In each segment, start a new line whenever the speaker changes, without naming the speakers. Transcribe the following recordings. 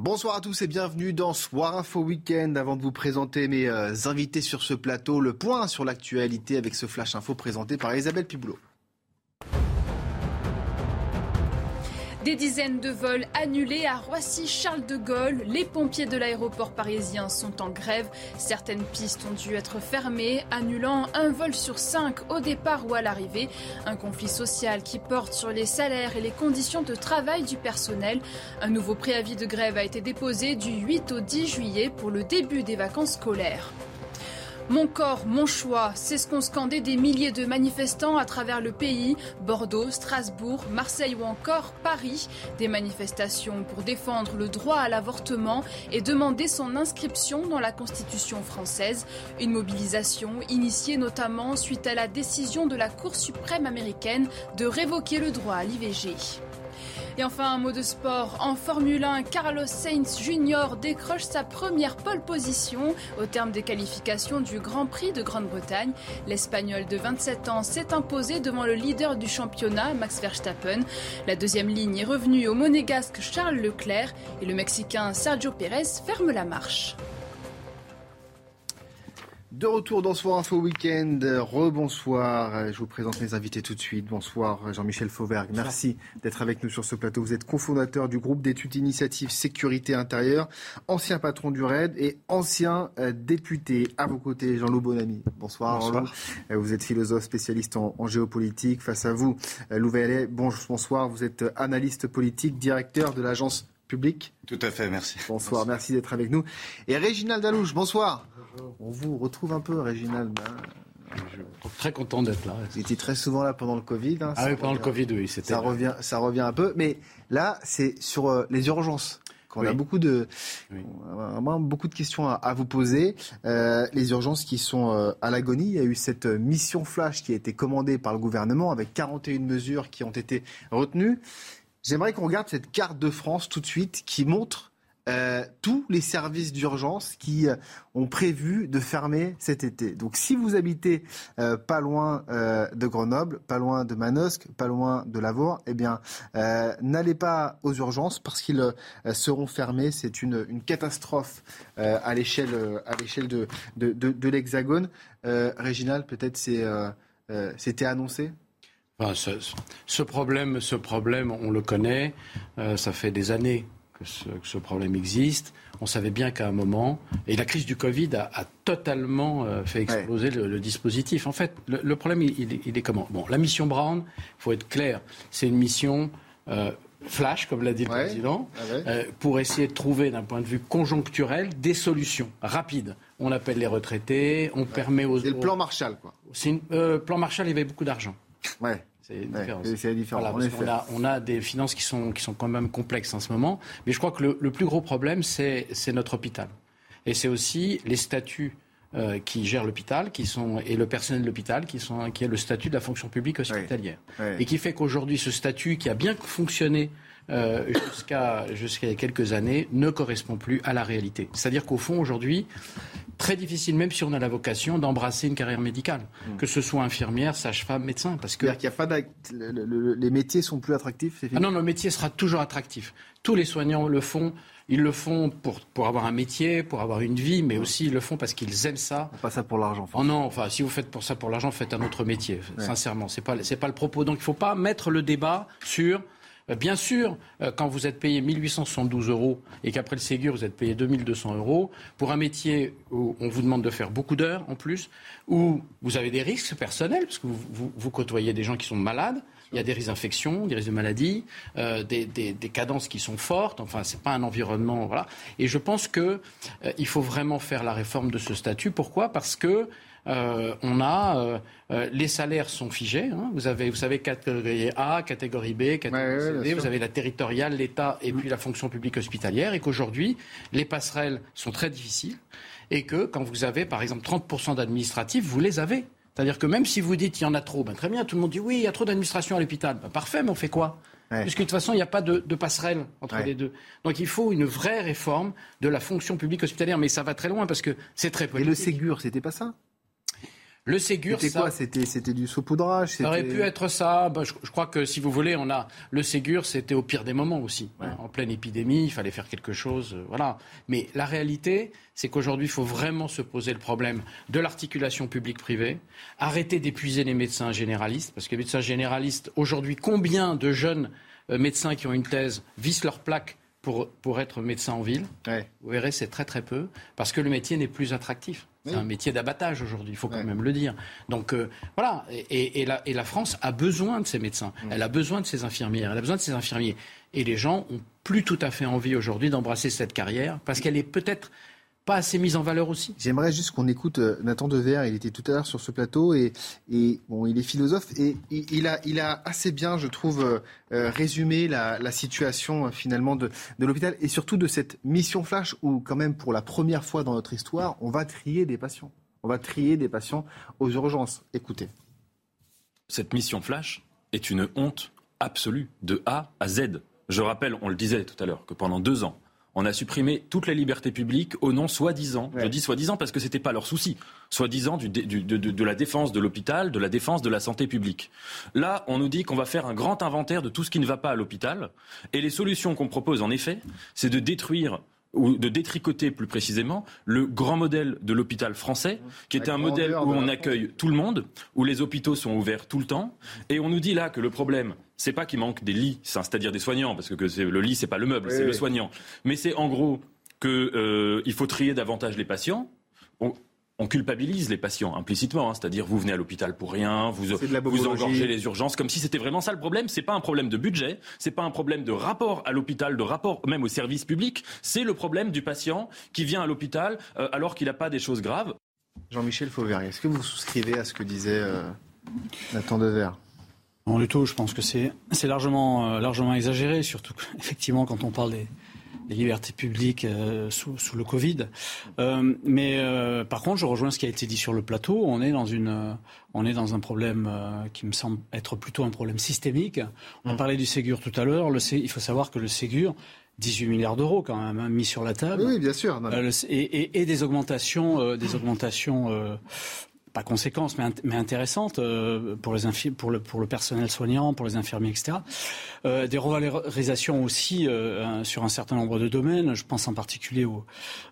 Bonsoir à tous et bienvenue dans Soir Info Week-end. Avant de vous présenter mes euh, invités sur ce plateau, le point sur l'actualité avec ce flash info présenté par Isabelle Piboulot.
Des dizaines de vols annulés à Roissy-Charles de Gaulle. Les pompiers de l'aéroport parisien sont en grève. Certaines pistes ont dû être fermées, annulant un vol sur cinq au départ ou à l'arrivée. Un conflit social qui porte sur les salaires et les conditions de travail du personnel. Un nouveau préavis de grève a été déposé du 8 au 10 juillet pour le début des vacances scolaires. Mon corps, mon choix, c'est ce qu'ont scandé des milliers de manifestants à travers le pays, Bordeaux, Strasbourg, Marseille ou encore Paris. Des manifestations pour défendre le droit à l'avortement et demander son inscription dans la Constitution française. Une mobilisation initiée notamment suite à la décision de la Cour suprême américaine de révoquer le droit à l'IVG. Et enfin, un mot de sport. En Formule 1, Carlos Sainz Jr. décroche sa première pole position au terme des qualifications du Grand Prix de Grande-Bretagne. L'Espagnol de 27 ans s'est imposé devant le leader du championnat, Max Verstappen. La deuxième ligne est revenue au monégasque Charles Leclerc et le Mexicain Sergio Pérez ferme la marche.
De retour dans Soir Info Week-end, rebonsoir. Je vous présente mes invités tout de suite. Bonsoir Jean-Michel Fauvergue. Merci d'être avec nous sur ce plateau. Vous êtes cofondateur du groupe d'études initiatives sécurité intérieure, ancien patron du RAID et ancien euh, député. À vos côtés, Jean-Loup Bonamy. Bonsoir, Jean-Loup. Euh, vous êtes philosophe spécialiste en, géopolitique. Face à vous, euh, Lou Bonsoir, vous êtes analyste politique, directeur de l'agence publique.
Tout à fait, merci.
Bonsoir, merci d'être avec nous. Et Réginald Dalouche, bonsoir. On vous retrouve un peu, Réginald.
Je suis très content d'être là.
Vous étiez très souvent là pendant le Covid.
Hein, ah oui, pendant le Covid, oui.
Ça revient, ça revient un peu. Mais là, c'est sur euh, les urgences. On a beaucoup de, beaucoup de questions à, vous poser. Euh, les urgences qui sont euh, à l'agonie. Il y a eu cette mission flash qui a été commandée par le gouvernement avec 41 mesures qui ont été retenues. J'aimerais qu'on regarde cette carte de France tout de suite qui montre euh, tous les services d'urgence qui euh, ont prévu de fermer cet été. Donc si vous habitez euh, pas loin de Grenoble, pas loin de Manosque, pas loin de Lavore, eh bien n'allez pas aux urgences parce qu'ils seront fermés. C'est une, catastrophe à l'échelle de, l'Hexagone. Réginal, peut-être c'était annoncé?
Ce, problème, ce problème, on le connaît. ça fait des années que ce, problème existe. On savait bien qu'à un moment, et la crise du Covid a, totalement euh, fait exploser le, dispositif. En fait, le, problème, il, est comment? Bon, la mission Brown, il faut être clair, c'est une mission euh, flash, comme l'a dit le président, ah euh, pour essayer de trouver, d'un point de vue conjoncturel, des solutions rapides. On appelle les retraités, on permet aux.
C'est le plan Marshall, quoi.
C'est plan Marshall, il y avait beaucoup d'argent.
Ouais.
C'est différent. on, a, des finances qui sont, qui sont quand même complexes en ce moment. Mais je crois que le, plus gros problème, c'est notre hôpital. Et c'est aussi les statuts euh, qui gèrent l'hôpital, qui sont et le personnel de l'hôpital, qui sont qui est le statut de la fonction publique hospitalière, et qui fait qu'aujourd'hui ce statut qui a bien fonctionné euh, jusqu'à jusqu'à quelques années ne correspond plus à la réalité. C'est-à-dire qu'au fond aujourd'hui, très difficile, même si on a la vocation, d'embrasser une carrière médicale, hmm. que ce soit infirmière, sage-femme, médecin, parce que
qu'il a pas les métiers sont plus attractifs.
Ah non, le métier sera toujours attractif. Tous les soignants le font. Ils le font pour, pour avoir un métier, pour avoir une vie, mais hmm. aussi ils le font parce qu'ils aiment ça.
Pas ça pour l'argent.
Oh non, enfin, si vous faites pour ça pour l'argent, faites un autre métier. Sincèrement, c'est pas c'est pas le propos. Donc il faut pas mettre le débat sur bien sûr, euh, quand vous êtes payé 1872 euros et qu'après le Ségur, vous êtes payé 2200 euros, pour un métier où on vous demande de faire beaucoup d'heures en plus, où vous avez des risques personnels, parce que vous, côtoyez des gens qui sont malades, il y a des risques d'infection, des risques de maladie, euh, des, cadences qui sont fortes. Enfin, c'est pas un environnement, voilà. Et je pense qu'il faut vraiment faire la réforme de ce statut. Pourquoi? Parce que euh, on a euh, euh, les salaires sont figés. Hein. Vous avez, vous savez, catégorie A, catégorie B, catégorie C, Vous avez la territoriale, l'État et puis la fonction publique hospitalière. Et qu'aujourd'hui, les passerelles sont très difficiles. Et que quand vous avez, par exemple, 30% d'administratifs, vous les avez. C'est-à-dire que même si vous dites qu'il y en a trop, ben très bien, tout le monde dit oui, il y a trop d'administration à l'hôpital. Ben parfait, mais on fait quoi? Puisque de toute façon, il n'y a pas de, passerelle entre les deux. Donc il faut une vraie réforme de la fonction publique hospitalière. Mais ça va très loin parce que c'est très politique.
Et le Ségur, c'était pas ça?
Le Ségur,
c'était quoi? C'était c'était du saupoudrage.
Ça aurait pu être ça. Bah, je, crois que si vous voulez, on a le Ségur, c'était au pire des moments aussi. En pleine épidémie, il fallait faire quelque chose. Euh, voilà. Mais la réalité, c'est qu'aujourd'hui, il faut vraiment se poser le problème de l'articulation publique-privée, arrêter d'épuiser les médecins généralistes, parce que les médecins généralistes, aujourd'hui, combien de jeunes euh, médecins qui ont une thèse vissent leur plaque pour, pour être médecin en ville Vous verrez, c'est très très peu, parce que le métier n'est plus attractif. C'est un métier d'abattage aujourd'hui, il faut quand même le dire. Donc euh, voilà, et, la, et, la, France a besoin de ces médecins, elle a besoin de ces infirmières, elle a besoin de ces infirmiers. Et les gens ont plus tout à fait envie aujourd'hui d'embrasser cette carrière parce qu'elle est peut-être pas assez mise en valeur aussi
J'aimerais juste qu'on écoute euh, Nathan Dever. Il était tout à l'heure sur ce plateau et, et bon, il est philosophe et il, a, il a assez bien, je trouve, euh, euh, résumé la, la situation finalement de, de l'hôpital et surtout de cette mission flash où, quand même, pour la première fois dans notre histoire, on va trier des patients. On va trier des patients aux urgences. Écoutez.
Cette mission flash est une honte absolue de A à Z. Je rappelle, on le disait tout à l'heure, que pendant deux ans, on a supprimé toutes les libertés publiques au nom soi-disant, je dis soi-disant parce que ce n'était pas leur souci, soi-disant de, de, la défense de l'hôpital, de la défense de la santé publique. Là, on nous dit qu'on va faire un grand inventaire de tout ce qui ne va pas à l'hôpital, et les solutions qu'on propose, en effet, c'est de détruire ou de détricoter plus précisément le grand modèle de l'hôpital français, qui était un modèle où on accueille tout le monde, où les hôpitaux sont ouverts tout le temps, et on nous dit là que le problème, c'est pas qu'il manque des lits, c'est-à-dire des soignants, parce que, le lit c'est pas le meuble, c'est le soignant, mais c'est en gros qu'il euh, faut trier davantage les patients on culpabilise les patients implicitement, hein. c'est-à-dire vous venez à l'hôpital pour rien, vous, vous engorgez les urgences, comme si c'était vraiment ça le problème. C'est pas un problème de budget, c'est pas un problème de rapport à l'hôpital, de rapport même au service public, c'est le problème du patient qui vient à l'hôpital euh, alors qu'il n'a pas des choses graves.
Jean-Michel Fauvert, est-ce que vous souscrivez à ce que disait euh, Nathan Dever
Non du tout, je pense que c'est largement, euh, largement exagéré, surtout effectivement quand on parle des les libertés publiques euh, sous, le Covid. Euh, mais euh, par contre, je rejoins ce qui a été dit sur le plateau. On est dans, une, on est dans un problème qui me semble être plutôt un problème systémique. On a parlé du Ségur tout à l'heure. Il faut savoir que le Ségur, 18 milliards d'euros quand même hein, mis sur la table.
Oui, bien sûr.
et, et, des augmentations, des augmentations pas conséquences, mais, mais intéressantes euh, pour, les pour, le, pour le personnel soignant, pour les infirmiers, etc. Euh, des revalorisations aussi euh, sur un certain nombre de domaines. Je pense en particulier aux,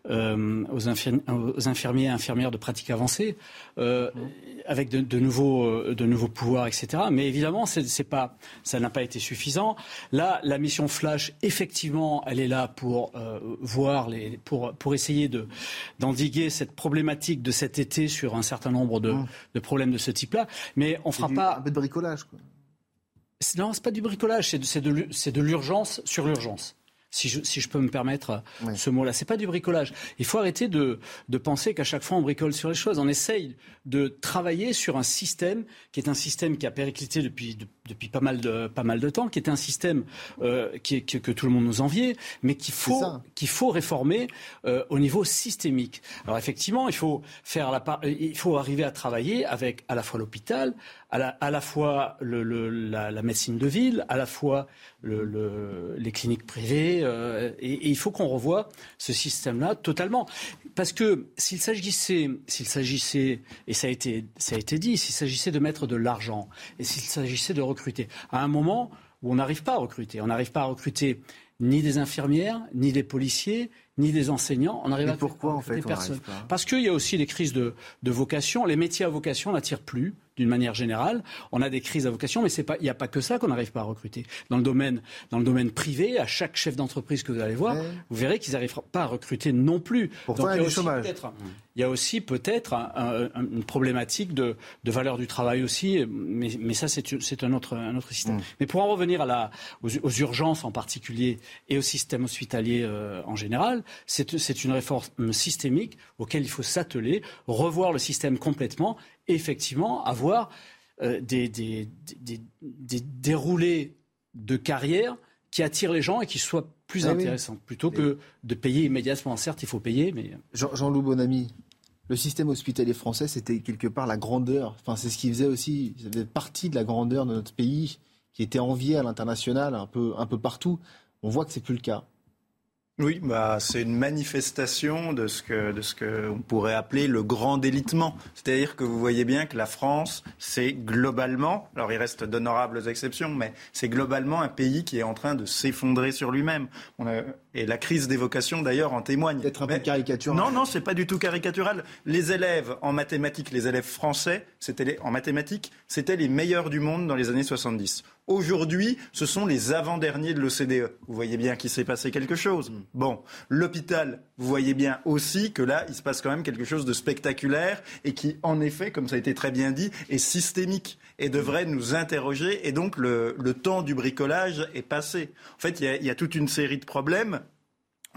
aux, infirmiers et infirmières de pratique avancée, avec de, nouveaux, de nouveaux pouvoirs, etc. Mais évidemment, c'est, pas, ça n'a pas été suffisant. Là, la mission Flash, effectivement, elle est là pour voir les, pour, pour essayer de, d'endiguer cette problématique de cet été sur un certain nombre Mmh. de, problèmes de ce type-là. Mais on fera pas.
Un peu de bricolage, quoi.
Non, c'est pas du bricolage, c'est de l'urgence sur l'urgence si je, peux me permettre ce mot-là. C'est pas du bricolage. Il faut arrêter de, penser qu'à chaque fois on bricole sur les choses. On essaye de travailler sur un système qui est un système qui a périclité depuis, depuis pas, mal de, pas mal de temps, qui est un système euh, qui, que tout le monde nous enviait, mais qu'il faut, qu'il faut réformer euh, au niveau systémique. Alors effectivement, il faut, faire la, il faut arriver à travailler avec à la fois l'hôpital, à la, à la fois le, la, la, médecine de ville, à la fois le, les cliniques privées, euh, et, il faut qu'on revoie ce système-là totalement. Parce que s'il s'agissait, s'il s'agissait, et ça a été, ça a été dit, s'il s'agissait de mettre de l'argent, et s'il s'agissait de recruter, à un moment où on n'arrive pas à recruter, on n'arrive pas à recruter ni des infirmières, ni des policiers, ni des enseignants. On arrive
à pourquoi en fait
personnes. Parce qu'il y a aussi des crises de, de vocation. Les métiers à vocation n'attirent plus d'une manière générale. On a des crises à vocation, mais il n'y a pas que ça qu'on n'arrive pas à recruter. Dans le domaine, dans le domaine privé, à chaque chef d'entreprise que vous allez voir, vous verrez qu'ils n'arrivent pas à recruter non plus.
Pourquoi il y a, du chômage
Il y a aussi peut-être une problématique de, valeur du travail aussi, mais, ça c'est un autre, un autre système. Mm. Mais pour en revenir à la, aux, urgences en particulier et au système hospitalier euh, en général, c'est une réforme systémique auquel il faut s'atteler, revoir le système complètement effectivement avoir euh, des, des, déroulés de carrière qui attirent les gens et qui soient plus ah plutôt que de payer immédiatement. Certes, il faut payer, mais...
Jean-Loup Bonamy, le système hospitalier français, c'était quelque part la grandeur. Enfin, c'est ce qui faisait aussi, ça partie de la grandeur de notre pays, qui était enviée à l'international un peu, un peu partout. On voit que c'est plus le cas.
Oui, bah, c'est une manifestation de ce que de ce que on pourrait appeler le grand délitement. C'est-à-dire que vous voyez bien que la France, c'est globalement, alors il reste d'honorables exceptions, mais c'est globalement un pays qui est en train de s'effondrer sur lui-même. Et la crise des vocations, d'ailleurs, en témoigne.
Peut-être un peu caricatural.
Non, non, c'est pas du tout caricatural. Les élèves en mathématiques, les élèves français, c'était en mathématiques, c'était les meilleurs du monde dans les années 70. Aujourd'hui, ce sont les avant-derniers de l'OCDE. Vous voyez bien qu'il s'est passé quelque chose. Mm. Bon, l'hôpital, vous voyez bien aussi que là, il se passe quand même quelque chose de spectaculaire et qui, en effet, comme ça a été très bien dit, est systémique et devrait nous interroger. Et donc, le, temps du bricolage est passé. En fait, il y a toute une série de problèmes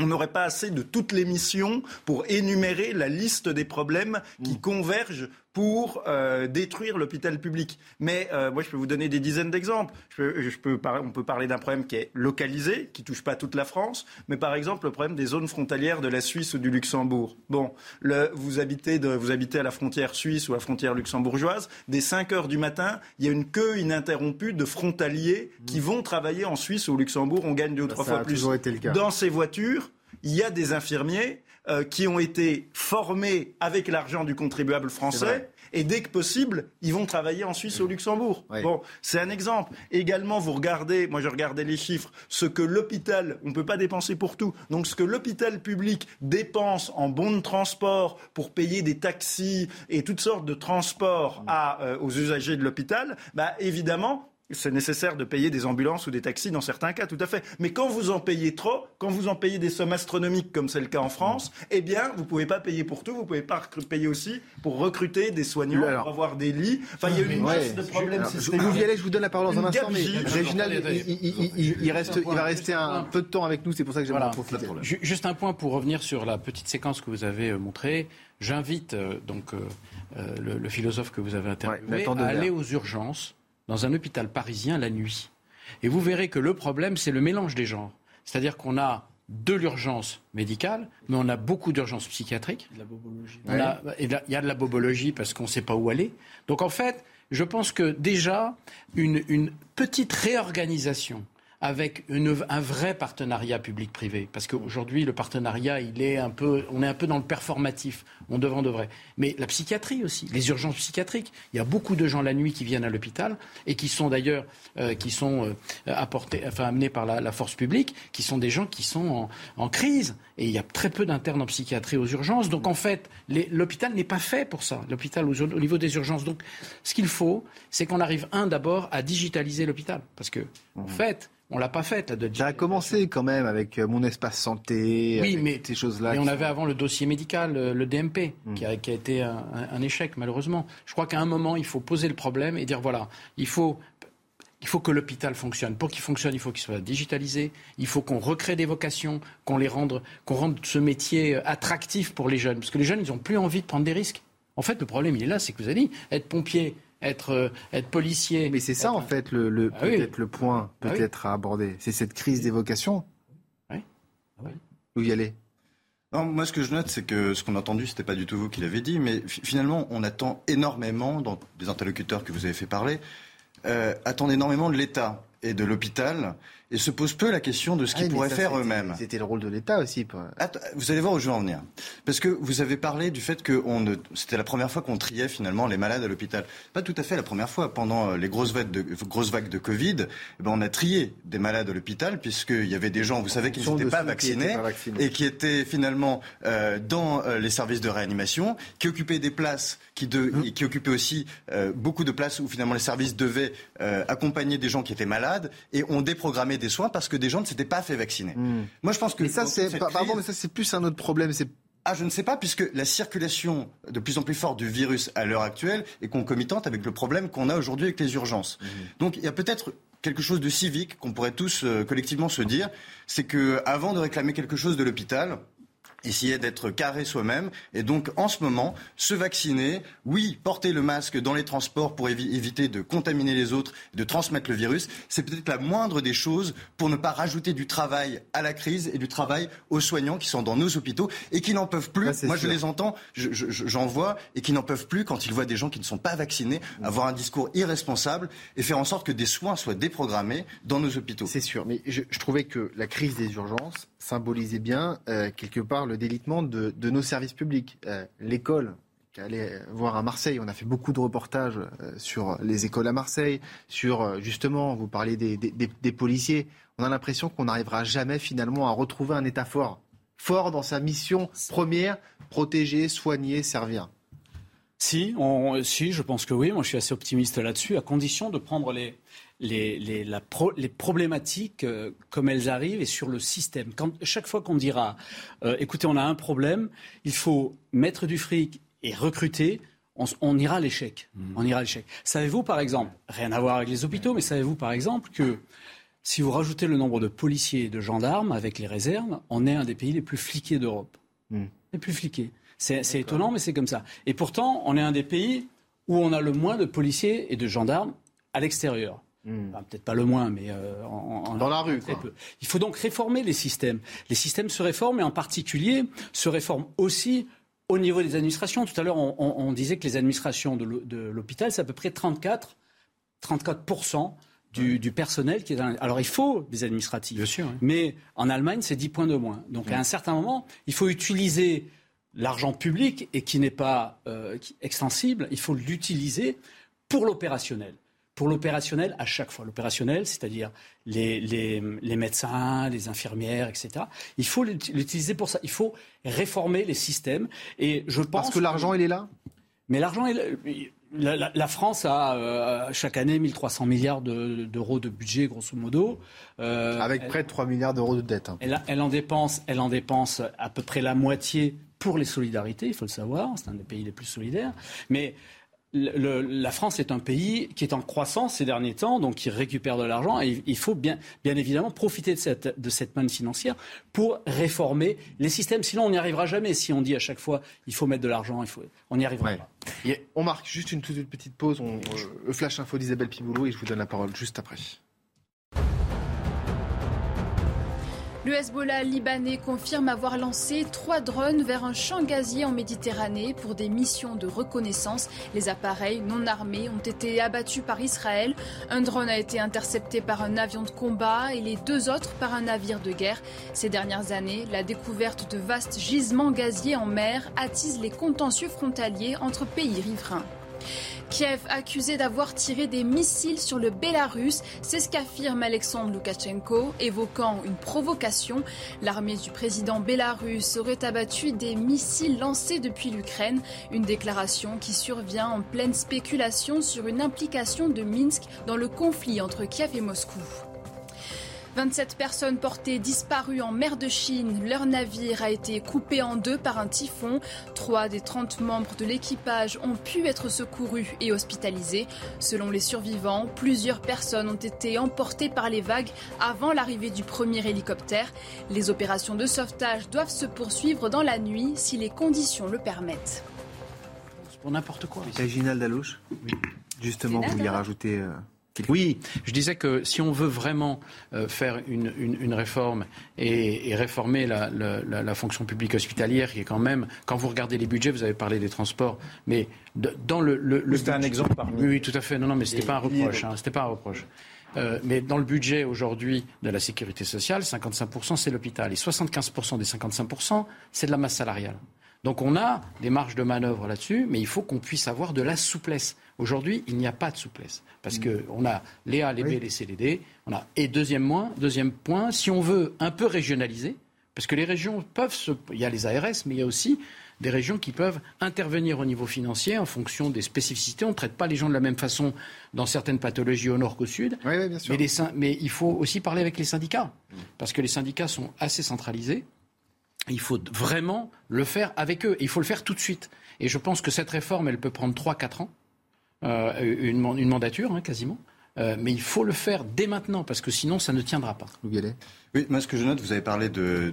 on n'aurait pas assez de toutes les missions pour énumérer la liste des problèmes qui mm. convergent pour euh, détruire l'hôpital public. Mais euh, moi, je peux vous donner des dizaines d'exemples. Je peux, on peut parler d'un problème qui est localisé, qui touche pas toute la France, mais par exemple le problème des zones frontalières de la Suisse ou du Luxembourg. Bon, le, vous, habitez de, vous habitez à la frontière suisse ou à la frontière luxembourgeoise, dès 5 heures du matin, il y a une queue ininterrompue de frontaliers qui mmh. vont travailler en Suisse ou au Luxembourg. On gagne deux ou trois fois plus.
Été le cas.
Dans ces voitures, il y a des infirmiers euh, qui ont été formés avec l'argent du contribuable français. Et dès que possible, ils vont travailler en Suisse ou au Luxembourg. Bon, c'est un exemple. Également, vous regardez, moi je regardais les chiffres, ce que l'hôpital, on ne peut pas dépenser pour tout. Donc ce que l'hôpital public dépense en bons de transport pour payer des taxis et toutes sortes de transports à, euh, aux usagers de l'hôpital, bah évidemment, c'est nécessaire de payer des ambulances ou des taxis dans certains cas, tout à fait. Mais quand vous en payez trop, quand vous en payez des sommes astronomiques comme c'est le cas en France, eh bien, vous ne pouvez pas payer pour tout. Vous ne pouvez pas payer aussi pour recruter des soignants, pour avoir des lits. Enfin, il y a une masse de problèmes
systémiques. Vous y allez, je vous donne la parole dans un instant, mais Réginald, il, reste, il va rester un peu de temps avec nous. C'est pour ça que j'aimerais en profiter.
Juste un point pour revenir sur la petite séquence que vous avez euh, montrée. J'invite euh, donc euh, le, philosophe que vous avez interviewé à aller aux urgences dans un hôpital parisien la nuit. Et vous verrez que le problème, c'est le mélange des genres. C'est-à-dire qu'on a de l'urgence médicale, mais on a beaucoup d'urgence psychiatrique. De la bobologie. il y a de la bobologie parce qu'on ne sait pas où aller. Donc en fait, je pense que déjà, une petite réorganisation avec un vrai partenariat public-privé. Parce qu'aujourd'hui, le partenariat, il est un peu, on est un peu dans le performatif. On devrait, on devrait. Mais la psychiatrie aussi, les urgences psychiatriques. Il y a beaucoup de gens la nuit qui viennent à l'hôpital et qui sont d'ailleurs, euh, qui sont euh, apportés, enfin amenés par la, force publique, qui sont des gens qui sont en, crise. Et il y a très peu d'internes en psychiatrie aux urgences. Donc en fait, l'hôpital n'est pas fait pour ça. L'hôpital au, au, niveau des urgences. Donc ce qu'il faut, c'est qu'on arrive un d'abord à digitaliser l'hôpital, parce que en mmh. fait on l'a pas faite.
Ça a commencé quand même avec euh, mon espace santé,
oui, mais, ces choses-là. Mais on avait avant le dossier médical, le, DMP, hmm. qui, a, été un, échec malheureusement. Je crois qu'à un moment, il faut poser le problème et dire voilà, il faut il faut que l'hôpital fonctionne. Pour qu'il fonctionne, il faut qu'il soit digitalisé. Il faut qu'on recrée des vocations, qu'on les rende, qu'on rende ce métier euh, attractif pour les jeunes, parce que les jeunes, ils n'ont plus envie de prendre des risques. En fait, le problème, il est là, c'est que vous avez dit, être pompier, être, euh, être policier.
Mais c'est ça, en fait, le, le ah peut-être le point ah peut-être à aborder. C'est cette crise des vocations. Oui. Ah Où y aller
non, moi, ce que je note, c'est que ce qu'on a entendu, c'était pas du tout vous qui l'avez dit, mais finalement, on attend énormément, dans des interlocuteurs que vous avez fait parler, euh, attendent énormément de l'État et de l'hôpital et se pose peu la question de ce qu'ils pourraient faire eux-mêmes.
C'était le rôle de l'État aussi.
vous allez voir où je veux en venir. Parce que vous avez parlé du fait que on c'était la première fois qu'on triait finalement les malades à l'hôpital. Pas tout à fait la première fois. Pendant euh, les grosses vagues de, grosses vagues de Covid, eh ben on a trié des malades à l'hôpital puisqu'il y avait des gens, vous savez, qui n'étaient pas, vaccinés et qui étaient finalement euh, dans euh, les services de réanimation, qui occupaient des places, qui, de, mmh. qui occupaient aussi euh, beaucoup de places où finalement les services devaient euh, accompagner des gens qui étaient malades et ont déprogrammé des soins parce que des gens ne s'étaient pas fait vacciner.
Hmm. Moi, je pense que. Mais ça, c'est. Pardon, mais ça, c'est plus un autre problème. C'est
ah, je ne sais pas, puisque la circulation de plus en plus forte du virus à l'heure actuelle est concomitante avec le problème qu'on a aujourd'hui avec les urgences. Hmm. Donc, il y a peut-être quelque chose de civique qu'on pourrait tous euh, collectivement se dire, c'est que avant de réclamer quelque chose de l'hôpital, essayer d'être carré soi-même. Et donc, en ce moment, se vacciner, oui, porter le masque dans les transports pour éviter de contaminer les autres, de transmettre le virus, c'est peut-être la moindre des choses pour ne pas rajouter du travail à la crise et du travail aux soignants qui sont dans nos hôpitaux et qui n'en peuvent plus. Moi, je les entends, j'en vois, et qui n'en peuvent plus quand ils voient des gens qui ne sont pas vaccinés avoir un discours irresponsable et faire en sorte que des soins soient déprogrammés dans nos hôpitaux.
C'est sûr, mais je, je trouvais que la crise des urgences symbolisait bien, euh, quelque part, le délitement de, nos services publics. Euh, l'école, qui allait voir à Marseille, on a fait beaucoup de reportages euh, sur les écoles à Marseille, sur justement, vous parlez des, policiers. On a l'impression qu'on n'arrivera jamais finalement à retrouver un État fort, fort dans sa mission première, protéger, soigner, servir.
Si, si, je pense que oui. Moi, je suis assez optimiste là-dessus, à condition de prendre les, les, les, la les problématiques euh, comme elles arrivent et sur le système. Quand, chaque fois qu'on dira, euh, écoutez, on a un problème, il faut mettre du fric et recruter, on, on ira à l'échec. Mmh. On ira à l'échec. Savez-vous, par exemple, rien à voir avec les hôpitaux, mais savez-vous, par exemple, que si vous rajoutez le nombre de policiers et de gendarmes avec les réserves, on est un des pays les plus fliqués d'Europe. Mmh. Les plus fliqués. C'est étonnant, mais c'est comme ça. Et pourtant, on est un des pays où on a le moins de policiers et de gendarmes à l'extérieur. Hmm. Peut-être pas le moins, mais euh,
en, dans la rue.
Il faut donc réformer les systèmes. Les systèmes se réforment et en particulier se réforment aussi au niveau des administrations. Tout à l'heure, on, disait que les administrations de l'hôpital, c'est à peu près 34, 34 du, du, personnel qui est dans... Alors il faut des administratifs.
Bien sûr.
Mais en Allemagne, c'est 10 points de moins. Donc à un certain moment, il faut utiliser l'argent public et qui n'est pas euh, extensible, il faut l'utiliser pour l'opérationnel. Pour l'opérationnel à chaque fois. L'opérationnel, c'est-à-dire les, les, les, médecins, les infirmières, etc. Il faut l'utiliser pour ça. Il faut réformer les systèmes. Et je pense
Parce que l'argent, il est là?
Mais l'argent, la, la, France a euh, chaque année 1300 milliards d'euros de, budget, grosso modo.
Euh, Avec près de 3 milliards d'euros de dette. Hein.
Elle, elle, en dépense, elle en dépense à peu près la moitié pour les solidarités, il faut le savoir, c'est un des pays les plus solidaires. Mais la France est un pays qui est en croissance ces derniers temps, donc qui récupère de l'argent. Et il faut bien, bien évidemment profiter de cette, de cette manne financière pour réformer les systèmes. Sinon, on n'y arrivera jamais. Si on dit à chaque fois il faut mettre de l'argent, il faut, on n'y arrivera pas.
on marque juste une toute petite pause. On, le flash info d'Isabelle Piboulot et je vous donne la parole juste après.
Le Hezbollah libanais confirme avoir lancé trois drones vers un champ gazier en Méditerranée pour des missions de reconnaissance. Les appareils non armés ont été abattus par Israël. Un drone a été intercepté par un avion de combat et les deux autres par un navire de guerre. Ces dernières années, la découverte de vastes gisements gaziers en mer attise les contentieux frontaliers entre pays riverains. Kiev accusé d'avoir tiré des missiles sur le Bélarus, c'est ce qu'affirme Alexandre Loukachenko, évoquant une provocation. L'armée du président bélarus aurait abattu des missiles lancés depuis l'Ukraine, une déclaration qui survient en pleine spéculation sur une implication de Minsk dans le conflit entre Kiev et Moscou. 27 personnes portées disparues en mer de Chine. Leur navire a été coupé en deux par un typhon. Trois des 30 membres de l'équipage ont pu être secourus et hospitalisés. Selon les survivants, plusieurs personnes ont été emportées par les vagues avant l'arrivée du premier hélicoptère. Les opérations de sauvetage doivent se poursuivre dans la nuit si les conditions le permettent.
pour n'importe quoi.
Ginal Dalouche Justement, vous vouliez rajouter... Euh,
oui, je disais que si on veut vraiment euh, faire une, réforme et, réformer la, fonction publique hospitalière, qui est quand même, quand vous regardez les budgets, vous avez parlé des transports, mais dans le, le,
c'était un exemple parmi.
Oui, tout à fait. Non, non, mais c'était pas un reproche. Hein, c'était pas un reproche. Euh, mais dans le budget aujourd'hui de la sécurité sociale, 55% c'est l'hôpital et 75% des 55% c'est de la masse salariale. Donc on a des marges de manœuvre là-dessus, mais il faut qu'on puisse avoir de la souplesse. Aujourd'hui, il n'y a pas de souplesse. Parce mm. qu'on a les A, les B, les C, les D. On a... Et deuxième point, deuxième point, si on veut un peu régionaliser, parce que les régions peuvent se... Il y a les ARS, mais il y a aussi des régions qui peuvent intervenir au niveau financier en fonction des spécificités. On ne traite pas les gens de la même façon dans certaines pathologies au nord qu'au sud.
Oui, bien sûr.
Mais, mais, il faut aussi parler avec les syndicats, parce que les syndicats sont assez centralisés. Il faut vraiment le faire avec eux. Il faut le faire tout de suite. Et je pense que cette réforme, elle peut prendre 3-4 ans. Euh, une, mandature hein, quasiment. Euh, mais il faut le faire dès maintenant parce que sinon ça ne tiendra pas.
Oui, moi ce que je note, vous avez parlé de,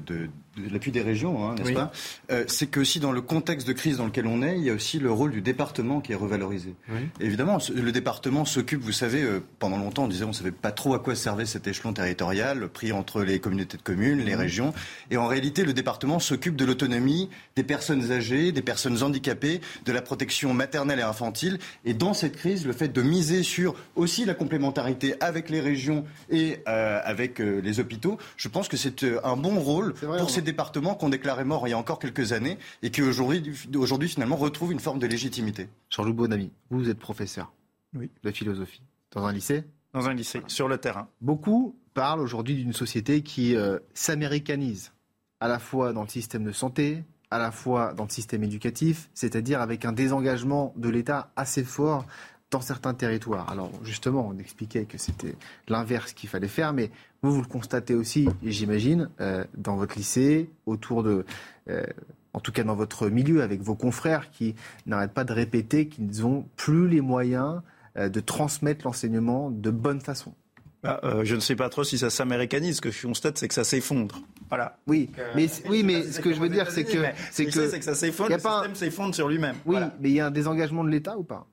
l'appui des régions, hein, n'est-ce pas? Euh, C'est que aussi dans le contexte de crise dans lequel on est, il y a aussi le rôle du département qui est revalorisé. Évidemment, le département s'occupe, vous savez, euh, pendant longtemps on disait on ne savait pas trop à quoi servait cet échelon territorial, pris entre les communautés de communes, les régions. Et en réalité, le département s'occupe de l'autonomie des personnes âgées, des personnes handicapées, de la protection maternelle et infantile. Et dans cette crise, le fait de miser sur aussi la complémentarité avec les régions et euh, avec les hôpitaux, je pense que c'est euh, un bon rôle pour ces départements qu'on déclarait morts il y a encore quelques années et qui aujourd'hui, aujourd'hui finalement retrouvent une forme de légitimité.
Jean-Loup Bonamy, vous êtes professeur
oui.
de philosophie dans un lycée
Dans un lycée, sur le terrain.
Beaucoup parlent aujourd'hui d'une société qui euh, s'américanise, à la fois dans le système de santé, à la fois dans le système éducatif, c'est-à-dire avec un désengagement de l'État assez fort dans certains territoires. Alors justement, on expliquait que c'était l'inverse qu'il fallait faire, mais vous, vous le constatez aussi, j'imagine, euh, dans votre lycée, autour de... Euh, en tout cas dans votre milieu, avec vos confrères qui n'arrêtent pas de répéter qu'ils n'ont plus les moyens euh, de transmettre l'enseignement de bonne façon.
Bah, je ne sais pas trop si ça s'américanise. Ce que je constate, c'est que ça s'effondre. Voilà.
Oui, mais, oui, mais ce que je veux dire, c'est que
c'est que, que ça s'effondre. Le système s'effondre sur lui-même.
Oui, mais il y a un désengagement de l'État ou pas?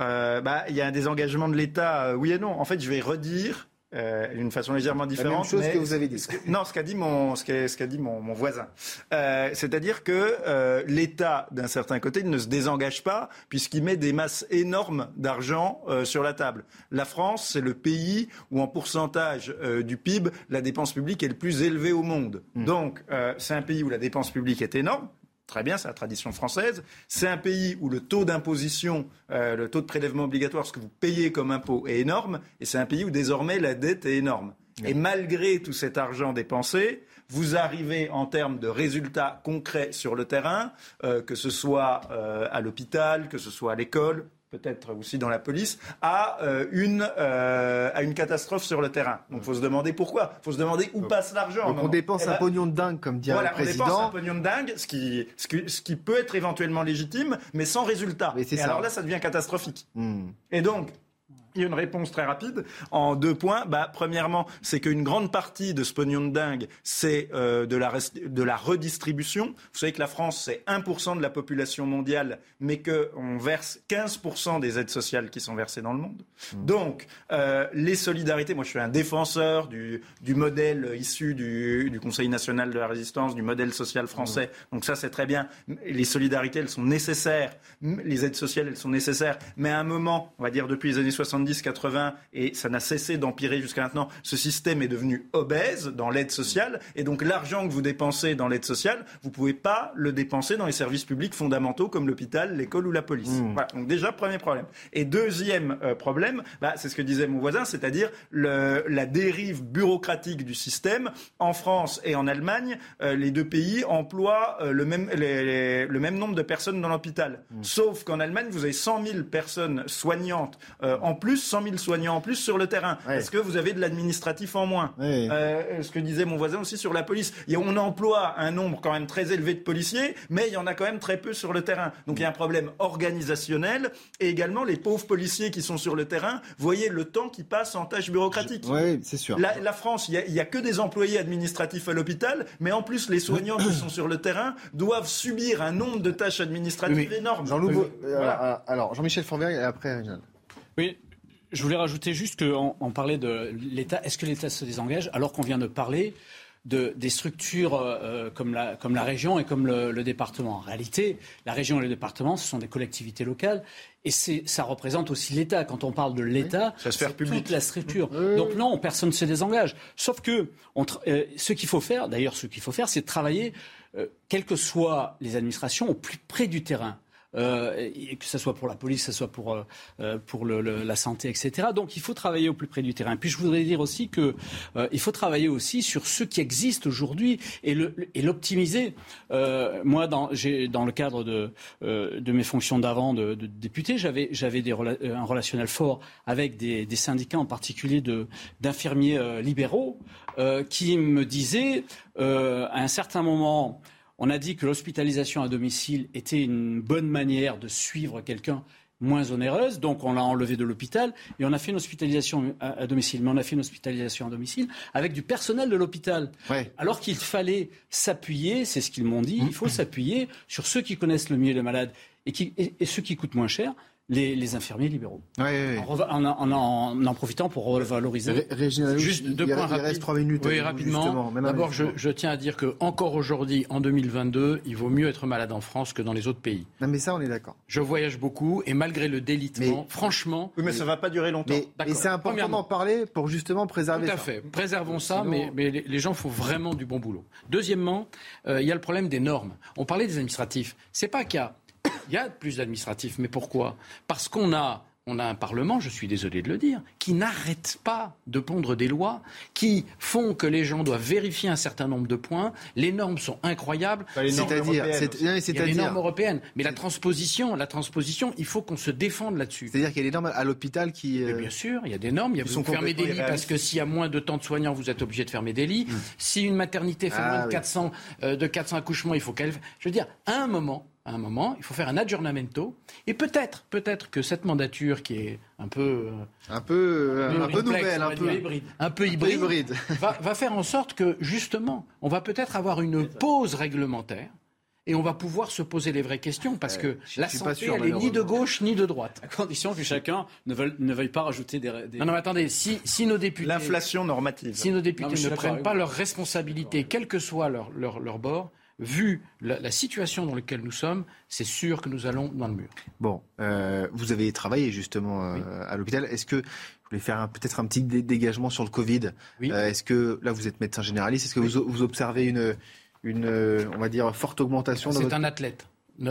Euh, bah, il y a un désengagement de l'État, euh, oui et non. En fait, je vais redire euh, d'une façon légèrement différente. La même
chose que vous avez dit.
non, ce qu'a dit mon, ce qu'a, ce qu'a dit mon, mon voisin. Euh, c'est-à-dire que euh, l'État, d'un certain côté, ne se désengage pas puisqu'il met des masses énormes d'argent euh, sur la table. La France, c'est le pays où, en pourcentage du PIB, la dépense publique est le plus élevée au monde. Hmm. Donc, c'est un pays où la dépense publique est énorme. Très bien, c'est la tradition française. C'est un pays où le taux d'imposition, euh, le taux de prélèvement obligatoire, ce que vous payez comme impôt, est énorme. Et c'est un pays où désormais la dette est énorme. Et malgré tout cet argent dépensé, vous arrivez en termes de résultats concrets sur le terrain, euh, que ce soit euh, à l'hôpital, que ce soit à l'école, peut-être aussi dans la police, à, euh, une, euh, à une catastrophe sur le terrain. Donc il faut se demander pourquoi. Il faut se demander où passe l'argent.
Donc on dépense eh un ben, pognon de dingue, comme dit le président.
On dépense un pognon de dingue, ce qui, ce qui, ce qui peut être éventuellement légitime, mais sans résultat. Et ça. alors là, ça devient catastrophique. Hmm. Et donc, il y a une réponse très rapide en deux points. Bah, premièrement, c'est qu'une grande partie de ce pognon de dingue, c'est euh, de, la de la redistribution. Vous savez que la France, c'est 1% de la population mondiale, mais qu'on verse 15% des aides sociales qui sont versées dans le monde. Mmh. Donc, euh, les solidarités, moi je suis un défenseur du, du modèle issu du, du, Conseil national de la résistance, du modèle social français. Mmh. Donc ça, c'est très bien. Les solidarités, elles sont nécessaires. Les aides sociales, elles sont nécessaires. Mais à un moment, on va dire depuis les années 70, 80 et ça n'a cessé d'empirer jusqu'à maintenant, ce système est devenu obèse dans l'aide sociale. Et donc l'argent que vous dépensez dans l'aide sociale, vous ne pouvez pas le dépenser dans les services publics fondamentaux comme l'hôpital, l'école ou la police. Mmh. Voilà. Donc déjà, premier problème. Et deuxième euh, problème, bah, c'est ce que disait mon voisin, c'est-à-dire la dérive bureaucratique du système. En France et en Allemagne, euh, les deux pays emploient euh, le, même, le même nombre de personnes dans l'hôpital. Mmh. Sauf qu'en Allemagne, vous avez 100 000 personnes soignantes en plus 100 000 soignants en plus sur le terrain. Est-ce que vous avez de l'administratif en moins euh, Ce que disait mon voisin aussi sur la police. on emploie un nombre quand même très élevé de policiers, mais il y en a quand même très peu sur le terrain. Donc il y a un problème organisationnel et également les pauvres policiers qui sont sur le terrain. Voyez le temps qui passe en tâches bureaucratiques.
Oui, c'est sûr.
La, France, il n'y a, que des employés administratifs à l'hôpital, mais en plus les soignants qui sont sur le terrain doivent subir un nombre de tâches administratives énormes.
Jean euh, alors Jean-Michel Forberg et après
Oui, je voulais rajouter juste qu'on on parlait de l'État. Est-ce que l'État se désengage alors qu'on vient de parler de, des structures euh, comme, la, comme, la, région et comme le, département? En réalité, la région et le département, ce sont des collectivités locales et ça représente aussi l'État. Quand on parle de l'État, c'est toute la structure. Donc non, personne ne se désengage. Sauf que euh, ce qu'il faut faire, d'ailleurs, ce qu'il faut faire, c'est de travailler, euh, quelles que soient les administrations, au plus près du terrain. Euh, que ce soit pour la police, que ce soit pour, euh, euh, pour la santé, etc. Donc il faut travailler au plus près du terrain. Puis je voudrais dire aussi qu'il il faut travailler aussi sur ce qui existe aujourd'hui et l'optimiser. moi, dans, dans le cadre de, de mes fonctions d'avant de, député, j'avais un relationnel fort avec des, des syndicats, en particulier d'infirmiers libéraux, qui me disaient à un certain moment on a dit que l'hospitalisation à domicile était une bonne manière de suivre quelqu'un moins onéreuse, donc on l'a enlevé de l'hôpital et on a fait une hospitalisation à, domicile. Mais on a fait une hospitalisation à domicile avec du personnel de l'hôpital. Alors qu'il fallait s'appuyer, c'est ce qu'ils m'ont dit, il faut mmh. s'appuyer sur ceux qui connaissent le mieux les malades et, qui, et ceux qui coûtent moins cher les, infirmiers libéraux. En, en, profitant pour revaloriser.
Juste deux points rapides. reste trois minutes.
Oui, rapidement. D'abord, je, tiens à dire que encore aujourd'hui, en 2022, il vaut mieux être malade en France que dans les autres pays.
Non, mais ça, on est d'accord.
Je voyage beaucoup et malgré le délitement, franchement.
Oui, mais ça ne va pas durer longtemps.
et c'est important d'en parler pour justement préserver
ça. Tout à fait. Préservons ça, mais, mais, les gens font vraiment du bon boulot. Deuxièmement, euh, il y a le problème des normes. On parlait des administratifs. C'est pas qu'il y a il y a plus d'administratifs. Mais pourquoi? Parce qu'on a on a un Parlement, je suis désolé de le dire, qui n'arrête pas de pondre des lois qui font que les gens doivent vérifier un certain nombre de points. Les normes sont incroyables.
C'est-à-dire,
il y a les normes européennes, mais la transposition, la transposition, il faut qu'on se défende là-dessus.
C'est-à-dire qu'il y a des normes à l'hôpital qui.
Euh, bien sûr, il y a des normes. Il y a vous fermer des lits parce que s'il y a moins de temps de soignants, vous êtes obligé de fermer des lits. Hmm. Si une maternité fait ah moins de 400 euh, de 400 accouchements, il faut qu'elle. Je veux dire, à un moment à un moment, il faut faire un adjournamento. Et peut-être, peut-être que cette mandature qui est un peu,
euh, un peu, un, peu nouvelle, un peu
hybride, un peu hybride, Va, faire en sorte que justement, on va peut-être avoir une pause réglementaire. Et on va pouvoir se poser les vraies questions parce que la santé, elle est ni de gauche ni de droite.
À condition que chacun ne veuille, ne veuille pas rajouter des,
Non, non, mais attendez, si, si nos députés...
L'inflation normative.
Si nos députés ne prennent pas leurs responsabilités, quel que soit leur, leur, leur bord, vu la, situation dans laquelle nous sommes, c'est sûr que nous allons dans le mur.
Bon, euh, vous avez travaillé justement euh, à l'hôpital. Est-ce que vous voulez faire peut-être un petit dégagement sur le Covid oui. Euh, est-ce que là vous êtes médecin généraliste Est-ce que vous, observez une, une, on va dire, forte augmentation
C'est un athlète.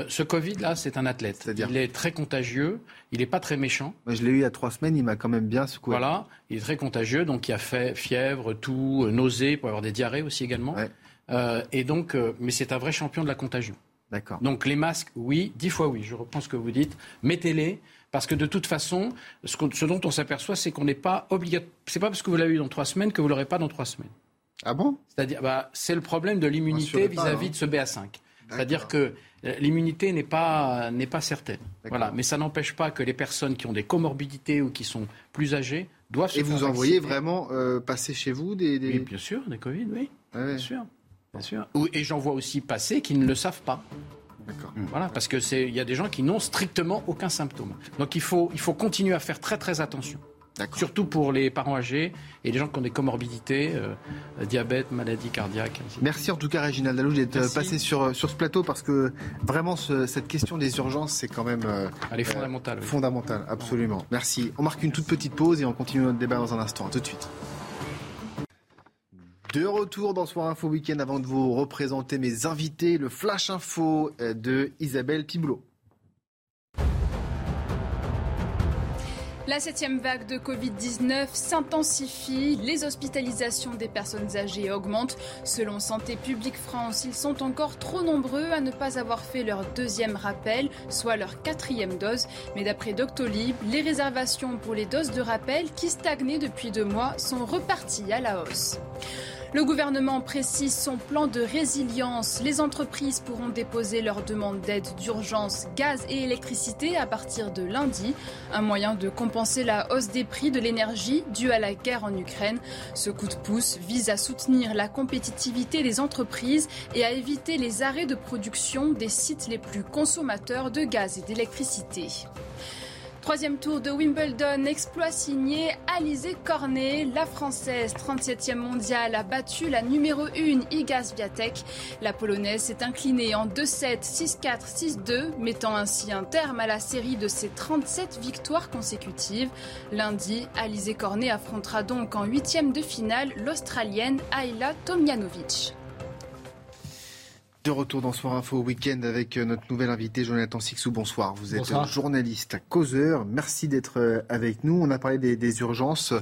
Ce Covid-là, c'est un athlète. Il est très contagieux, il n'est pas très méchant.
je l'ai eu il y a trois semaines, il m'a quand même bien secoué.
Voilà, il est très contagieux, donc il a fait fièvre, tout, nausée, pour avoir des diarrhées aussi également. Euh, et donc, euh, mais c'est un vrai champion de la contagion.
D'accord.
Donc les masques, oui, dix fois oui. Je reprends ce que vous dites. Mettez-les. Parce que de toute façon, ce, dont on s'aperçoit, c'est qu'on n'est pas obligatoire. C'est pas parce que vous l'avez eu dans trois semaines que vous l'aurez pas dans trois semaines.
Ah bon?
C'est-à-dire, bah, c'est le problème de l'immunité vis-à-vis hein. de ce BA5. C'est-à-dire que euh, l'immunité n'est pas, n'est pas certaine. Voilà. Mais ça n'empêche pas que les personnes qui ont des comorbidités ou qui sont plus âgées doivent se
Et vous envoyez vraiment passer chez vous des,
Oui, bien sûr, des Covid, oui. Bien sûr. Bien sûr. Et j'en vois aussi passer qui ne le savent pas. D'accord. Voilà, parce que c'est, il y a des gens qui n'ont strictement aucun symptôme. Donc il faut, il faut continuer à faire très très attention. Surtout pour les parents âgés et les gens qui ont des comorbidités, euh, diabète, maladie cardiaque.
Merci en tout cas, Réginald Dalou, d'être passé sur, sur ce plateau parce que vraiment, cette question des urgences, c'est quand même.
Euh, Elle est fondamentale.
Fondamentale, absolument. Merci. On marque une toute petite pause et on continue notre débat dans un instant. tout de suite. De retour dans Soir Info Week-end avant de vous représenter mes invités, le Flash Info euh, de Isabelle Piboulot.
La septième vague de Covid-19 s'intensifie, les hospitalisations des personnes âgées augmentent. Selon Santé publique France, ils sont encore trop nombreux à ne pas avoir fait leur deuxième rappel, soit leur quatrième dose. Mais d'après Doctolib, les réservations pour les doses de rappel qui stagnaient depuis deux mois sont reparties à la hausse. Le gouvernement précise son plan de résilience. Les entreprises pourront déposer leur demande d'aide d'urgence gaz et électricité à partir de lundi, un moyen de compenser la hausse des prix de l'énergie due à la guerre en Ukraine. Ce coup de pouce vise à soutenir la compétitivité des entreprises et à éviter les arrêts de production des sites les plus consommateurs de gaz et d'électricité. Troisième tour de Wimbledon, exploit signé Alizé Cornet. La Française, 37e mondiale, a battu la numéro 1 Iga Swiatek. La Polonaise s'est inclinée en 2-7, 6-4, 6-2, mettant ainsi un terme à la série de ses 37 victoires consécutives. Lundi, Alizé Cornet affrontera donc en huitième de finale l'Australienne Ayla Tomjanovic.
De retour dans Soir Info Week-end avec euh, notre nouvel invité Jonathan Sixou. Bonsoir. Vous êtes journaliste à causeur. Merci d'être euh, avec nous. On a parlé des, urgences.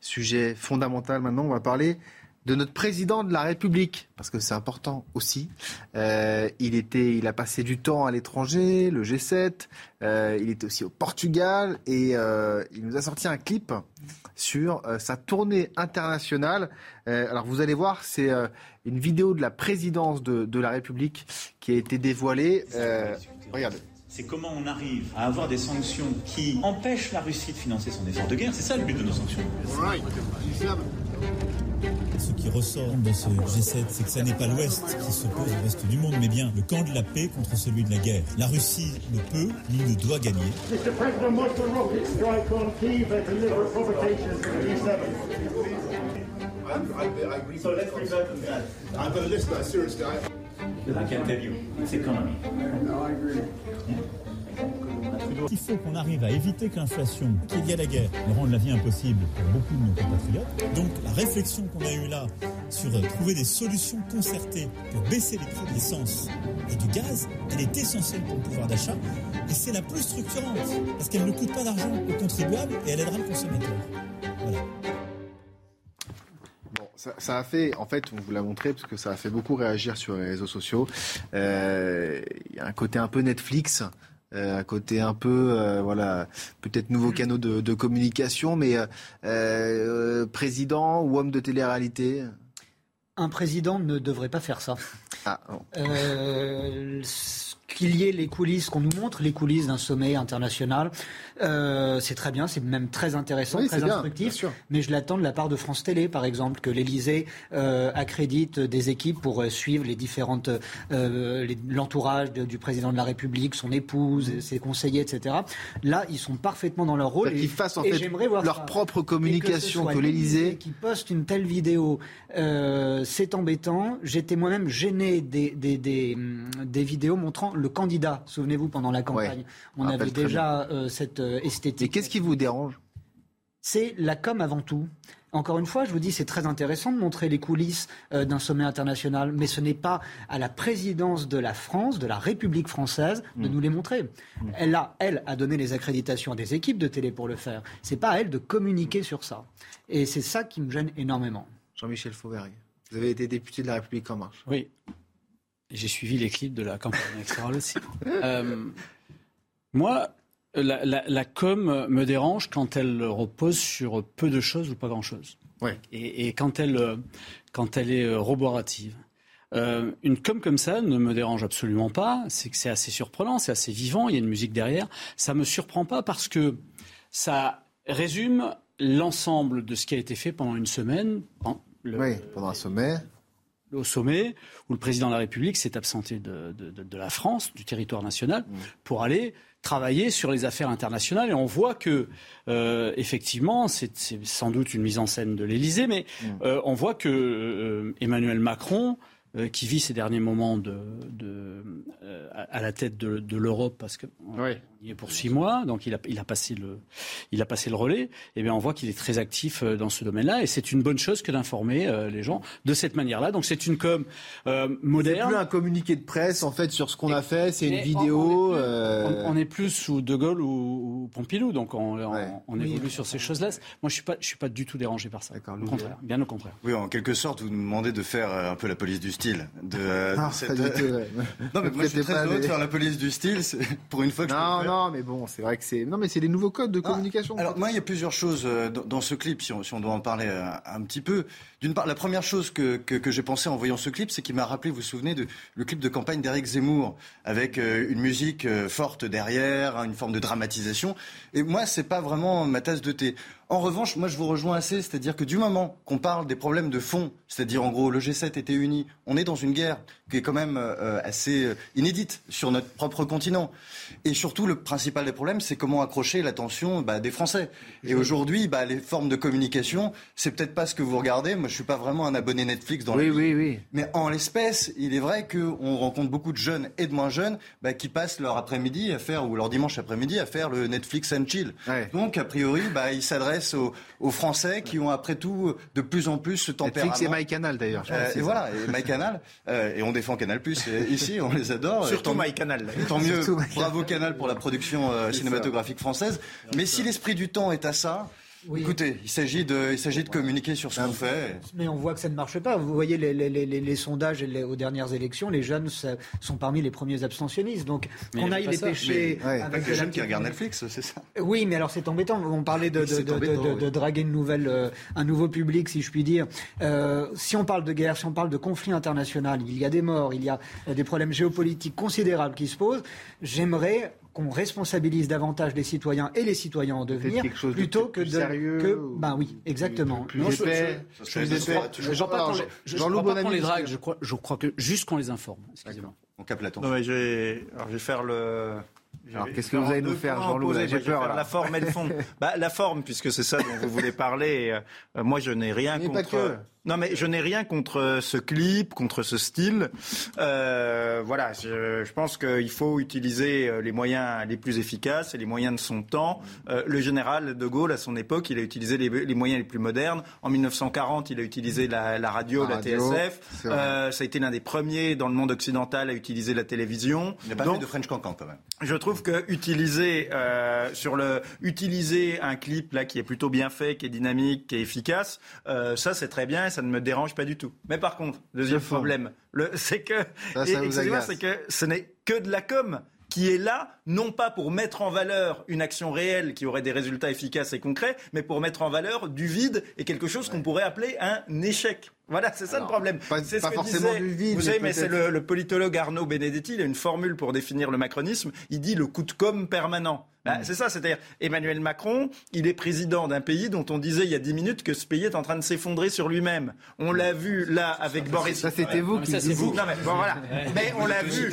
Sujet fondamental maintenant. On va parler de notre président de la République, parce que c'est important aussi. Euh, il, était, il a passé du temps à l'étranger, le G7, il était aussi au Portugal, et il nous a sorti un clip sur sa tournée internationale. alors vous allez voir, c'est une vidéo de la présidence de, la République qui a été dévoilée. Euh, regardez.
c'est comment on arrive à avoir des sanctions qui empêchent la Russie de financer son effort de guerre. C'est ça le but de nos sanctions.
Ce qui ressort de ce G7, c'est que ce n'est pas l'Ouest qui s'oppose au reste du monde, mais bien le camp de la paix contre celui de la guerre. La Russie ne peut ni ne doit gagner. Il faut qu'on arrive à éviter que l'inflation, qu'il y ait la guerre, ne rende la vie impossible pour beaucoup de nos compatriotes. Donc la réflexion qu'on a eue là sur trouver des solutions concertées pour baisser les prix de l'essence et du gaz, elle est essentielle pour le pouvoir d'achat et c'est la plus structurante parce qu'elle ne coûte pas d'argent aux contribuables et elle aidera le consommateur. Voilà.
Ça, a fait, en fait, on vous l'a montré parce que ça a fait beaucoup réagir sur les réseaux sociaux. Euh, il y a un côté un peu Netflix. Euh, un côté un peu, euh, voilà, peut-être nouveau mm. canaux de, de communication, mais président ou homme de télé-réalité?
Un président ne devrait pas faire ça. Ah, qu'il y ait les coulisses, qu'on nous montre les coulisses d'un sommet international, euh, c'est très bien, c'est même très intéressant, très instructif. mais je l'attends de la part de France Télé, par exemple, que l'Élysée euh, accrédite des équipes pour euh, suivre les différentes, l'entourage du président de la République, son épouse, mmh. ses conseillers, etc. Là, ils sont parfaitement dans leur rôle.
Qu'ils fassent en fait leur propre communication, que, l'Élysée
qui poste une telle vidéo, c'est embêtant. J'étais moi-même gêné des, des, des, des vidéos montrant le candidat. Souvenez-vous, pendant la campagne, on avait déjà euh, cette euh, esthétique.
Et qu'est-ce qui vous dérange?
C'est la com avant tout. Encore une fois, je vous dis, c'est très intéressant de montrer les coulisses euh, d'un sommet international, mais ce n'est pas à la présidence de la France, de la République française, de mm. nous les montrer. Elle a, elle, a donné les accréditations à des équipes de télé pour le faire. C'est pas à elle de communiquer sur ça. Et c'est ça qui me gêne énormément.
Jean-Michel Fauvergue, vous avez été député de la République en marche.
Oui. J'ai suivi les clips de la campagne électorale aussi. Euh, moi, la, com me dérange quand elle repose sur peu de choses ou pas grand-chose.
Ouais.
Et, quand, elle, quand elle est roborative. Euh, une com comme ça ne me dérange absolument pas. C'est que c'est assez surprenant, c'est assez vivant, il y a une musique derrière. Ça me surprend pas parce que ça résume l'ensemble de ce qui a été fait pendant une semaine.
oui, pendant un sommet
au sommet où le président de la République s'est absenté de, la France, du territoire national, mmh. pour aller travailler sur les affaires internationales. Et on voit que, euh, effectivement, c'est sans doute une mise en scène de l'Élysée, mais mmh. euh, on voit que euh, Emmanuel Macron qui vit ces derniers moments de, à la tête de, l'Europe, parce que il est pour six mois, donc il a, il a, passé, le, il a passé le relais. Et eh bien, on voit qu'il est très actif euh, dans ce domaine-là. Et c'est une bonne chose que d'informer euh, les gens de cette manière-là. Donc c'est une com euh, moderne.
C'est plus un communiqué de presse, en fait, sur ce qu'on a fait. C'est une vidéo.
On est, plus, sous De Gaulle ou, Pompidou. Donc on, on, évolue sur ces choses-là. Moi, je suis pas, je suis pas du tout dérangé par ça. Au contraire, bien au contraire.
Oui, en quelque sorte, vous nous demandez de faire un peu la police du style. De, ah, Non, mais moi, je suis très heureux de faire la police du style. Pour une fois que
je non, mais bon, c'est vrai que c'est. Non, mais c'est des nouveaux codes de ah, communication.
alors, moi, il y a plusieurs choses euh, dans, ce clip, si on, si on, doit en parler euh, un, petit peu. D'une part, la première chose que, que, j'ai pensé en voyant ce clip, c'est qu'il m'a rappelé, vous vous souvenez, de, le clip de campagne d'Éric Zemmour, avec euh, une musique forte derrière, hein, une forme de dramatisation. Et moi, c'est pas vraiment ma tasse de thé. En revanche, moi je vous rejoins assez, c'est-à-dire que du moment qu'on parle des problèmes de fond, c'est-à-dire en gros le G7 était uni, on est dans une guerre qui est quand même euh, assez euh, inédite sur notre propre continent. Et surtout, le principal des problèmes, c'est comment accrocher l'attention bah, des Français. Et aujourd'hui, bah, les formes de communication, c'est peut-être pas ce que vous regardez. Moi, je suis pas vraiment un abonné Netflix dans
oui, oui, oui.
Mais en l'espèce, il est vrai qu'on rencontre beaucoup de jeunes et de moins jeunes bah, qui passent leur après-midi à faire ou leur dimanche après-midi à faire le Netflix and chill. Donc, a priori, bah, ils s'adressent aux, Français qui ont après tout de plus en plus ce tempérament.
Netflix et MyCanal d'ailleurs.
Euh, et voilà, et MyCanal. Euh, et on défend Canal Plus ici, on les adore.
Surtout MyCanal.
Tant mieux. Bravo Canal pour la production euh, cinématographique française. Mais si l'esprit du temps est à ça, Écoutez, il s'agit de, il s'agit de communiquer sur ce qu'on fait.
Mais on voit que ça ne marche pas. Vous voyez les, les, les, les sondages aux dernières élections, les jeunes sont parmi les premiers abstentionnistes. Donc qu'on aille les pêcher.
avec les jeunes qui regardent Netflix, c'est ça.
Oui, mais alors c'est embêtant. On parlait de, de, de, de, draguer une nouvelle, euh, un nouveau public, si je puis dire. Euh, si on parle de guerre, si on parle de conflit international, il y a des morts, il y a des problèmes géopolitiques considérables qui se posent. J'aimerais qu'on responsabilise davantage les citoyens et les citoyens en devenir, plutôt que de
sérieux.
Que, ben oui, exactement.
Jean-Loup les drague. Je crois, je crois que juste qu'on les informe. Excusez-moi.
On capte
Non, mais je vais, alors je vais faire le.
Alors, qu'est-ce que vous allez nous faire, Jean-Loup
J'ai peur. La forme et le fond. bah, la forme, puisque c'est ça dont vous voulez parler. Euh, moi, je n'ai rien
mais
contre. Non, mais je n'ai rien contre ce clip, contre ce style. Euh, voilà, je, je pense qu'il faut utiliser euh, les moyens les plus efficaces et les moyens de son temps. Euh, le général de Gaulle, à son époque, il a utilisé les, les moyens les plus modernes. En 1940, il a utilisé la, la radio, la, la radio, TSF. Euh, ça a été l'un des premiers dans le monde occidental à utiliser la télévision.
Il n'a pas Donc, fait de French Cancan, quand même.
Je trouve que utiliser euh, sur le utiliser un clip là qui est plutôt bien fait, qui est dynamique, qui est efficace, euh, ça c'est très bien ça ne me dérange pas du tout. Mais par contre, deuxième problème, c'est que, c'est que ce n'est que de la com qui est là, non pas pour mettre en valeur une action réelle qui aurait des résultats efficaces et concrets, mais pour mettre en valeur du vide et quelque chose qu'on pourrait appeler un échec. Voilà, c'est ça
Alors,
le problème.
Pas,
c'est
pas
ce que
forcément
disait,
du vide.
Vous savez, mais c'est le, le, politologue Arnaud Benedetti, il a une formule pour définir le macronisme. Il dit le coup de com permanent. Bah, c'est ça, c'est-à-dire Emmanuel Macron, il est président d'un pays dont on disait il y a dix minutes que ce pays est en train de s'effondrer sur lui-même. On l'a vu là avec
ça,
Boris.
Ça c'était vous qui
ça, c'est vous. Non, mais, bon, voilà. mais on l'a vu,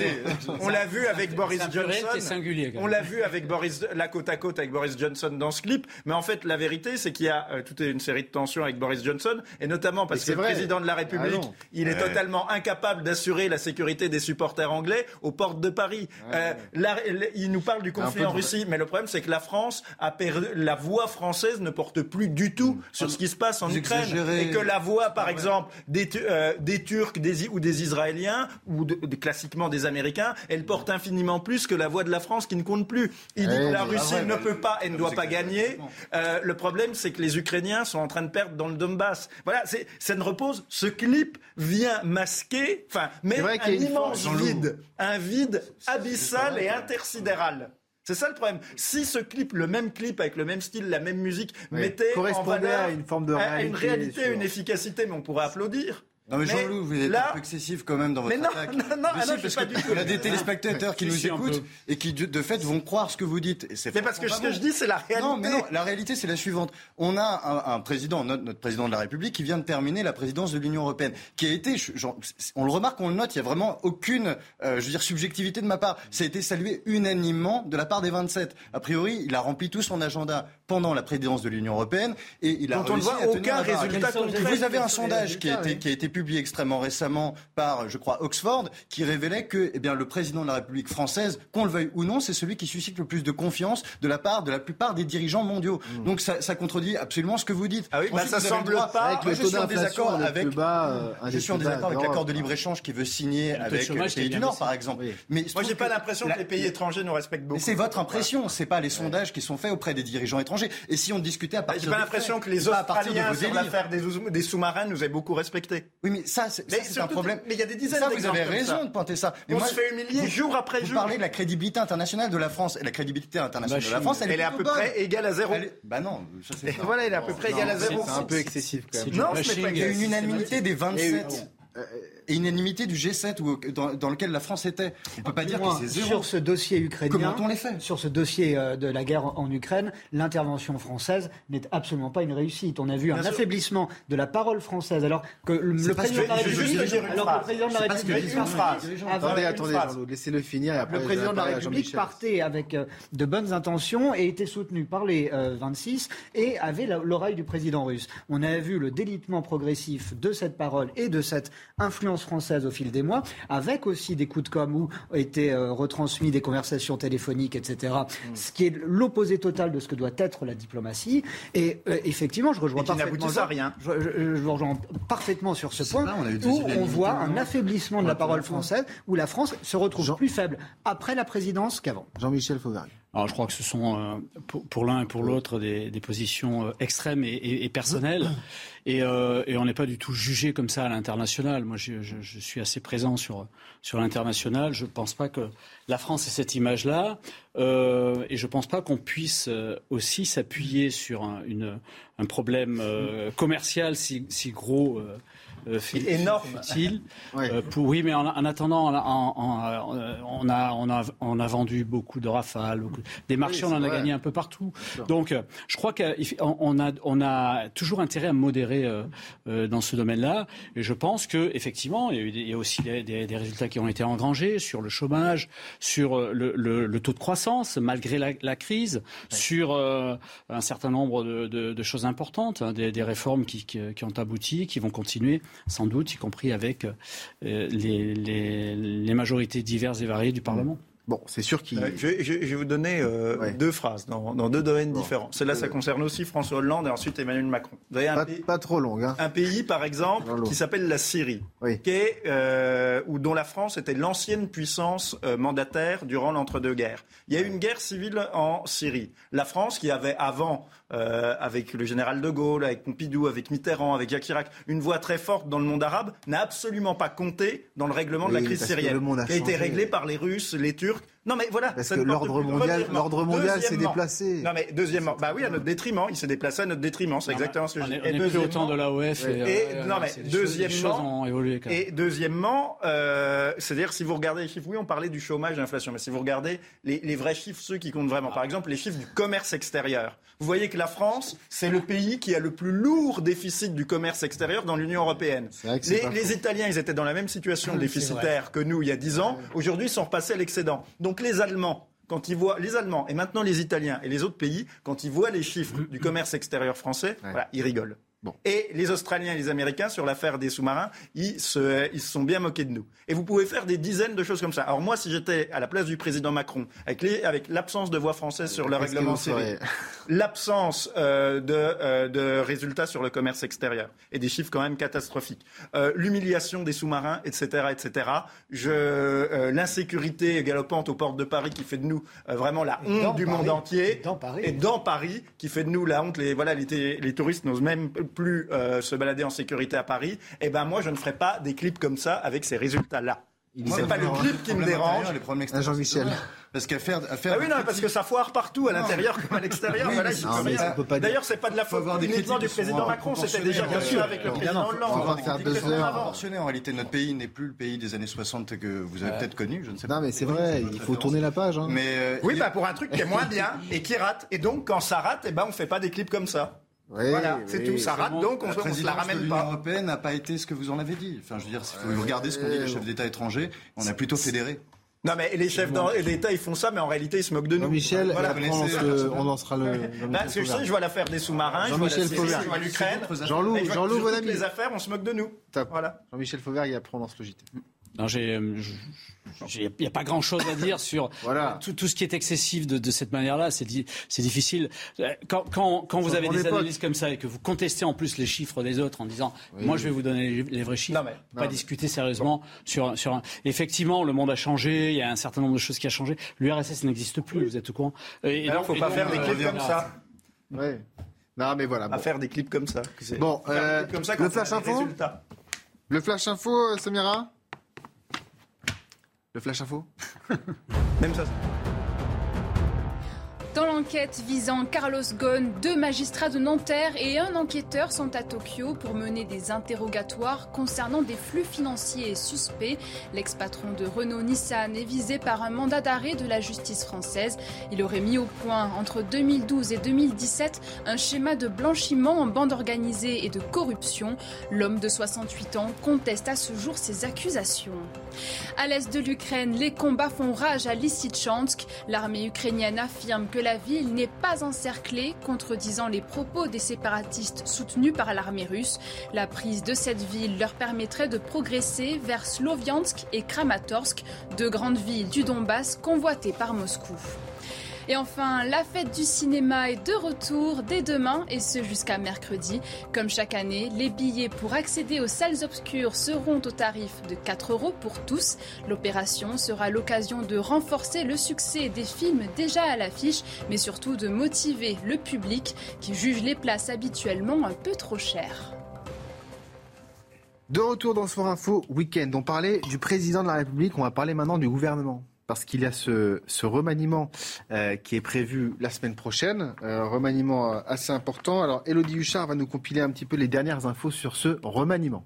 on l'a vu avec Boris Johnson.
Singulier,
on l'a vu avec Boris, la côte à côte avec Boris Johnson dans ce clip. Mais en fait, la vérité, c'est qu'il y a euh, toute une série de tensions avec Boris Johnson, et notamment parce que le président de la République, ah il est totalement incapable d'assurer la sécurité des supporters anglais aux portes de Paris. Euh, il nous parle du conflit en Russie, mais le problème, c'est que la France a perdu, la voix française ne porte plus du tout mmh. sur ce qui se passe en Ukraine. Et que la voix, par exemple, des, euh, des Turcs des, ou des Israéliens, ou de, de, classiquement des Américains, elle porte infiniment plus que la voix de la France qui ne compte plus. Il dit que la Russie ah ne peut pas et ne doit pas gagner. Euh, le problème, c'est que les Ukrainiens sont en train de perdre dans le Donbass. Voilà, ça ne repose. Ce clip vient masquer, enfin, mais un immense vide, un vide abyssal et intersidéral. C'est ça le problème. Si ce clip, le même clip avec le même style, la même musique, oui. mettait en valeur
à une forme de réalité,
à une réalité, sur... une efficacité, mais on pourrait applaudir.
Non mais, mais Jean-Loup, vous êtes
là...
un peu excessif quand même dans votre
mais non,
attaque.
Non, non,
mais
si,
non, parce
pas
que
du tout.
On a des téléspectateurs qui nous écoutent et qui de fait vont croire ce que vous dites. Et
mais parce que ce que je dis, c'est la réalité.
Non, mais non, la réalité, c'est la suivante. On a un, un président, notre, notre, président de la République, qui vient de terminer la présidence de l'Union européenne, qui a été, genre, on le remarque, on le note, il y a vraiment aucune, euh, je veux dire, subjectivité de ma part. Ça a été salué unanimement de la part des 27. A priori, il a rempli tout son agenda pendant la présidence de l'Union européenne et il a
Dont on ne voit aucun résultat concret.
Vous avez un sondage qui a, été, qui a été publié extrêmement récemment par, je crois, Oxford, qui révélait que eh bien, le président de la République française, qu'on le veuille ou non, c'est celui qui suscite le plus de confiance de la part de la plupart des dirigeants mondiaux. Mmh. Donc ça, ça, contredit absolument ce que vous dites.
Ah oui, bah ça semble pas.
Avec le
je suis en désaccord avec.
Bas, euh,
je suis en désaccord avec l'accord de libre échange qui veut signer avec les pays du Nord, par exemple.
Mais moi, j'ai pas l'impression que les pays étrangers nous respectent beaucoup.
C'est votre impression, c'est pas les sondages qui sont faits auprès des dirigeants étrangers. Et si on discutait à partir
J'ai pas l'impression que les Australiens sur l'affaire des, des sous-marins nous aient beaucoup respecté.
Oui, mais ça, c'est un problème.
Mais il y a des dizaines
ça, vous avez raison de pointer ça.
Mais on moi, se fait humilier jour après
vous
jour.
Vous parlez de la crédibilité internationale de la France. Et la crédibilité internationale de la France, elle,
elle est à peu
bonne.
près égale à zéro.
Est... Bah non, ça c'est
Voilà, elle est à peu près égale à zéro.
C'est un peu excessif quand même.
Non, pas
Il y a une unanimité des 27 et unanimité du G7 où, dans, dans, lequel la France était. On ne peut pas dire que c'est zéro.
Sur ce dossier ukrainien,
comment on les fait
Sur ce dossier euh, de la guerre en Ukraine, l'intervention française n'est absolument pas une réussite. On a vu Bien un sûr. affaiblissement de la parole française, alors que le, président de la République, alors que le président de la République,
une phrase.
Attendez, attendez, laissez-le finir. Et après,
le président de la République partait avec euh, de bonnes intentions et était soutenu par les euh, 26 et avait l'oreille du président russe. On a vu le délitement progressif de cette parole et de cette influence française au fil des mois, avec aussi des coups de com' où étaient euh, retransmis des conversations téléphoniques, etc. Mm. Ce qui est l'opposé total de ce que doit être la diplomatie. Et euh, effectivement, je rejoins parfaitement.
à rien.
Je, je, je, rejoins parfaitement sur ce point, on où on voit un affaiblissement de la parole française, où la France se retrouve Jean... plus faible après la présidence qu'avant.
Jean-Michel Fauvergue.
Alors, je crois que ce sont euh, pour, pour l'un et pour l'autre des, des, positions euh, extrêmes et, et, et personnelles. Et, euh, et on n'est pas du tout jugé comme ça à l'international. Moi, je, je, je, suis assez présent sur, sur l'international. Je ne pense pas que la France ait cette image-là. Euh, et je ne pense pas qu'on puisse aussi s'appuyer sur un, une, un problème commercial si, si gros euh, énorme. Utile. pour, oui, mais en, attendant, on, a, on, a, on a vendu beaucoup de rafales. des marchés, on en a gagné un peu partout. Donc, je crois qu'on a, on a toujours intérêt à modérer dans ce domaine-là. Et je pense qu'effectivement, il, il y a aussi des, des, résultats qui ont été engrangés sur le chômage, sur le, le, taux de croissance, malgré la, la crise, sur un certain nombre de, de, de choses importantes, hein, des, des, réformes qui, qui, qui, ont abouti, qui vont continuer sans doute, y compris avec euh, les, les, les majorités diverses et variées du Parlement.
Bon, c'est sûr qu'il.
je, vais vous donner euh, deux phrases dans, deux domaines différents. Celle-là, ça concerne aussi François Hollande et ensuite Emmanuel Macron.
Vous avez un pas, pays, pas trop long. Hein.
Un pays, par exemple, qui s'appelle la Syrie, qui est, euh, dont la France était l'ancienne puissance euh, mandataire durant l'entre-deux-guerres. Il y a eu une guerre civile en Syrie. La France, qui avait avant euh, avec le général de Gaulle, avec Pompidou, avec Mitterrand, avec Jacques Chirac, une voix très forte dans le monde arabe, n'a absolument pas compté dans le règlement de la crise syrienne, qui a été réglé par les Russes, les Turcs.
Non mais voilà. Parce que l'ordre mondial, l'ordre mondial s'est déplacé.
Non mais deuxièmement, bah oui à notre détriment, il s'est déplacé à notre détriment, c'est exactement ce que je dis.
Et plus autant de l'AOF.
Et, et euh, non mais deuxièmement, et deuxièmement, euh, c'est-à-dire si vous regardez les chiffres, oui on parlait du chômage, de l'inflation, mais si vous regardez les, les, vrais chiffres, ceux qui comptent vraiment, par exemple les chiffres du commerce extérieur, vous voyez que la France, c'est le pays qui a le plus lourd déficit du commerce extérieur dans l'Union européenne. Les, les, Italiens, ils étaient dans la même situation déficitaire que nous il y a 10 ans. Aujourd'hui, ils sont repassés à l'excédent. Donc les Allemands, quand ils voient les Allemands et maintenant les Italiens et les autres pays, quand ils voient les chiffres du commerce extérieur français, voilà, ils rigolent. Et les Australiens et les Américains, sur l'affaire des sous-marins, ils se, ils se sont bien moqués de nous. Et vous pouvez faire des dizaines de choses comme ça. Alors moi, si j'étais à la place du président Macron, avec, avec l'absence de voix française sur le règlement l'absence euh, de, euh, de résultats sur le commerce extérieur, et des chiffres quand même catastrophiques, euh, l'humiliation des sous-marins, etc., etc., je, l'insécurité galopante aux portes de Paris qui fait de nous vraiment la honte du monde entier,
et dans Paris,
et dans Paris qui fait de nous la honte. Les, voilà, les, les touristes n'osent même plus euh, se balader en sécurité à Paris, eh ben moi je ne ferai pas des clips comme ça avec ces résultats-là. C'est pas le clip qui me dérange.
Ah, Jean-Michel.
Parce qu'à faire, à faire. Ah oui, non, parce que ça foire partout, à l'intérieur comme à l'extérieur. D'ailleurs, c'est pas de la faute uniquement du président Macron, c'était déjà comme ça avec le président Hollande.
Heures. En réalité, notre pays n'est plus le pays des années 60 que vous avez peut-être connu, je ne sais pas.
Non, mais c'est vrai, il faut tourner la page. Hein.
Mais euh, oui, bah pour un truc qui est moins bien et qui rate. Et donc, quand ça rate, eh ben, on fait pas des clips comme ça voilà, c'est tout. Ça rate, donc on ne la ramène pas.
L'Union européenne n'a pas été ce que vous en avez dit. Enfin, je veux dire, si vous regardez ce qu'ont dit les chefs d'État étrangers, on a plutôt fédéré.
Non mais les chefs d'État ils font ça mais en réalité ils se moquent de nous.
Michel, voilà. on lancera le.
Bah, ce que je sais, je vois l'affaire des sous-marins, je vois l'Ukraine,
Jean-Loup, Jean-Loup.
Les affaires, on se moque de nous.
Voilà. Jean-Michel Fauvergue et après on lance le JT.
Non, j'ai, il n'y a pas grand-chose à dire sur voilà. tout, tout, ce qui est excessif de, de cette manière-là. C'est, c'est difficile. Quand, quand, quand vous avez des analyses comme ça et que vous contestez en plus les chiffres des autres en disant moi je vais vous donner les, vrais chiffres, non, mais, pas discuter sérieusement sur, sur un... Effectivement, le monde a changé, il y a un certain nombre de choses qui a changé. L'URSS n'existe plus, vous êtes au courant.
Et il ne faut pas faire des clips comme ça.
Oui. Non, mais voilà.
Bon. faire des clips comme ça.
Bon, euh, comme ça le flash info. Le flash info, Samira? Le flash info?
Même ça.
Dans l'enquête visant Carlos Ghosn, deux magistrats de Nanterre et un enquêteur sont à Tokyo pour mener des interrogatoires concernant des flux financiers suspects. L'ex-patron de Renault-Nissan est visé par un mandat d'arrêt de la justice française. Il aurait mis au point entre 2012 et 2017 un schéma de blanchiment en bande organisée et de corruption. L'homme de 68 ans conteste à ce jour ces accusations. À l'est de l'Ukraine, les combats font rage à Lysychansk. L'armée ukrainienne affirme que la ville n'est pas encerclée, contredisant les propos des séparatistes soutenus par l'armée russe. La prise de cette ville leur permettrait de progresser vers Sloviansk et Kramatorsk, deux grandes villes du Donbass convoitées par Moscou. Et enfin, la fête du cinéma est de retour dès demain et ce jusqu'à mercredi. Comme chaque année, les billets pour accéder aux salles obscures seront au tarif de 4 euros pour tous. L'opération sera l'occasion de renforcer le succès des films déjà à l'affiche, mais surtout de motiver le public qui juge les places habituellement un peu trop chères.
De retour dans Soir Info Week-end, on parlait du président de la République, on va parler maintenant du gouvernement parce qu'il y a ce, remaniement euh, qui est prévu la semaine prochaine, euh, remaniement euh, assez important. Alors, Elodie Huchard va nous compiler un petit peu les dernières infos sur ce remaniement.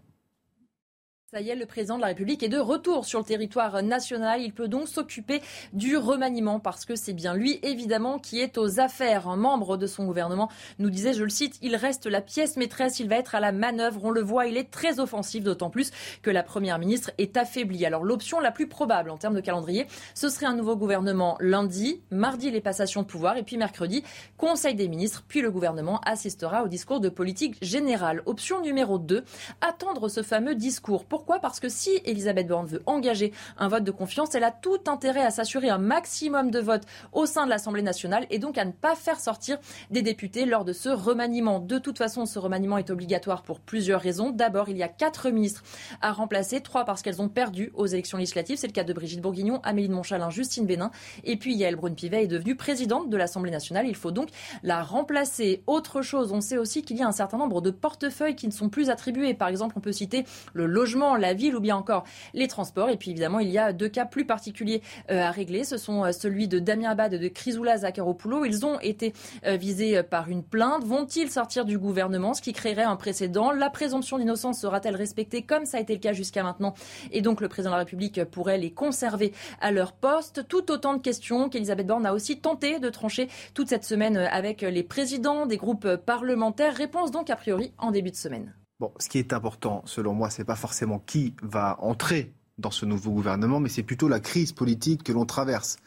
Est, le président de la République est de retour sur le territoire national. Il peut donc s'occuper du remaniement parce que c'est bien lui, évidemment, qui est aux affaires. Un membre de son gouvernement nous disait, je le cite, il reste la pièce maîtresse, il va être à la manœuvre. On le voit, il est très offensif, d'autant plus que la première ministre est affaiblie. Alors l'option la plus probable en termes de calendrier, ce serait un nouveau gouvernement lundi, mardi les passations de pouvoir et puis mercredi, Conseil des ministres, puis le gouvernement assistera au discours de politique générale. Option numéro 2, attendre ce fameux discours. Parce que si Elisabeth Borne veut engager un vote de confiance, elle a tout intérêt à s'assurer un maximum de votes au sein de l'Assemblée nationale et donc à ne pas faire sortir des députés lors de ce remaniement. De toute façon, ce remaniement est obligatoire pour plusieurs raisons. D'abord, il y a quatre ministres à remplacer, trois parce qu'elles ont perdu aux élections législatives. C'est le cas de Brigitte Bourguignon, Amélie de Montchalin, Justine Bénin. Et puis Yael Braun-Pivet est devenue présidente de l'Assemblée nationale. Il faut donc la remplacer. Autre chose, on sait aussi qu'il y a un certain nombre de portefeuilles qui ne sont plus attribués. Par exemple, on peut citer le logement, la ville ou bien encore les transports. Et puis évidemment, il y a deux cas plus particuliers euh, à régler. Ce sont euh, celui de Damien Abad et de Chrysoula Zakharopoulou. Ils ont été euh, visés par une plainte. Vont-ils sortir du gouvernement, ce qui créerait un précédent La présomption d'innocence sera-t-elle respectée comme ça a été le cas jusqu'à maintenant? Et donc le président de la République pourrait les conserver à leur poste. Tout autant de questions qu'Elisabeth Borne a aussi tenté de trancher toute cette semaine avec les présidents des groupes parlementaires. Réponse donc a priori en début de semaine.
Ce qui est important, selon moi, c'est pas forcément qui va entrer dans ce nouveau gouvernement, mais c'est plutôt la crise politique que l'on traverse.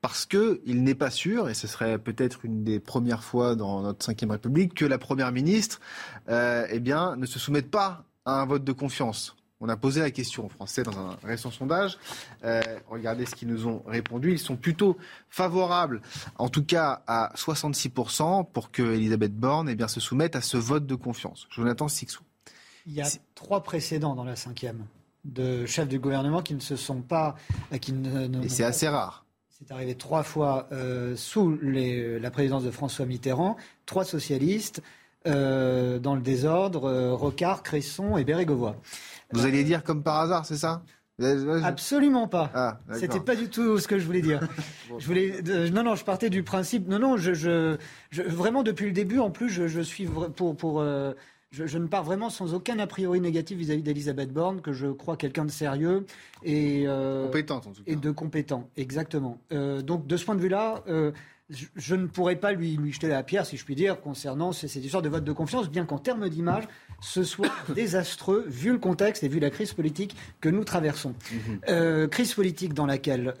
Parce qu'il n'est pas sûr, et ce serait peut-être une des premières fois dans notre Ve République, que la Première ministre euh, eh ne se soumette pas à un vote de confiance. On a posé la question aux Français dans un récent sondage. Euh, regardez ce qu'ils nous ont répondu. Ils sont plutôt favorables, en tout cas à 66%, pour que Elisabeth Borne eh se soumette à ce vote de confiance. Jonathan Sixou.
Il y a trois précédents dans la cinquième de chefs du gouvernement qui ne se sont pas.
Euh, qui ne, Et c'est assez rare.
C'est arrivé trois fois euh, sous les, la présidence de François Mitterrand, trois socialistes. Euh, dans le désordre, Rocard, Cresson et Bérégovoy.
Vous alliez dire comme par hasard, c'est ça?
Absolument pas. Ah, C'était pas du tout ce que je voulais dire. je voulais, non, non, je partais du principe. Non, non, je, je, vraiment depuis le début, en plus, je, suis pour, pour, je, ne pars vraiment sans aucun a priori négatif vis-à-vis d'Elisabeth Borne, que je crois quelqu'un de sérieux et
euh, compétente en tout cas.
Et de compétent, exactement. Euh, donc de ce point de vue-là, euh, je, ne pourrais pas lui, lui jeter la pierre, si je puis dire, concernant cette histoire de vote de confiance, bien qu'en termes d'image, ce soit désastreux vu le contexte et vu la crise politique que nous traversons. Mhm. crise politique dans laquelle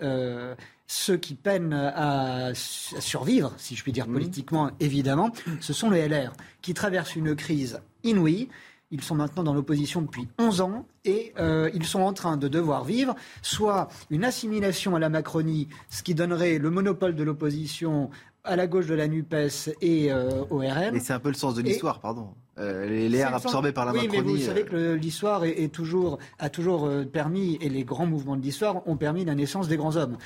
ceux qui peinent à, survivre, si je puis dire mhm. politiquement, évidemment, ce sont les LR, qui traversent une crise inouïe. Ils sont maintenant dans l'opposition depuis 11 ans et euh, ils sont en train de devoir vivre soit une assimilation à la Macronie, ce qui donnerait le monopole de l'opposition à la gauche de la NUPES et euh, au RN.
Et c'est un peu le sens de l'histoire, pardon. Euh, les, airs absorbés par la oui, Macronie.
Mais vous savez que l'histoire est, toujours, a toujours permis, et les grands mouvements de l'histoire ont permis la naissance des grands hommes.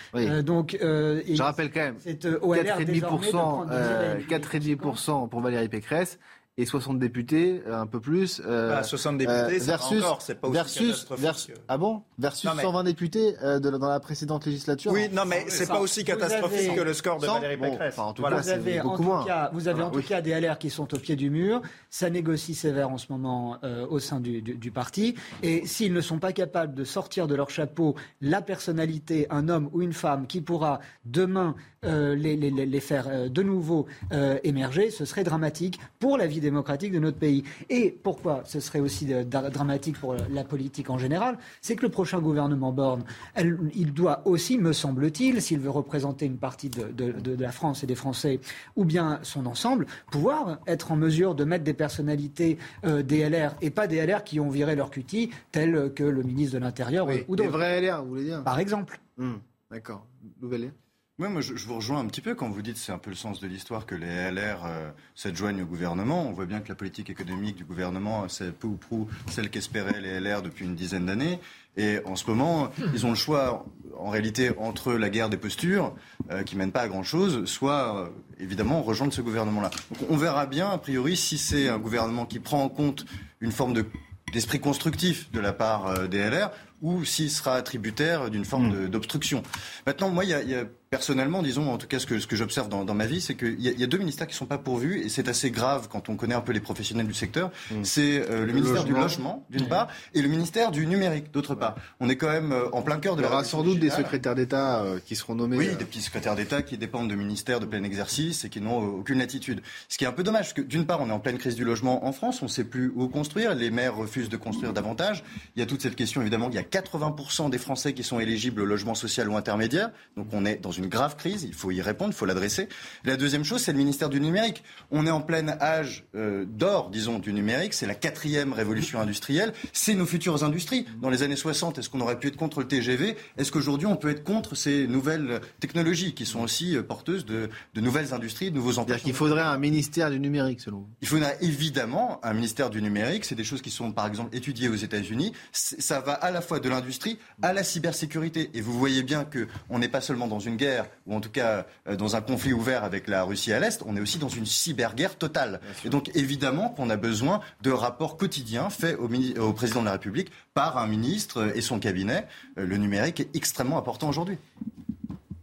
donc, Je rappelle quand même, 4,5% pour Valérie Pécresse et 60 députés, euh, un peu plus.
Euh, 60 bah, députés, versus, c'est pas
versus,
versus,
Ah bon? Versus 120 députés euh, de, dans la précédente législature
Oui, non, mais c'est pas aussi catastrophique que le score de Valérie Pécresse.
en tout cas, vous avez, en tout
cas, vous avez en tout cas des LR qui sont au pied du mur. Ça négocie sévère en ce moment euh, au sein du, du, du parti. Et s'ils ne sont pas capables de sortir de leur chapeau la personnalité, un homme ou une femme qui pourra demain euh, les, les, les, faire euh, de nouveau euh, émerger, ce serait dramatique pour la vie démocratique de notre pays. Et pourquoi ce serait aussi dramatique pour la politique en général C'est que le prochain gouvernement Borne, elle, il doit aussi, me semble-t-il, s'il veut représenter une partie de, de, de, la France et des Français, ou bien son ensemble, pouvoir être en mesure de mettre des personnalités euh, des LR et pas des LR qui ont viré leur cutie, tels que le ministre de l'Intérieur ou d'autres.
Des vrais LR, vous voulez dire?
Par exemple.
Hmm, D'accord. Nouvelle
oui, moi je, vous rejoins un petit peu quand vous dites c'est un peu le sens de l'histoire que les LR euh, s'adjoignent au gouvernement. On voit bien que la politique économique du gouvernement, c'est peu ou prou celle qu'espéraient les LR depuis une dizaine d'années. Et en ce moment, ils ont le choix, en réalité, entre la guerre des postures, euh, qui mène pas à grand-chose, soit, euh, évidemment, rejoindre ce gouvernement-là. on verra bien, a priori, si c'est un gouvernement qui prend en compte une forme de d'esprit constructif de la part euh, des LR ou s'il sera tributaire d'une forme hmm. d'obstruction. Maintenant, moi, il y a, y a personnellement, disons, en tout cas, ce que, ce que j'observe dans, dans, ma vie, c'est qu'il y, y, a deux ministères qui ne sont pas pourvus, et c'est assez grave quand on connaît un peu les professionnels du secteur. Hmm. C'est euh, le, ministère du logement, d'une hmm. part, et le ministère du numérique, d'autre part. On est quand même euh, en plein cœur de
la. Il y aura sans doute des secrétaires d'État euh, qui seront nommés.
Oui, des petits secrétaires d'État qui dépendent de ministères de plein exercice et qui n'ont aucune latitude. Ce qui est un peu dommage, parce que d'une part, on est en pleine crise du logement en France, on ne sait plus où construire, les maires refusent de construire davantage. Il y a toute cette question, évidemment, il y a 80% des Français qui sont éligibles au logement social ou intermédiaire, donc on est dans une grave crise faut y répondre, il faut l'adresser. La deuxième chose, c'est le ministère du numérique. On est en plein âge euh, d'or, disons, du numérique. C'est la quatrième révolution industrielle. C'est nos futures industries. Dans les années 60, est-ce qu'on aurait pu être contre le TGV Est-ce qu'aujourd'hui, on peut être contre ces nouvelles technologies qui sont aussi euh, porteuses de, de, nouvelles industries, de nouveaux emplois?
Il faudrait un ministère du numérique, selon vous?
Il faudrait évidemment un ministère du numérique. C'est des choses qui sont, par exemple, étudiées aux États-Unis. Ça va à la fois de l'industrie à la cybersécurité. Et vous voyez bien qu'on n'est pas seulement dans une guerre, ou en tout cas euh, dans un conflit ouvert avec la Russie à l'Est, on est aussi dans une cyberguerre totale. Et donc évidemment qu'on a besoin de rapports quotidiens faits au, président de la République par un ministre et son cabinet. Euh, le numérique est extrêmement important aujourd'hui.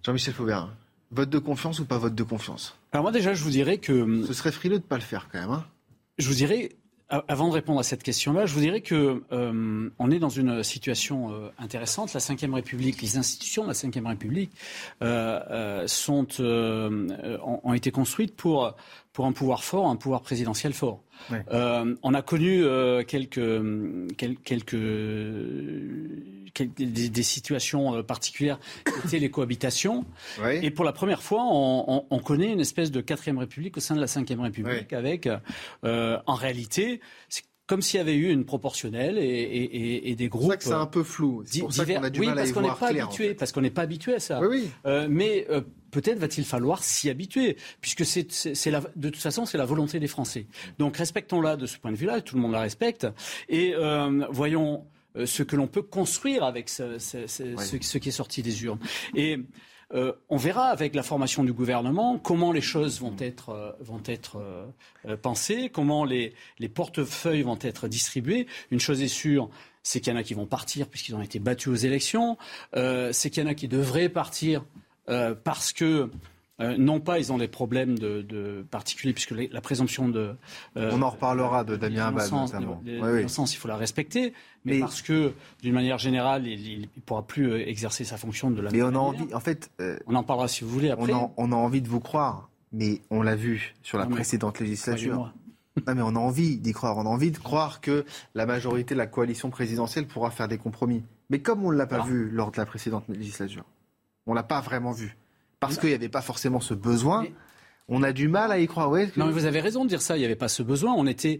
Jean-Michel Faubert, vote de confiance ou pas vote de confiance?
Alors moi déjà, je vous dirais que...
Ce serait frileux de ne pas le faire quand même. Hein
je vous dirais, avant de répondre à cette question-là, je vous dirais que euh, on est dans une situation euh, intéressante. La Ve République, les institutions de la Ve République euh, sont, ont été construites pour, pour un pouvoir fort, un pouvoir présidentiel fort. on a connu quelques, quelques des, situations particulières qui étaient les cohabitations. Et pour la première fois, on, on, connaît une espèce de quatrième république au sein de la cinquième république avec, euh, en réalité, comme s'il y avait eu une proportionnelle et, des groupes. C'est
ça que c'est un peu flou. C'est pour ça qu'on a du
oui,
mal
parce
qu'on
n'est pas
habitué,
parce qu'on n'est pas habitué à ça. Oui, euh, mais euh, peut-être va-t-il falloir s'y habituer, puisque c'est, de toute façon c'est la volonté des Français. Donc respectons-la de ce point de vue-là, tout le monde la respecte, et euh, voyons ce que l'on peut construire avec ce, ce, qui est sorti des urnes. Et euh, on verra avec la formation du gouvernement comment les choses vont être, euh, vont être euh, pensées, comment les, les, portefeuilles vont être distribués. Une chose est sûre, c'est qu'il y en a qui vont partir puisqu'ils ont été battus aux élections. c'est qu'il y en a qui devraient partir parce que euh, non pas, ils ont des problèmes de, particuliers, puisque la présomption de...
Euh, On en reparlera de Damien Abad, notamment.
sens, il faut la respecter, mais, parce que, d'une manière générale, il ne pourra plus euh, exercer sa fonction de la
mais
on
a envie, en fait...
on en parlera si vous voulez après.
On, a envie de vous croire, mais on l'a vu sur la précédente législature. Non, mais on a envie d'y croire. On a envie de croire que la majorité de la coalition présidentielle pourra faire des compromis. Mais comme on ne l'a pas vu lors de la précédente législature, on ne l'a pas vraiment vu parce qu'il n'y avait pas forcément ce besoin. On a du mal à y croire.
Non, mais vous avez raison de dire ça. Il n'y avait pas ce besoin. On était,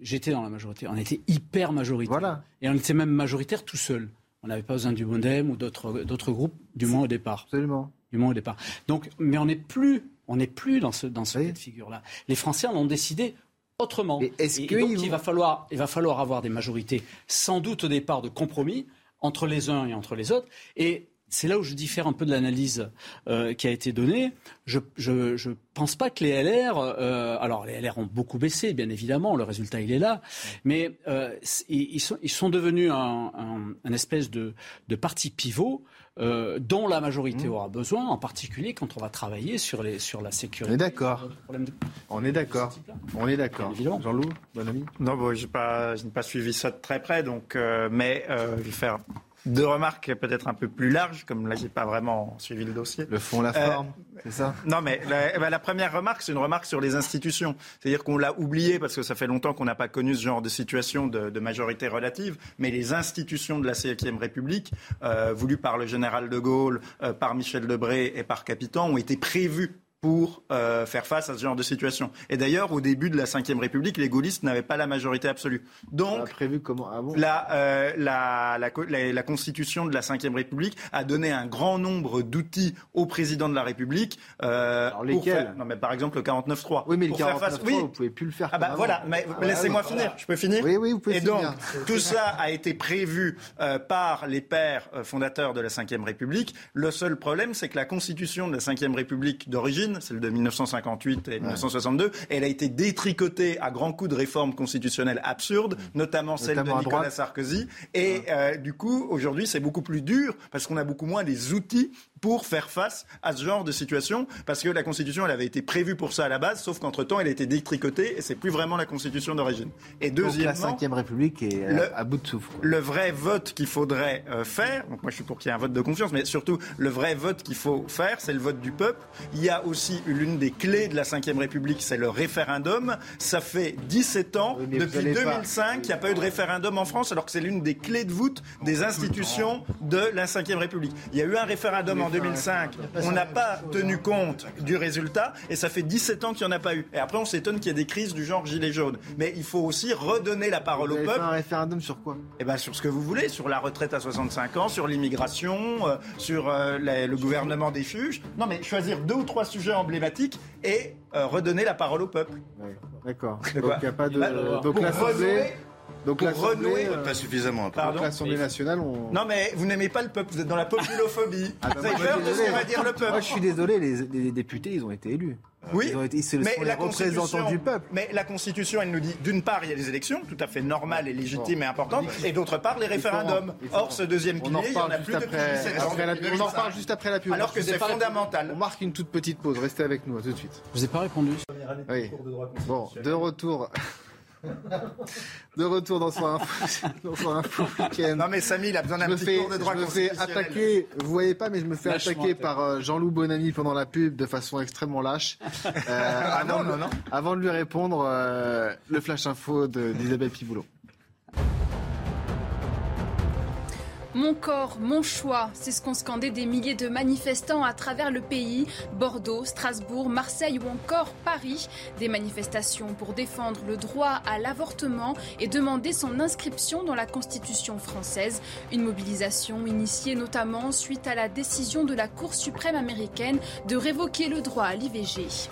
j'étais dans la majorité. On était hyper majoritaire. Voilà. Et on était même majoritaire tout seul. On n'avait pas besoin du Modem ou d'autres groupes, du moins au départ.
Absolument.
Du moins au départ. Donc, mais on n'est plus, on n'est plus dans ce dans ce cas de figure-là. Les Français en ont décidé autrement. Et, est-ce donc, il va falloir, il va falloir avoir des majorités, sans doute au départ de compromis entre les uns et entre les autres. Et c'est là où je diffère un peu de l'analyse euh, qui a été donnée. Je ne pense pas que les LR, euh, alors les LR ont beaucoup baissé, bien évidemment, le résultat il est là, mais euh, ils, sont, ils, sont, devenus un, un, espèce de, de, parti pivot dont la majorité mmh. aura besoin, en particulier quand on va travailler sur, les, sur la sécurité.
On est d'accord. On est d'accord. On est d'accord. Jean-Loup, bon ami?
Non, bon, je n'ai pas, pas, suivi ça de très près, donc, mais je vais faire deux remarques peut-être un peu plus larges, comme là, j'ai pas vraiment suivi le dossier.
Le fond, la forme, euh, c'est ça?
Non, mais la, eh ben, la, première remarque, c'est une remarque sur les institutions. C'est-à-dire qu'on l'a oublié parce que ça fait longtemps qu'on n'a pas connu ce genre de situation de, de, majorité relative, mais les institutions de la Ve République, euh, voulues par le général de Gaulle, euh, par Michel Debré et par Capitan, ont été prévues pour euh, faire face à ce genre de situation. Et d'ailleurs, au début de la Ve République, les gaullistes n'avaient pas la majorité absolue. Donc,
prévu comment ah
la, euh, la, la, la, constitution de la Ve République a donné un grand nombre d'outils au président de la République.
Euh, Alors lesquels
Non, mais par exemple le 49.3.
Oui, mais le 49.3, oui. vous pouvez plus le faire.
Ah bah voilà, mais ah, laissez-moi finir. Je peux finir
Oui, oui, vous pouvez.
Et donc, tout ça a été prévu euh, par les pères euh, fondateurs de la Ve République. Le seul problème, c'est que la constitution de la Ve République d'origine d'origine, celle de 1958 et 1962. Elle a été détricotée à grands coups de réformes constitutionnelles absurdes, notamment celle de Nicolas Sarkozy. Et euh, du coup, aujourd'hui, c'est beaucoup plus dur parce qu'on a beaucoup moins les outils pour faire face à ce genre de situation, parce que la Constitution, elle avait été prévue pour ça à la base, sauf qu'entre-temps, elle a été détricotée et c'est plus vraiment la Constitution d'origine.
Et deuxièmement, donc la Ve République est le, à bout de souffle.
Le vrai vote qu'il faudrait euh, faire, donc moi je suis pour qu'il y ait un vote de confiance, mais surtout le vrai vote qu'il faut faire, c'est le vote du peuple. Il y a aussi l'une des clés de la Ve République, c'est le référendum. Ça fait 17 ans, depuis 2005, qu'il n'y a pas eu de référendum en France, alors que c'est l'une des clés de voûte des institutions de la Ve République. Il y a eu un référendum en 2005, on n'a pas tenu compte du résultat, et ça fait 17 ans qu'il n'y en a pas eu. Et après, on s'étonne qu'il y ait des crises du genre gilet jaune. Mais il faut aussi redonner la parole au peuple.
un référendum sur quoi?
Eh ben, sur ce que vous voulez, sur la retraite à 65 ans, sur l'immigration, euh, sur euh, le gouvernement des fuges. Non, mais choisir deux ou trois sujets emblématiques et euh, redonner la parole au peuple.
D'accord. Donc il n'y a pas de. Bah, donc.
Donc la
renouer, pas suffisamment.
Pardon. L'Assemblée nationale, on...
Non mais vous n'aimez pas le peuple, vous êtes dans la populophobie. Ah, bah, vous avez peur de ce que va dire le peuple.
Moi je suis désolé, les, députés ils ont été élus.
Oui,
ils sont mais les représentants du peuple.
Mais la Constitution, elle nous dit, d'une part, il y a les élections, tout à fait normales et légitimes et importantes, et d'autre part, les référendums. Or, ce deuxième pilier, il n'y en a plus depuis
On en reparle juste après la pub.
Alors que c'est fondamental.
On marque une toute petite pause. Restez avec nous, à tout de suite.
Je vous ai pas répondu.
Oui. Bon, de retour de retour dans son info, week-end.
Non mais Samy, il a besoin d'un petit cours de droit Je me fais
attaquer, vous voyez pas, mais je me fais attaquer par euh, Jean-Loup Bonamy pendant la pub de façon extrêmement lâche.
Euh, ah non, non, non.
Avant de lui répondre, euh, le flash info d'Isabelle Piboulot.
Mon corps, mon choix, c'est ce qu'ont scandé des milliers de manifestants à travers le pays, Bordeaux, Strasbourg, Marseille ou encore Paris. Des manifestations pour défendre le droit à l'avortement et demander son inscription dans la Constitution française. Une mobilisation initiée notamment suite à la décision de la Cour suprême américaine de révoquer le droit à l'IVG.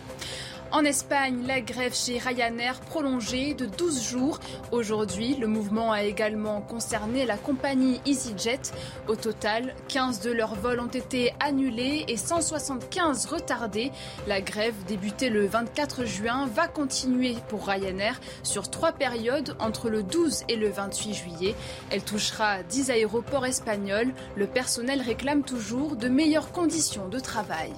En Espagne, la grève chez Ryanair prolongée de 12 jours. Aujourd'hui, le mouvement a également concerné la compagnie EasyJet. Au total, 15 de leurs vols ont été annulés et 175 retardés. La grève, débutée le 24 juin, va continuer pour Ryanair sur trois périodes entre le 12 et le 28 juillet. Elle touchera 10 aéroports espagnols. Le personnel réclame toujours de meilleures conditions de travail.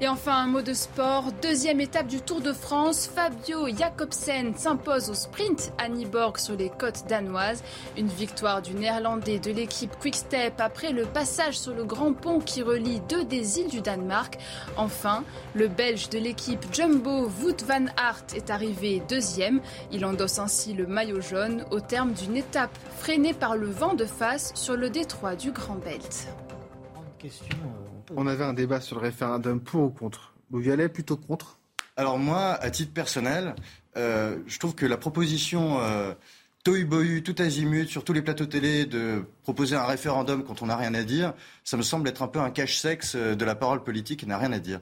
Et enfin, un mot de sport. Deuxième étape du Tour de France. Fabio Jacobsen s'impose au sprint à Niborg sur les côtes danoises. Une victoire du néerlandais de l'équipe Quickstep après le passage sur le grand pont qui relie deux des îles du Danemark. Enfin, le belge de l'équipe Jumbo Wout van Aert est arrivé deuxième. Il endosse ainsi le maillot jaune au terme d'une étape freinée par le vent de face sur le détroit du Grand Belt.
Question. On avait un débat sur le référendum pour ou contre. Vous y allez plutôt contre?
Alors moi, à titre personnel, euh, je trouve que la proposition euh, tohu tout azimut, sur tous les plateaux télé, de proposer un référendum quand on n'a rien à dire, ça me semble être un peu un cache-sexe euh, de la parole politique qui n'a rien à dire.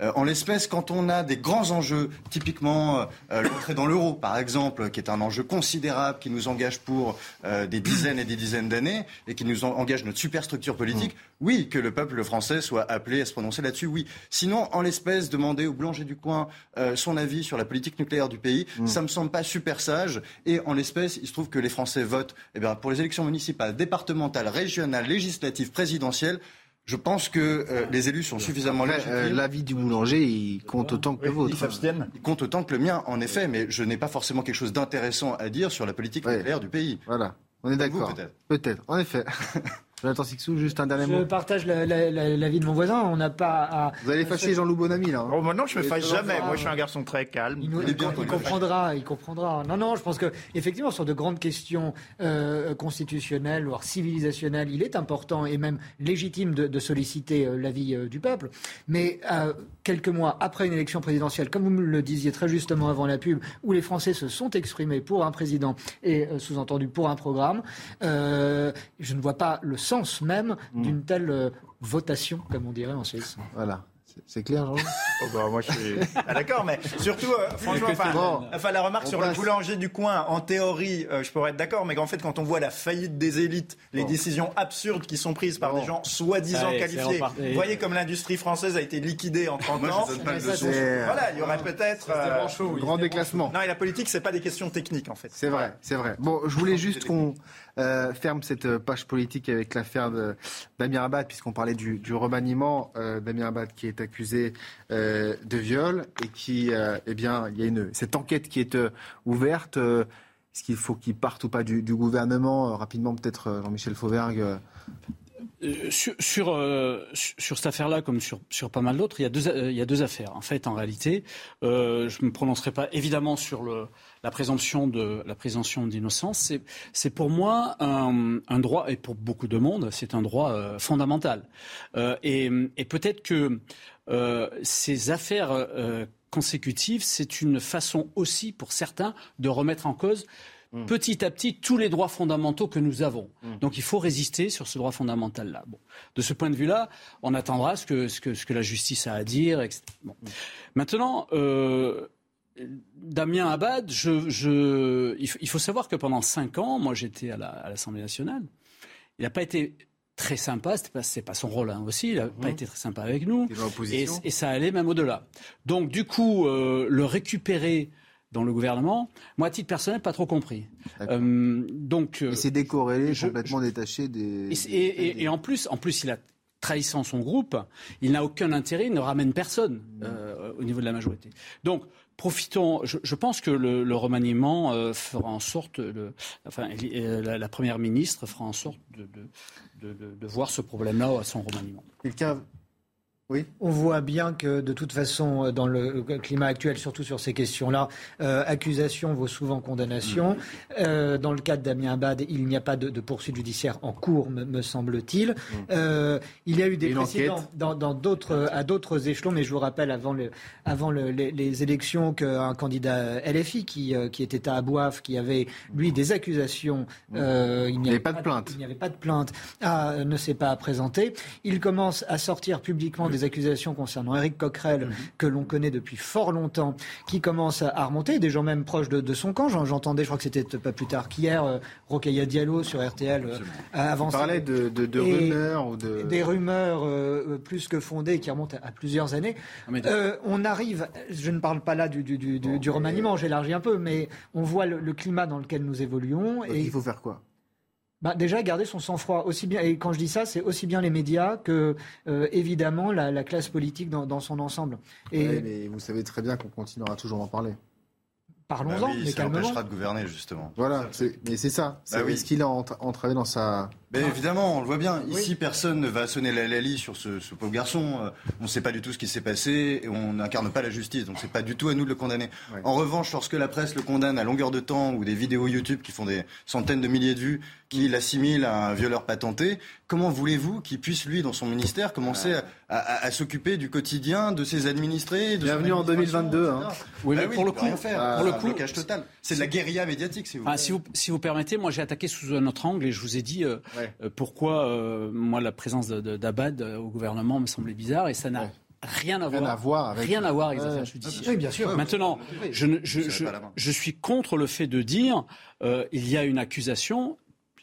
Euh, en l'espèce, quand on a des grands enjeux, typiquement euh, euh, l'entrée dans l'euro, par exemple, qui est un enjeu considérable, qui nous engage pour des dizaines et des dizaines d'années, et qui nous engage notre superstructure politique, mm. oui, que le peuple français soit appelé à se prononcer là-dessus, oui. Sinon, en l'espèce, demander au boulanger du coin son avis sur la politique nucléaire du pays, ça mm. ça me semble pas super sage. Et en l'espèce, il se trouve que les Français votent eh bien, pour les élections municipales, départementales, régionales, législatives, présidentielles. Je pense que euh, les élus sont suffisamment légitimes.
Euh, l'avis du boulanger, il compte autant que le vôtre.
Il compte autant que le mien, en effet, mais je n'ai pas forcément quelque chose d'intéressant à dire sur la politique nucléaire du pays.
Voilà, on est d'accord. Peut-être. Peut-être, en effet. Jonathan Sixou, juste un dernier mot.
Je partage l'avis de mon voisin. On n'a pas à...
Vous allez fâcher Jean-Loup Bonamy, là. Hein.
Oh, non, je me fâche jamais. Moi, je suis un garçon très calme.
Il, comprendra, il comprendra. Non, non, je pense que effectivement, sur de grandes questions euh, constitutionnelles, voire civilisationnelles, il est important et même légitime de, solliciter euh, l'avis euh, du peuple. Mais quelques mois après une élection présidentielle, comme vous le disiez très justement avant la pub, où les Français se sont exprimés pour un président et sous-entendu pour un programme, je ne vois pas le sens même mm. d'une telle euh, votation, comme on dirait en Suisse.
Voilà. C'est clair, Jean
oh bah, Moi, je suis. Ah, d'accord, mais surtout, euh, franchement, enfin, la remarque sur le boulanger du coin, en théorie, euh, je pourrais être d'accord, mais qu'en fait, quand on voit la faillite des élites, les décisions absurdes qui sont prises par des gens soi-disant qualifiés, vous voyez comme l'industrie française a été liquidée en 30 ans. voilà, il y aurait peut-être.
Euh, grand déclassement.
Non, et la politique, c'est pas des questions techniques, en fait.
C'est vrai, c'est vrai. Bon, je voulais juste qu'on euh, ferme cette euh, page politique avec l'affaire d'Amir Abad, puisqu'on parlait du, remaniement euh, d'Amir Abad qui est accusé de viol et qui, eh bien, il y a une, cette enquête qui est ouverte. Est-ce qu'il faut qu'il parte ou pas du, gouvernement Rapidement, peut-être Jean-Michel Fauvergue.
Sur, sur, cette affaire-là, comme sur, sur pas mal d'autres, il, y a deux, il y a deux affaires. En fait, en réalité, je ne me prononcerai pas évidemment sur le, la présomption de la présomption d'innocence, c'est pour moi un, un, droit et pour beaucoup de monde, c'est un droit euh, fondamental. Euh, et, et peut-être que euh, ces affaires euh, consécutives, c'est une façon aussi pour certains de remettre en cause hmm. petit à petit tous les droits fondamentaux que nous avons. Hmm. Donc il faut résister sur ce droit fondamental-là. Bon. De ce point de vue-là, on attendra ce que, ce que, ce que la justice a à dire. Etc. Bon. Hmm. Maintenant, euh, Damien Abad, je, il faut savoir que pendant cinq ans, moi j'étais à l'Assemblée nationale, il n'a pas été très sympa, ce n'est pas, son rôle hein, aussi, il n'a pas été très sympa avec nous, et, et, ça allait même au-delà. Donc du coup, euh, le récupérer dans le gouvernement, moi à titre personnel, pas trop compris.
Euh, donc, euh, il s'est décorrélé, complètement détaché des...
Et, et, en, plus, en plus, il a trahissant son groupe, il n'a aucun intérêt, il ne ramène personne mmh. au niveau de la majorité. Donc, profitons. Je, pense que le, remaniement euh, fera en sorte, enfin, euh, la, première ministre fera en sorte de, de voir ce problème-là à son remaniement.
Quelqu'un
oui. On voit bien que de toute façon, euh, dans le climat actuel, surtout sur ces questions-là, euh, accusation vaut souvent condamnation. Mm. Euh, dans le cas de Damien Abad, il n'y a pas de, poursuite judiciaire en cours, me, semble-t-il. Mm. il y a eu des précédents dans, d'autres, à d'autres échelons, mais je vous rappelle avant, le, avant les, élections qu'un candidat LFI qui, qui était à Abouaf, qui avait lui des accusations,
mm. il n'y avait pas de plainte.
Il n'y avait pas de plainte, ah, ne s'est pas présenté. Il commence à sortir publiquement des accusations concernant Eric Coquerel, mhm. que l'on connaît depuis fort longtemps, qui commencent à remonter, des gens même proches de, son camp. J'entendais, je crois que c'était pas plus tard qu'hier, euh, Diallo sur RTL euh,
On parlait de, rumeurs ou de...
Des rumeurs euh, plus que fondées qui remontent à, plusieurs années. Ah, euh, on arrive, je ne parle pas là du, du, remaniement, j'élargis un peu, mais on voit le, le, climat dans lequel nous évoluons.
et il faut faire quoi?
Bah, déjà garder son sang-froid. Aussi bien et quand je dis ça c'est aussi bien les médias que euh, évidemment la, classe politique dans, dans son ensemble.
Et mais vous savez très bien qu'on continuera toujours d'en parler.
Parlons-en bah mais
ça empêchera de gouverner justement.
Voilà mais c'est ça. Bah est-ce qu'il a entravé dans sa
mais évidemment, on le voit bien. Ici, personne ne va sonner la lalie sur ce, ce pauvre garçon. Euh, on ne sait pas du tout ce qui s'est passé et on n'incarne pas la justice. Donc, c'est pas du tout à nous de le condamner. En revanche, lorsque la presse le condamne à longueur de temps ou des vidéos YouTube qui font des centaines de milliers de vues, qui l'assimilent à un violeur patenté, comment voulez-vous qu'il puisse, lui, dans son ministère, commencer à, s'occuper du quotidien de ses administrés de
Bienvenue en 2022. Hein.
Oui, mais bah pour le coup, faire. pour le coup, blocage total. C'est de la guérilla médiatique, si vous.
Ah, si vous, si vous permettez, moi, j'ai attaqué sous un autre angle et je vous ai dit. Euh, euh, pourquoi, euh, moi, la présence d'Abad euh, au gouvernement me semblait bizarre et ça n'a rien à voir, avec, rien à voir avec les affaires judiciaires.
Oui, bien sûr.
Maintenant, je, je, suis contre le fait de dire il y a une accusation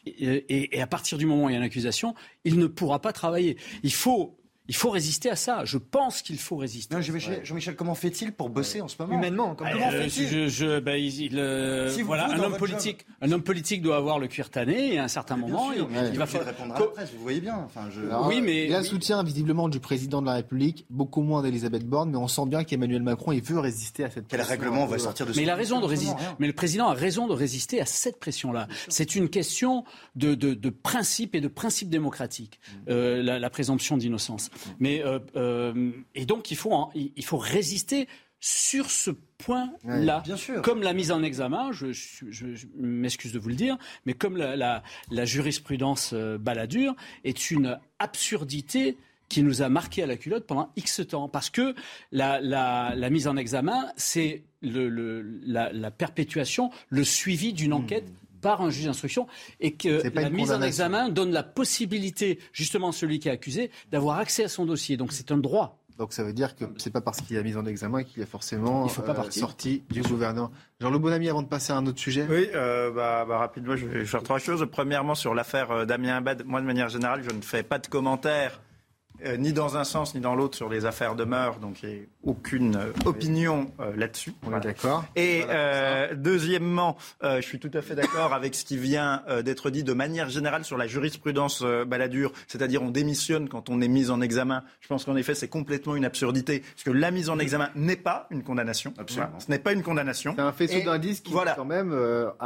et, et, à partir du moment où il y a une accusation, il ne pourra pas travailler. Il faut il faut résister à ça. Je pense qu'il faut résister.
Jean-Michel, comment fait-il pour bosser en ce moment?
Humainement,
comment, euh, fait-il? je, bah, euh, voilà, un homme politique, un homme politique doit avoir le cuir tanné et à un certain moment,
il, va faire répondre à la presse. Vous voyez bien. Enfin, je...
oui, mais il y a un soutien visiblement du président de la République, beaucoup moins d'Elisabeth Borne, mais on sent bien qu'Emmanuel Macron, il veut résister à cette.
Quel règlement va sortir de
Mais il a raison de résister. Mais le président a raison de résister à cette pression-là. C'est une question de, de, de, principe et de principe démocratique, mm. euh, la, la présomption d'innocence. Mais euh, et donc, il faut, il faut résister sur ce point-là. comme la mise en examen, je, m'excuse de vous le dire, mais comme la, jurisprudence euh, baladure est une absurdité qui nous a marqué à la culotte pendant X temps. Parce que la, mise en examen, c'est la, perpétuation, le suivi d'une hmm. enquête par un juge d'instruction et que la mise en examen donne la possibilité, justement, à celui qui est accusé, d'avoir accès à son dossier. Donc c'est un droit.
Donc ça veut dire que c'est pas parce qu'il a mis en examen qu'il est forcément faut pas euh, sorti du gouvernement. Jean-Loup Bonamy, avant de passer à un autre sujet.
Oui, euh, bah, bah, rapidement, je vais faire trois choses. Premièrement, sur l'affaire euh, Damien Abad, moi de manière générale, je ne fais pas de commentaires euh, ni dans un sens ni dans l'autre sur les affaires de mœurs, donc il n'y a aucune euh, opinion euh, là-dessus.
d'accord.
Et deuxièmement, je suis tout à fait d'accord avec ce qui vient d'être dit de manière générale sur la jurisprudence baladure, c'est-à-dire on démissionne quand on est mis en examen. Je pense qu'en effet c'est complètement une absurdité, parce que la mise en examen n'est pas une condamnation. Absolument. ce n'est pas une condamnation.
C'est un faisceau d'indices qui voilà. quand même.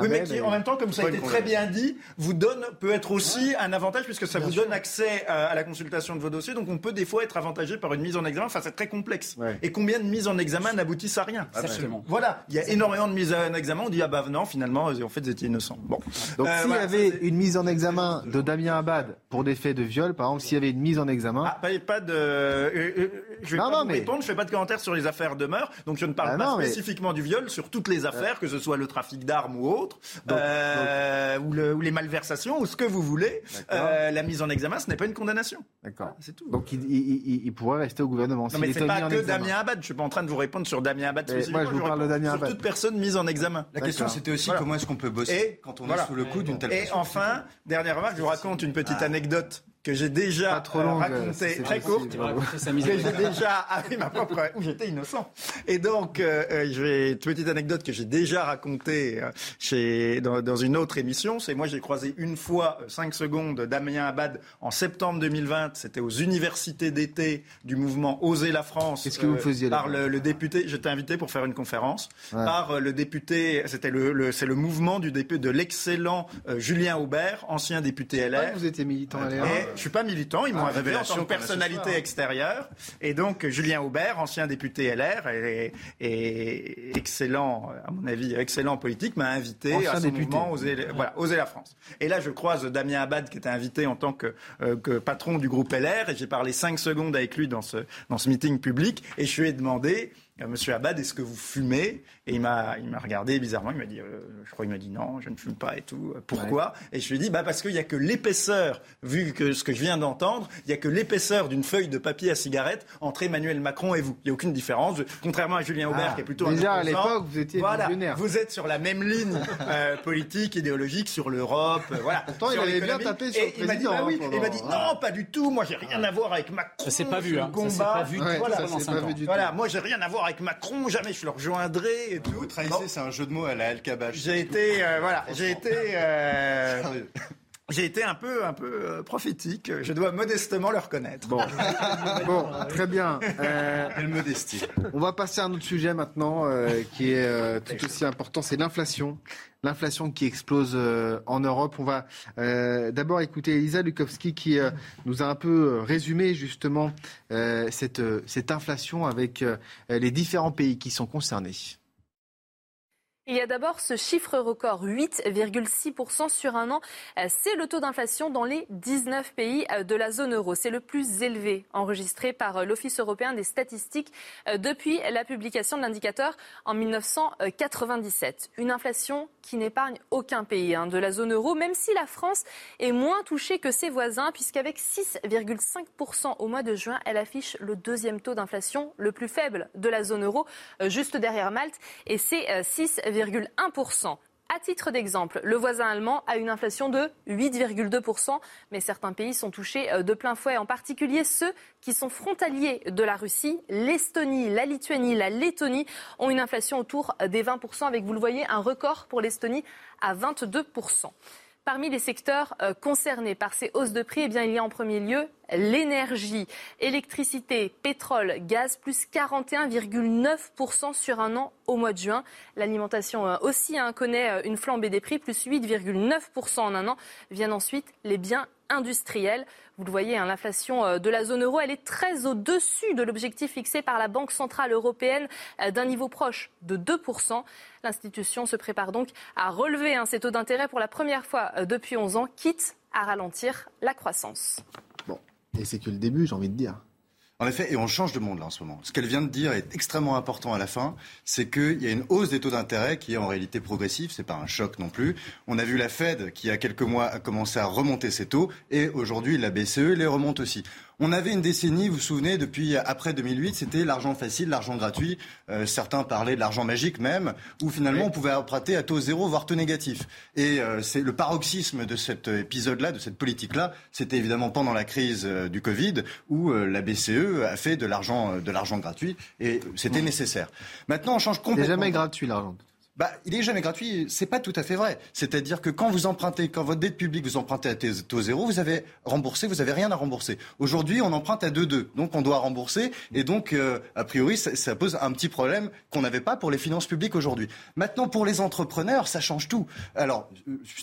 oui, mais qui en même temps, comme ça a été très bien dit, vous donne peut être aussi un avantage puisque ça vous donne accès à la consultation de vos dossiers donc on peut des fois être avantagé par une mise en examen. Enfin, c'est très complexe. Et combien de mises en examen n'aboutissent à rien?
Absolument.
Voilà, il y a énormément de mises en examen. On dit ah bah non, finalement, en fait, vous étiez innocent. Bon.
Donc euh, s'il y avait une mise en examen de Damien Abad pour des faits de viol, par exemple, s'il y avait une mise en examen,
ah, pas, de, euh, euh, je vais pas non, répondre. Je fais pas de commentaires sur les affaires de meurtre, donc je ne parle ah pas spécifiquement du viol sur toutes les affaires, que ce soit le trafic d'armes ou autre, ou, ou, les malversations ou ce que vous voulez. la mise en examen, ce n'est pas une condamnation.
D'accord. C'est tout. Donc il, pourrait rester au gouvernement.
Non, mais c'est pas que Damien Abad. Je suis pas en train de vous répondre sur Damien Abad.
Moi, je vous parle de Damien
Abad. Sur toute personne mise en examen.
La question, c'était aussi comment est-ce qu'on peut bosser quand on est sous le coup d'une telle
Et enfin, dernière remarque, je vous raconte une petite ah. anecdote que j'ai déjà
trop euh,
raconté, très courte, que j'ai déjà avec ma propre, où j'étais innocent. Et donc, euh, euh, je vais une petite anecdote que j'ai déjà racontée chez dans, dans, une autre émission. C'est moi j'ai croisé une fois 5 secondes Damien Abad en septembre 2020. C'était aux universités d'été du mouvement Oser la France.
Qu'est-ce que vous faisiez
là Par le, le député, j'étais invité pour faire une conférence par le député. C'était le, le c'est le mouvement du député de l'excellent Julien Aubert, ancien député LR.
vous étiez militant LR.
Je suis pas militant, ils m'ont ah, en tant que personnalité extérieure. Et donc Julien Aubert, ancien député LR et, excellent, à mon avis, excellent politique, m'a invité à son mouvement Oser, voilà, Oser la France. Et là, je croise Damien Abad qui était invité en tant que, euh, que patron du groupe LR et j'ai parlé cinq secondes avec lui dans ce, dans ce meeting public et je lui ai demandé euh, Monsieur Abad, est-ce que vous fumez? Et il m'a, il m'a regardé bizarrement. Il m'a dit, euh, je crois, il m'a dit non, je ne fume pas et tout. Pourquoi Et je lui ai dit, bah parce qu'il n'y a que l'épaisseur, vu que ce que je viens d'entendre, il n'y a que l'épaisseur d'une feuille de papier à cigarette entre Emmanuel Macron et vous. Il n'y a aucune différence. Contrairement à Julien Aubert, ah, qui est plutôt
déjà à l'époque, vous étiez
voilà, Vous êtes sur la même ligne euh, politique, idéologique sur l'Europe. voilà.
Pourtant, il avait bien tapé sur le
président. Il m'a dit, bah oui. Hein, il m'a dit, non, pas du tout. Moi, j'ai rien à voir avec Macron.
Ça s'est pas vu. Hein.
Ça pas vu. Voilà. Moi, j'ai rien à voir avec Macron. Jamais je le rejoindrai et tout. Vous
trahissez, c'est un jeu de mots à la El
J'ai été, euh, voilà, j'ai été. Euh, j'ai été un peu, un peu euh, prophétique. Je dois modestement le reconnaître.
Bon, bon très bien.
Quelle modestie.
On va passer à un autre sujet maintenant qui est tout aussi important, c'est l'inflation. L'inflation qui explose en Europe. On va d'abord écouter Elisa Lukowski qui nous a un peu résumé justement cette, cette inflation avec les différents pays qui sont concernés.
Il y a d'abord ce chiffre record, 8,6% sur un an. Euh, c'est le taux d'inflation dans les 19 pays euh, de la zone euro. C'est le plus élevé enregistré par euh, l'Office européen des statistiques depuis la publication de l'indicateur en 1997. Une inflation qui n'épargne aucun pays hein, de la zone euro, même si la France est moins touchée que ses voisins, puisqu'avec 6,5% au mois de juin, elle affiche le deuxième taux d'inflation le plus faible de la zone euro, juste derrière Malte, et c'est 6,5%. À titre d'exemple, le voisin allemand a une inflation de 8,2%, mais certains pays sont touchés euh, de plein fouet, en particulier ceux qui sont frontaliers de la Russie. L'Estonie, la Lituanie, la Lettonie ont une inflation autour des 20%, avec, vous le voyez, un record pour l'Estonie à 22%. Parmi les secteurs euh, concernés par ces hausses de prix, eh il y a en premier lieu l'énergie, électricité, pétrole, gaz, plus 41,9% sur un an au mois de juin. L'alimentation euh, aussi hein, connaît euh, une flambée des prix, plus 8,9% en un an. Viennent ensuite les biens industriels. Vous le voyez, hein, l'inflation euh, de la zone euro, elle est très au-dessus de l'objectif fixé par la Banque centrale européenne euh, d'un niveau proche de 2%. L'institution se prépare donc à relever hein, ses taux d'intérêt pour la première fois euh, depuis 11 ans, quitte à ralentir la croissance.
Bon, et c'est que le début, j'ai envie de dire.
En effet, et on change de monde là en ce moment. Ce qu'elle vient de dire est extrêmement important à la fin, c'est qu'il y a une hausse des taux d'intérêt qui est en réalité progressive, c'est pas un choc non plus. On a vu la Fed qui, il y a quelques mois, a commencé à remonter ses taux, et aujourd'hui la BCE les remonte aussi. On avait une décennie, vous vous souvenez, depuis après 2008, c'était l'argent facile, l'argent gratuit. Euh, certains parlaient de l'argent magique même, où finalement on pouvait emprunter à taux zéro, voire taux négatif. Et euh, c'est le paroxysme de cet épisode-là, de cette politique-là, c'était évidemment pendant la crise euh, du Covid, où la BCE a fait de l'argent, de l'argent gratuit, et c'était nécessaire. Maintenant, on change complètement.
C'est jamais gratuit l'argent
bah, il est jamais gratuit. C'est pas tout à fait vrai. C'est-à-dire que quand vous empruntez, quand votre dette publique vous empruntez à taux zéro, vous avez remboursé, vous avez rien à rembourser. Aujourd'hui, on emprunte à 2,2, donc on doit rembourser, et donc euh, a priori, ça, ça, pose un petit problème qu'on n'avait pas pour les finances publiques aujourd'hui. Maintenant, pour les entrepreneurs, ça change tout. Alors,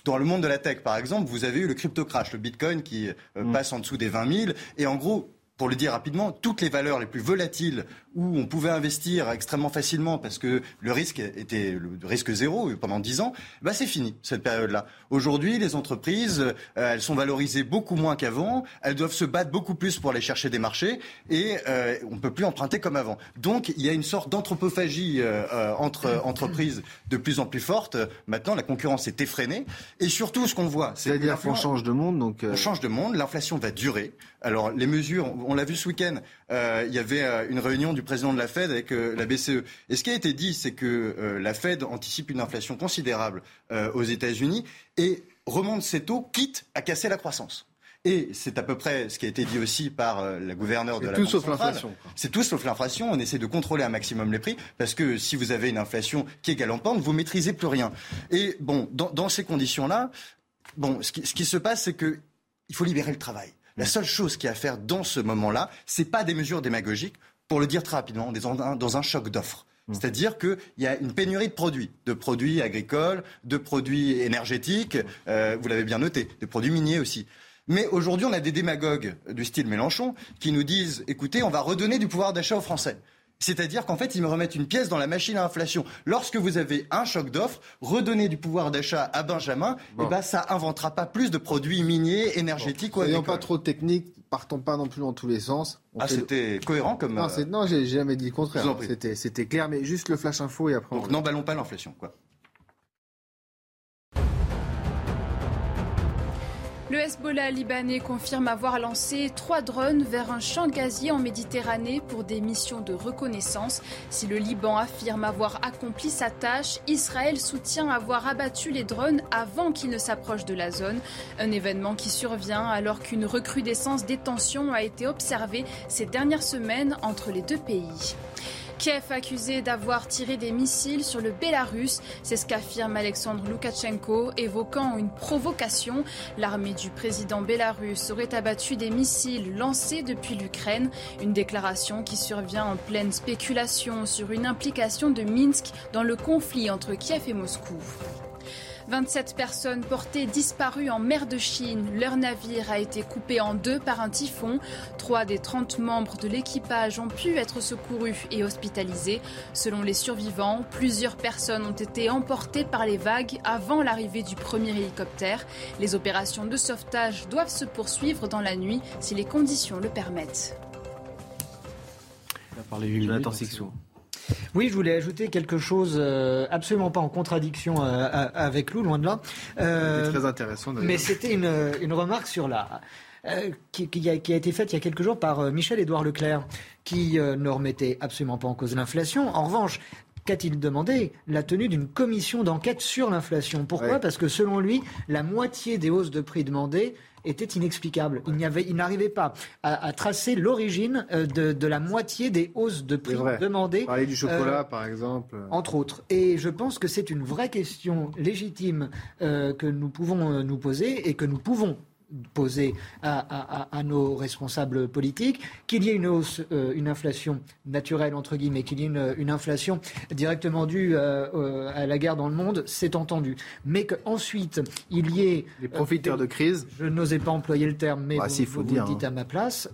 dans le monde de la tech, par exemple, vous avez eu le crypto crash, le Bitcoin qui euh, mm. passe en dessous des 20 000, et en gros, pour le dire rapidement, toutes les valeurs les plus volatiles où on pouvait investir extrêmement facilement parce que le risque était le risque zéro pendant dix ans, bah c'est fini cette période-là. Aujourd'hui, les entreprises, euh, elles sont valorisées beaucoup moins qu'avant, elles doivent se battre beaucoup plus pour aller chercher des marchés et euh, on ne peut plus emprunter comme avant. Donc il y a une sorte d'anthropophagie euh, entre entreprises de plus en plus forte. Maintenant, la concurrence est effrénée et surtout ce qu'on voit,
c'est-à-dire qu'on change de monde, donc
on change de monde, l'inflation va durer. Alors les mesures, on l'a vu ce week-end, il y avait une réunion du président de la Fed avec euh, la BCE. Et ce qui a été dit, c'est que euh, la Fed anticipe une inflation considérable euh, aux États-Unis et remonte ses taux, quitte à casser la croissance. Et c'est à peu près ce qui a été dit aussi par la gouverneure de la
tout sauf l'inflation.
C'est tout sauf l'inflation. On essaie de contrôler un maximum les prix parce que si vous avez une inflation qui est galopante, vous maîtrisez plus rien. Et bon, dans, ces conditions-là, bon, ce qui, ce qui se passe, c'est qu'il faut libérer le travail. La seule chose qu'il y a à faire dans ce moment-là, c'est pas des mesures démagogiques pour le dire très rapidement, on est dans un, choc d'offres. Mmh. C'est-à-dire qu'il y a une pénurie de produits, de produits agricoles, de produits énergétiques, euh, vous l'avez bien noté, de produits miniers aussi. Mais aujourd'hui, on a des démagogues du style Mélenchon qui nous disent, écoutez, on va redonner du pouvoir d'achat aux Français. C'est-à-dire qu'en fait, ils me remettent une pièce dans la machine à inflation. Lorsque vous avez un choc d'offres, redonner du pouvoir d'achat à Benjamin, eh ben, ça inventera pas plus de produits miniers, énergétiques bon. ou
Soyons pas trop techniques, partons pas non plus dans tous les sens.
ah, c'était cohérent comme.
Non, euh, non j'ai jamais dit le contraire. C'était clair, mais juste le flash info et après.
Donc n'emballons pas l'inflation, quoi.
Le Hezbollah libanais confirme avoir lancé trois drones vers un champ gazier en Méditerranée pour des missions de reconnaissance. Si le Liban affirme avoir accompli sa tâche, Israël soutient avoir abattu les drones avant qu'ils ne s'approchent de la zone. Un événement qui survient alors qu'une recrudescence des tensions a été observée ces dernières semaines entre les deux pays. Kiev accusé d'avoir tiré des missiles sur le Bélarus. C'est ce qu'affirme Alexandre Loukachenko, évoquant une provocation. L'armée du président bélarus aurait abattu des missiles lancés depuis l'Ukraine. Une déclaration qui survient en pleine spéculation sur une implication de Minsk dans le conflit entre Kiev et Moscou. 27 personnes portées disparues en mer de Chine. Leur navire a été coupé en deux par un typhon. Trois des 30 membres de l'équipage ont pu être secourus et hospitalisés. Selon les survivants, plusieurs personnes ont été emportées par les vagues avant l'arrivée du premier hélicoptère. Les opérations de sauvetage doivent se poursuivre dans la nuit si les conditions le permettent.
Oui, je voulais ajouter quelque chose euh, absolument pas en contradiction euh, avec Lou, loin de là.
Euh, très intéressant.
Mais c'était une, une, remarque sur la. Qui, qui, a, qui, a, été faite il y a quelques jours par Michel-Édouard Leclerc, qui ne remettait absolument pas en cause l'inflation. En revanche, qu'a-t-il demandé La tenue d'une commission d'enquête sur l'inflation? Pourquoi? Parce que selon lui, la moitié des hausses de prix demandées était inexplicable. Il n'arrivait pas à, tracer l'origine euh, de, la moitié des hausses de prix demandées.
Parler du chocolat, euh, par exemple.
Entre autres. Et je pense que c'est une vraie question légitime euh, que nous pouvons nous poser et que nous pouvons poser à, nos responsables politiques, qu'il y ait une hausse, euh, une inflation naturelle, entre guillemets, qu'il y ait une, inflation directement due euh, euh, à la guerre dans le monde, c'est entendu. Mais qu'ensuite, il y ait...
Les profiteurs de crise
Je n'osais pas employer le terme, mais bah, vous, le dites hein. à ma place.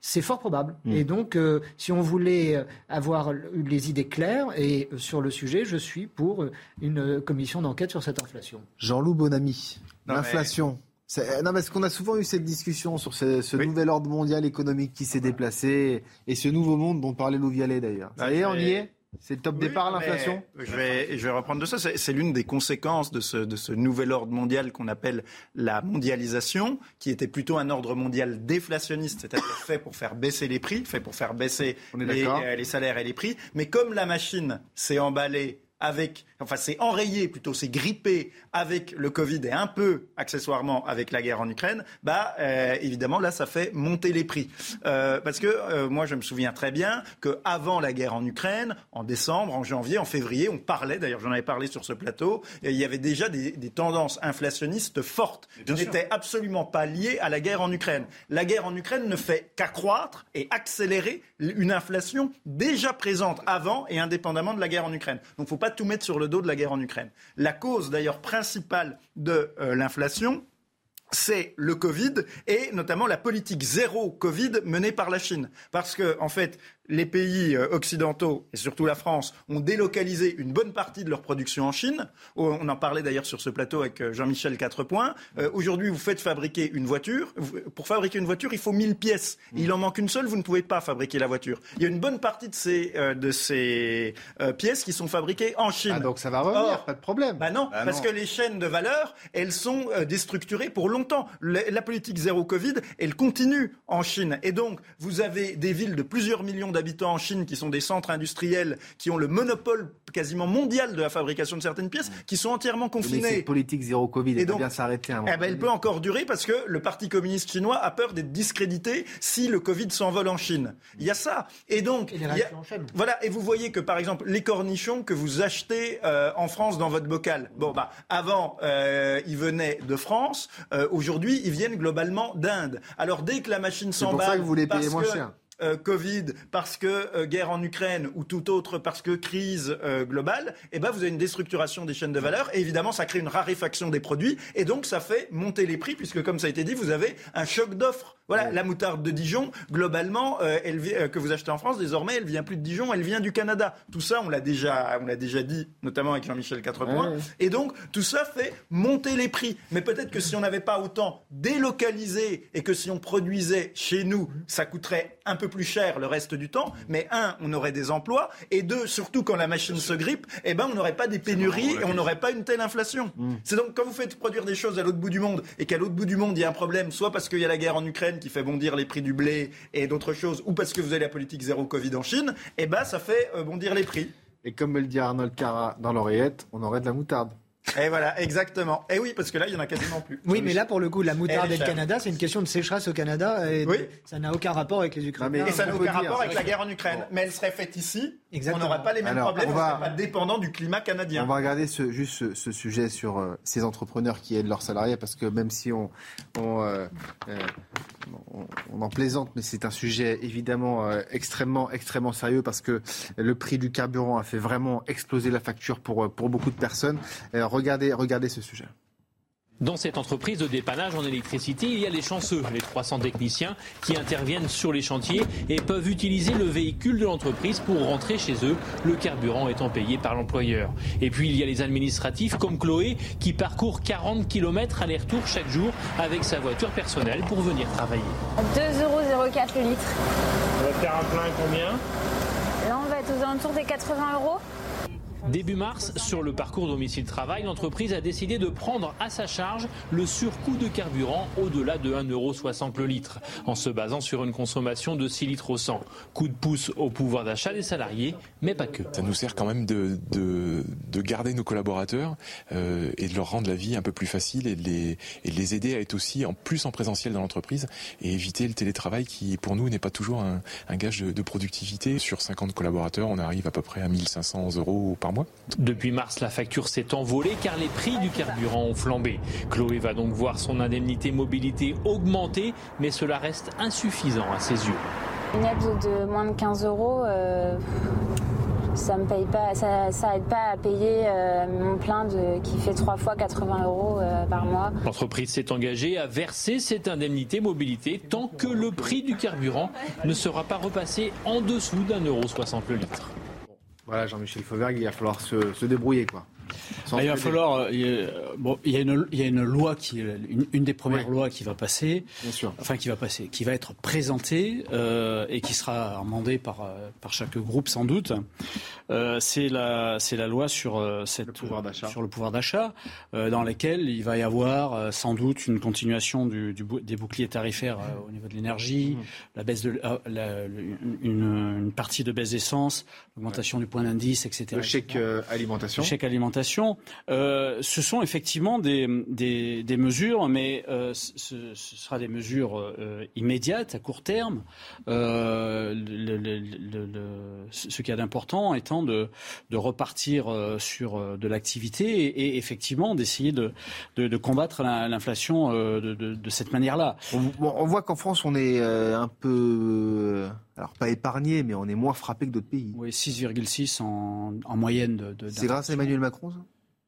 c'est fort probable. Hmm. Et donc, si on voulait avoir les idées claires et sur le sujet, je suis pour une commission d'enquête sur cette inflation.
Jean-Loup Bonamy, l'inflation... Non, parce qu'on a souvent eu cette discussion sur ce, nouvel ordre mondial économique qui s'est déplacé et ce nouveau monde dont parlait Louvialet d'ailleurs.
Ça y est, on y est?
C'est le top départ, l'inflation?
je vais, je vais reprendre de ça. C'est l'une des conséquences de ce, de ce nouvel ordre mondial qu'on appelle la mondialisation, qui était plutôt un ordre mondial déflationniste, c'est-à-dire fait pour faire baisser les prix, fait pour faire baisser les, euh, les salaires et les prix. Mais comme la machine s'est emballée avec, enfin c'est enrayé plutôt, c'est grippé avec le Covid et un peu accessoirement avec la guerre en Ukraine, bah euh, évidemment là ça fait monter les prix. Euh, parce que euh, moi je me souviens très bien qu'avant la guerre en Ukraine, en décembre, en janvier, en février, on parlait, d'ailleurs j'en avais parlé sur ce plateau, et il y avait déjà des, des tendances inflationnistes fortes qui n'étaient absolument pas liées à la guerre en Ukraine. La guerre en Ukraine ne fait qu'accroître et accélérer une inflation déjà présente avant et indépendamment de la guerre en Ukraine. Donc faut pas tout mettre sur le dos de la guerre en Ukraine. La cause d'ailleurs principale de euh, l'inflation, c'est le Covid et notamment la politique zéro Covid menée par la Chine. Parce que, en fait, les pays euh, occidentaux, et surtout la France, ont délocalisé une bonne partie de leur production en Chine. On en parlait d'ailleurs sur ce plateau avec euh, Jean-Michel Quatrepoint. Euh, aujourd'hui, vous faites fabriquer une voiture. Pour fabriquer une voiture, il faut 1000 pièces. Il en manque une seule, vous ne pouvez pas fabriquer la voiture. Il y a une bonne partie de ces, de ces pièces qui sont fabriquées en Chine. Ah,
donc ça va revenir, pas de problème.
Bah non, bah parce que les chaînes de valeur, elles sont déstructurées pour longtemps. La politique zéro Covid, elle continue en Chine. Et donc, vous avez des villes de plusieurs millions d'habitants en Chine qui sont des centres industriels qui ont le monopole quasiment mondial de la fabrication de certaines pièces qui sont entièrement confinées. Mais
cette politique zéro Covid, elle peut bien s'arrêter.
Eh ben, elle peut encore durer parce que le Parti communiste chinois a peur d'être discrédité si le Covid s'envole en Chine. Il y a ça. Et donc, voilà. Et vous voyez que par exemple, les cornichons que vous achetez euh, en France dans votre bocal, bon bah avant euh, ils venaient de France, euh, aujourd'hui ils viennent globalement d'Inde. Alors dès que la machine s'emballe,
c'est pour ça que vous les payez moins cher.
Euh, Covid, parce que euh, guerre en Ukraine ou tout autre, parce que crise euh, globale, eh ben vous avez une déstructuration des chaînes de valeur et évidemment ça crée une raréfaction des produits et donc ça fait monter les prix puisque comme ça a été dit, vous avez un choc d'offres. Voilà, la moutarde de Dijon, globalement, elle, que vous achetez en France, désormais, elle vient plus de Dijon, elle vient du Canada. Tout ça, on l'a déjà, on l'a déjà dit, notamment avec Jean-Michel Quatrepoint. Et donc, tout ça fait monter les prix. Mais peut-être que si on n'avait pas autant délocalisé et que si on produisait chez nous, ça coûterait un peu plus cher le reste du temps, mais un, on aurait des emplois, et deux, surtout quand la machine se grippe, eh ben, on n'aurait pas des pénuries et on n'aurait pas une telle inflation. Mm. C'est donc quand vous faites produire des choses à l'autre bout du monde et qu'à l'autre bout du monde il y a un problème, soit parce qu'il y a la guerre en Ukraine qui fait bondir les prix du blé et d'autres choses, ou parce que vous avez la politique zéro Covid en Chine, eh ben, ça fait euh, bondir les prix.
Et comme me le dit Arnold Cara dans l'oreillette, on aurait de la moutarde.
Et voilà, exactement. Et oui, parce que là, il y en a quasiment plus.
Oui, mais là, pour le coup, la moutarde et le Canada, c'est une question de sécheresse au Canada. Et oui. Ça n'a aucun rapport avec les Ukrainiens.
et ça n'a aucun rapport avec la guerre en Ukraine. Mais elle serait faite ici. Exactement. On n'aurait pas les mêmes problèmes. On va... serait pas dépendant du climat canadien.
On va regarder ce, juste ce, sujet sur euh, ces entrepreneurs qui aident leurs salariés, parce que même si on, on, euh, euh, on, en plaisante, mais c'est un sujet évidemment extrêmement, extrêmement sérieux, parce que le prix du carburant a fait vraiment exploser la facture pour, pour beaucoup de personnes. Regardez, regardez ce sujet.
Dans cette entreprise de dépannage en électricité, il y a les chanceux, les 300 techniciens qui interviennent sur les chantiers et peuvent utiliser le véhicule de l'entreprise pour rentrer chez eux, le carburant étant payé par l'employeur. Et puis il y a les administratifs comme Chloé qui parcourt 40 km aller-retour chaque jour avec sa voiture personnelle pour venir travailler.
2,04 euros le litre.
On va faire un plein combien?
Là on va être aux alentours des 80 euros.
Début mars, sur le parcours domicile-travail, l'entreprise a décidé de prendre à sa charge le surcoût de carburant au-delà de 1,60€ le litre, en se basant sur une consommation de 6 litres au 100. Coup de pouce au pouvoir d'achat des salariés, mais pas que.
Ça nous sert quand même de, de, garder nos collaborateurs euh, et de leur rendre la vie un peu plus facile et de, les, et les aider à être aussi en plus en présentiel dans l'entreprise et éviter le télétravail qui, pour nous, n'est pas toujours un, un gage de, de productivité. Sur 50 collaborateurs, on arrive à peu près à 1500 euros par mois
depuis mars, la facture s'est envolée car les prix du carburant ont flambé. Chloé va donc voir son indemnité mobilité augmenter, mais cela reste insuffisant à ses yeux.
Une aide de moins de 15 euros, euh, ça me paye pas, ça, ça aide pas à payer euh, mon plein de, qui fait trois fois 80 euros euh, par mois.
L'entreprise s'est engagée à verser cette indemnité mobilité tant que le prix du carburant ne sera pas repassé en dessous d'un euro soixante le litre.
Voilà, Jean-Michel Fauvergue, il va falloir se, débrouiller, quoi.
Bah, il va falloir. bon, il y, a une, il y a une loi qui, une, une des premières lois qui va passer,
Bien sûr.
enfin qui va passer, qui va être présentée et qui sera amendée par par chaque groupe sans doute. c'est la c'est la loi sur cette
le pouvoir d'achat.
sur le pouvoir d'achat, dans laquelle il va y avoir sans doute une continuation du, du, des boucliers tarifaires au niveau de l'énergie, mmh. la baisse de la, une, une, partie de baisse d'essence, l'augmentation du point d'indice, etc.
Le chèque alimentation.
Le chèque alimentation. Euh, ce sont effectivement des, mesures, mais euh, ce, sera des mesures euh, immédiates, à court terme. Le, le, le, ce qui est important étant de, repartir sur de l'activité et, effectivement d'essayer de, combattre l'inflation de, cette manière-là.
On, voit qu'en France, on est un peu alors pas épargné, mais on est moins frappé que d'autres pays.
Oui, 6,6 en, en, moyenne de. de
c'est grâce à Emmanuel Macron, ça?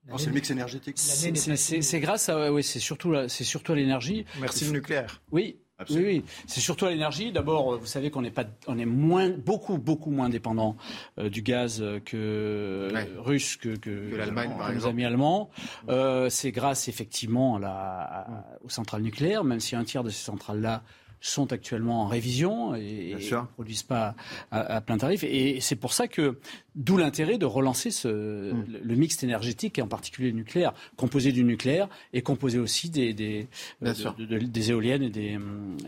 Non, c'est le mix énergétique.
C'est grâce à, oui, c'est surtout, c'est surtout à l'énergie.
Merci le nucléaire.
Oui, Absolument. Oui, oui. c'est surtout à l'énergie. D'abord, vous savez qu'on est pas, on est moins, beaucoup, beaucoup moins dépendant euh, du gaz que ouais. russe que, que,
que l'Allemagne, par exemple.
amis allemands. Euh, c'est grâce effectivement à la, à, aux centrales nucléaires, même si un tiers de ces centrales-là sont actuellement en révision et ne produisent pas à, à, plein tarif. Et c'est pour ça que, d'où l'intérêt de relancer ce, mm. le, le mix énergétique, et en particulier le nucléaire, composé du nucléaire et composé aussi des, des,
euh,
de, de, des éoliennes et, des,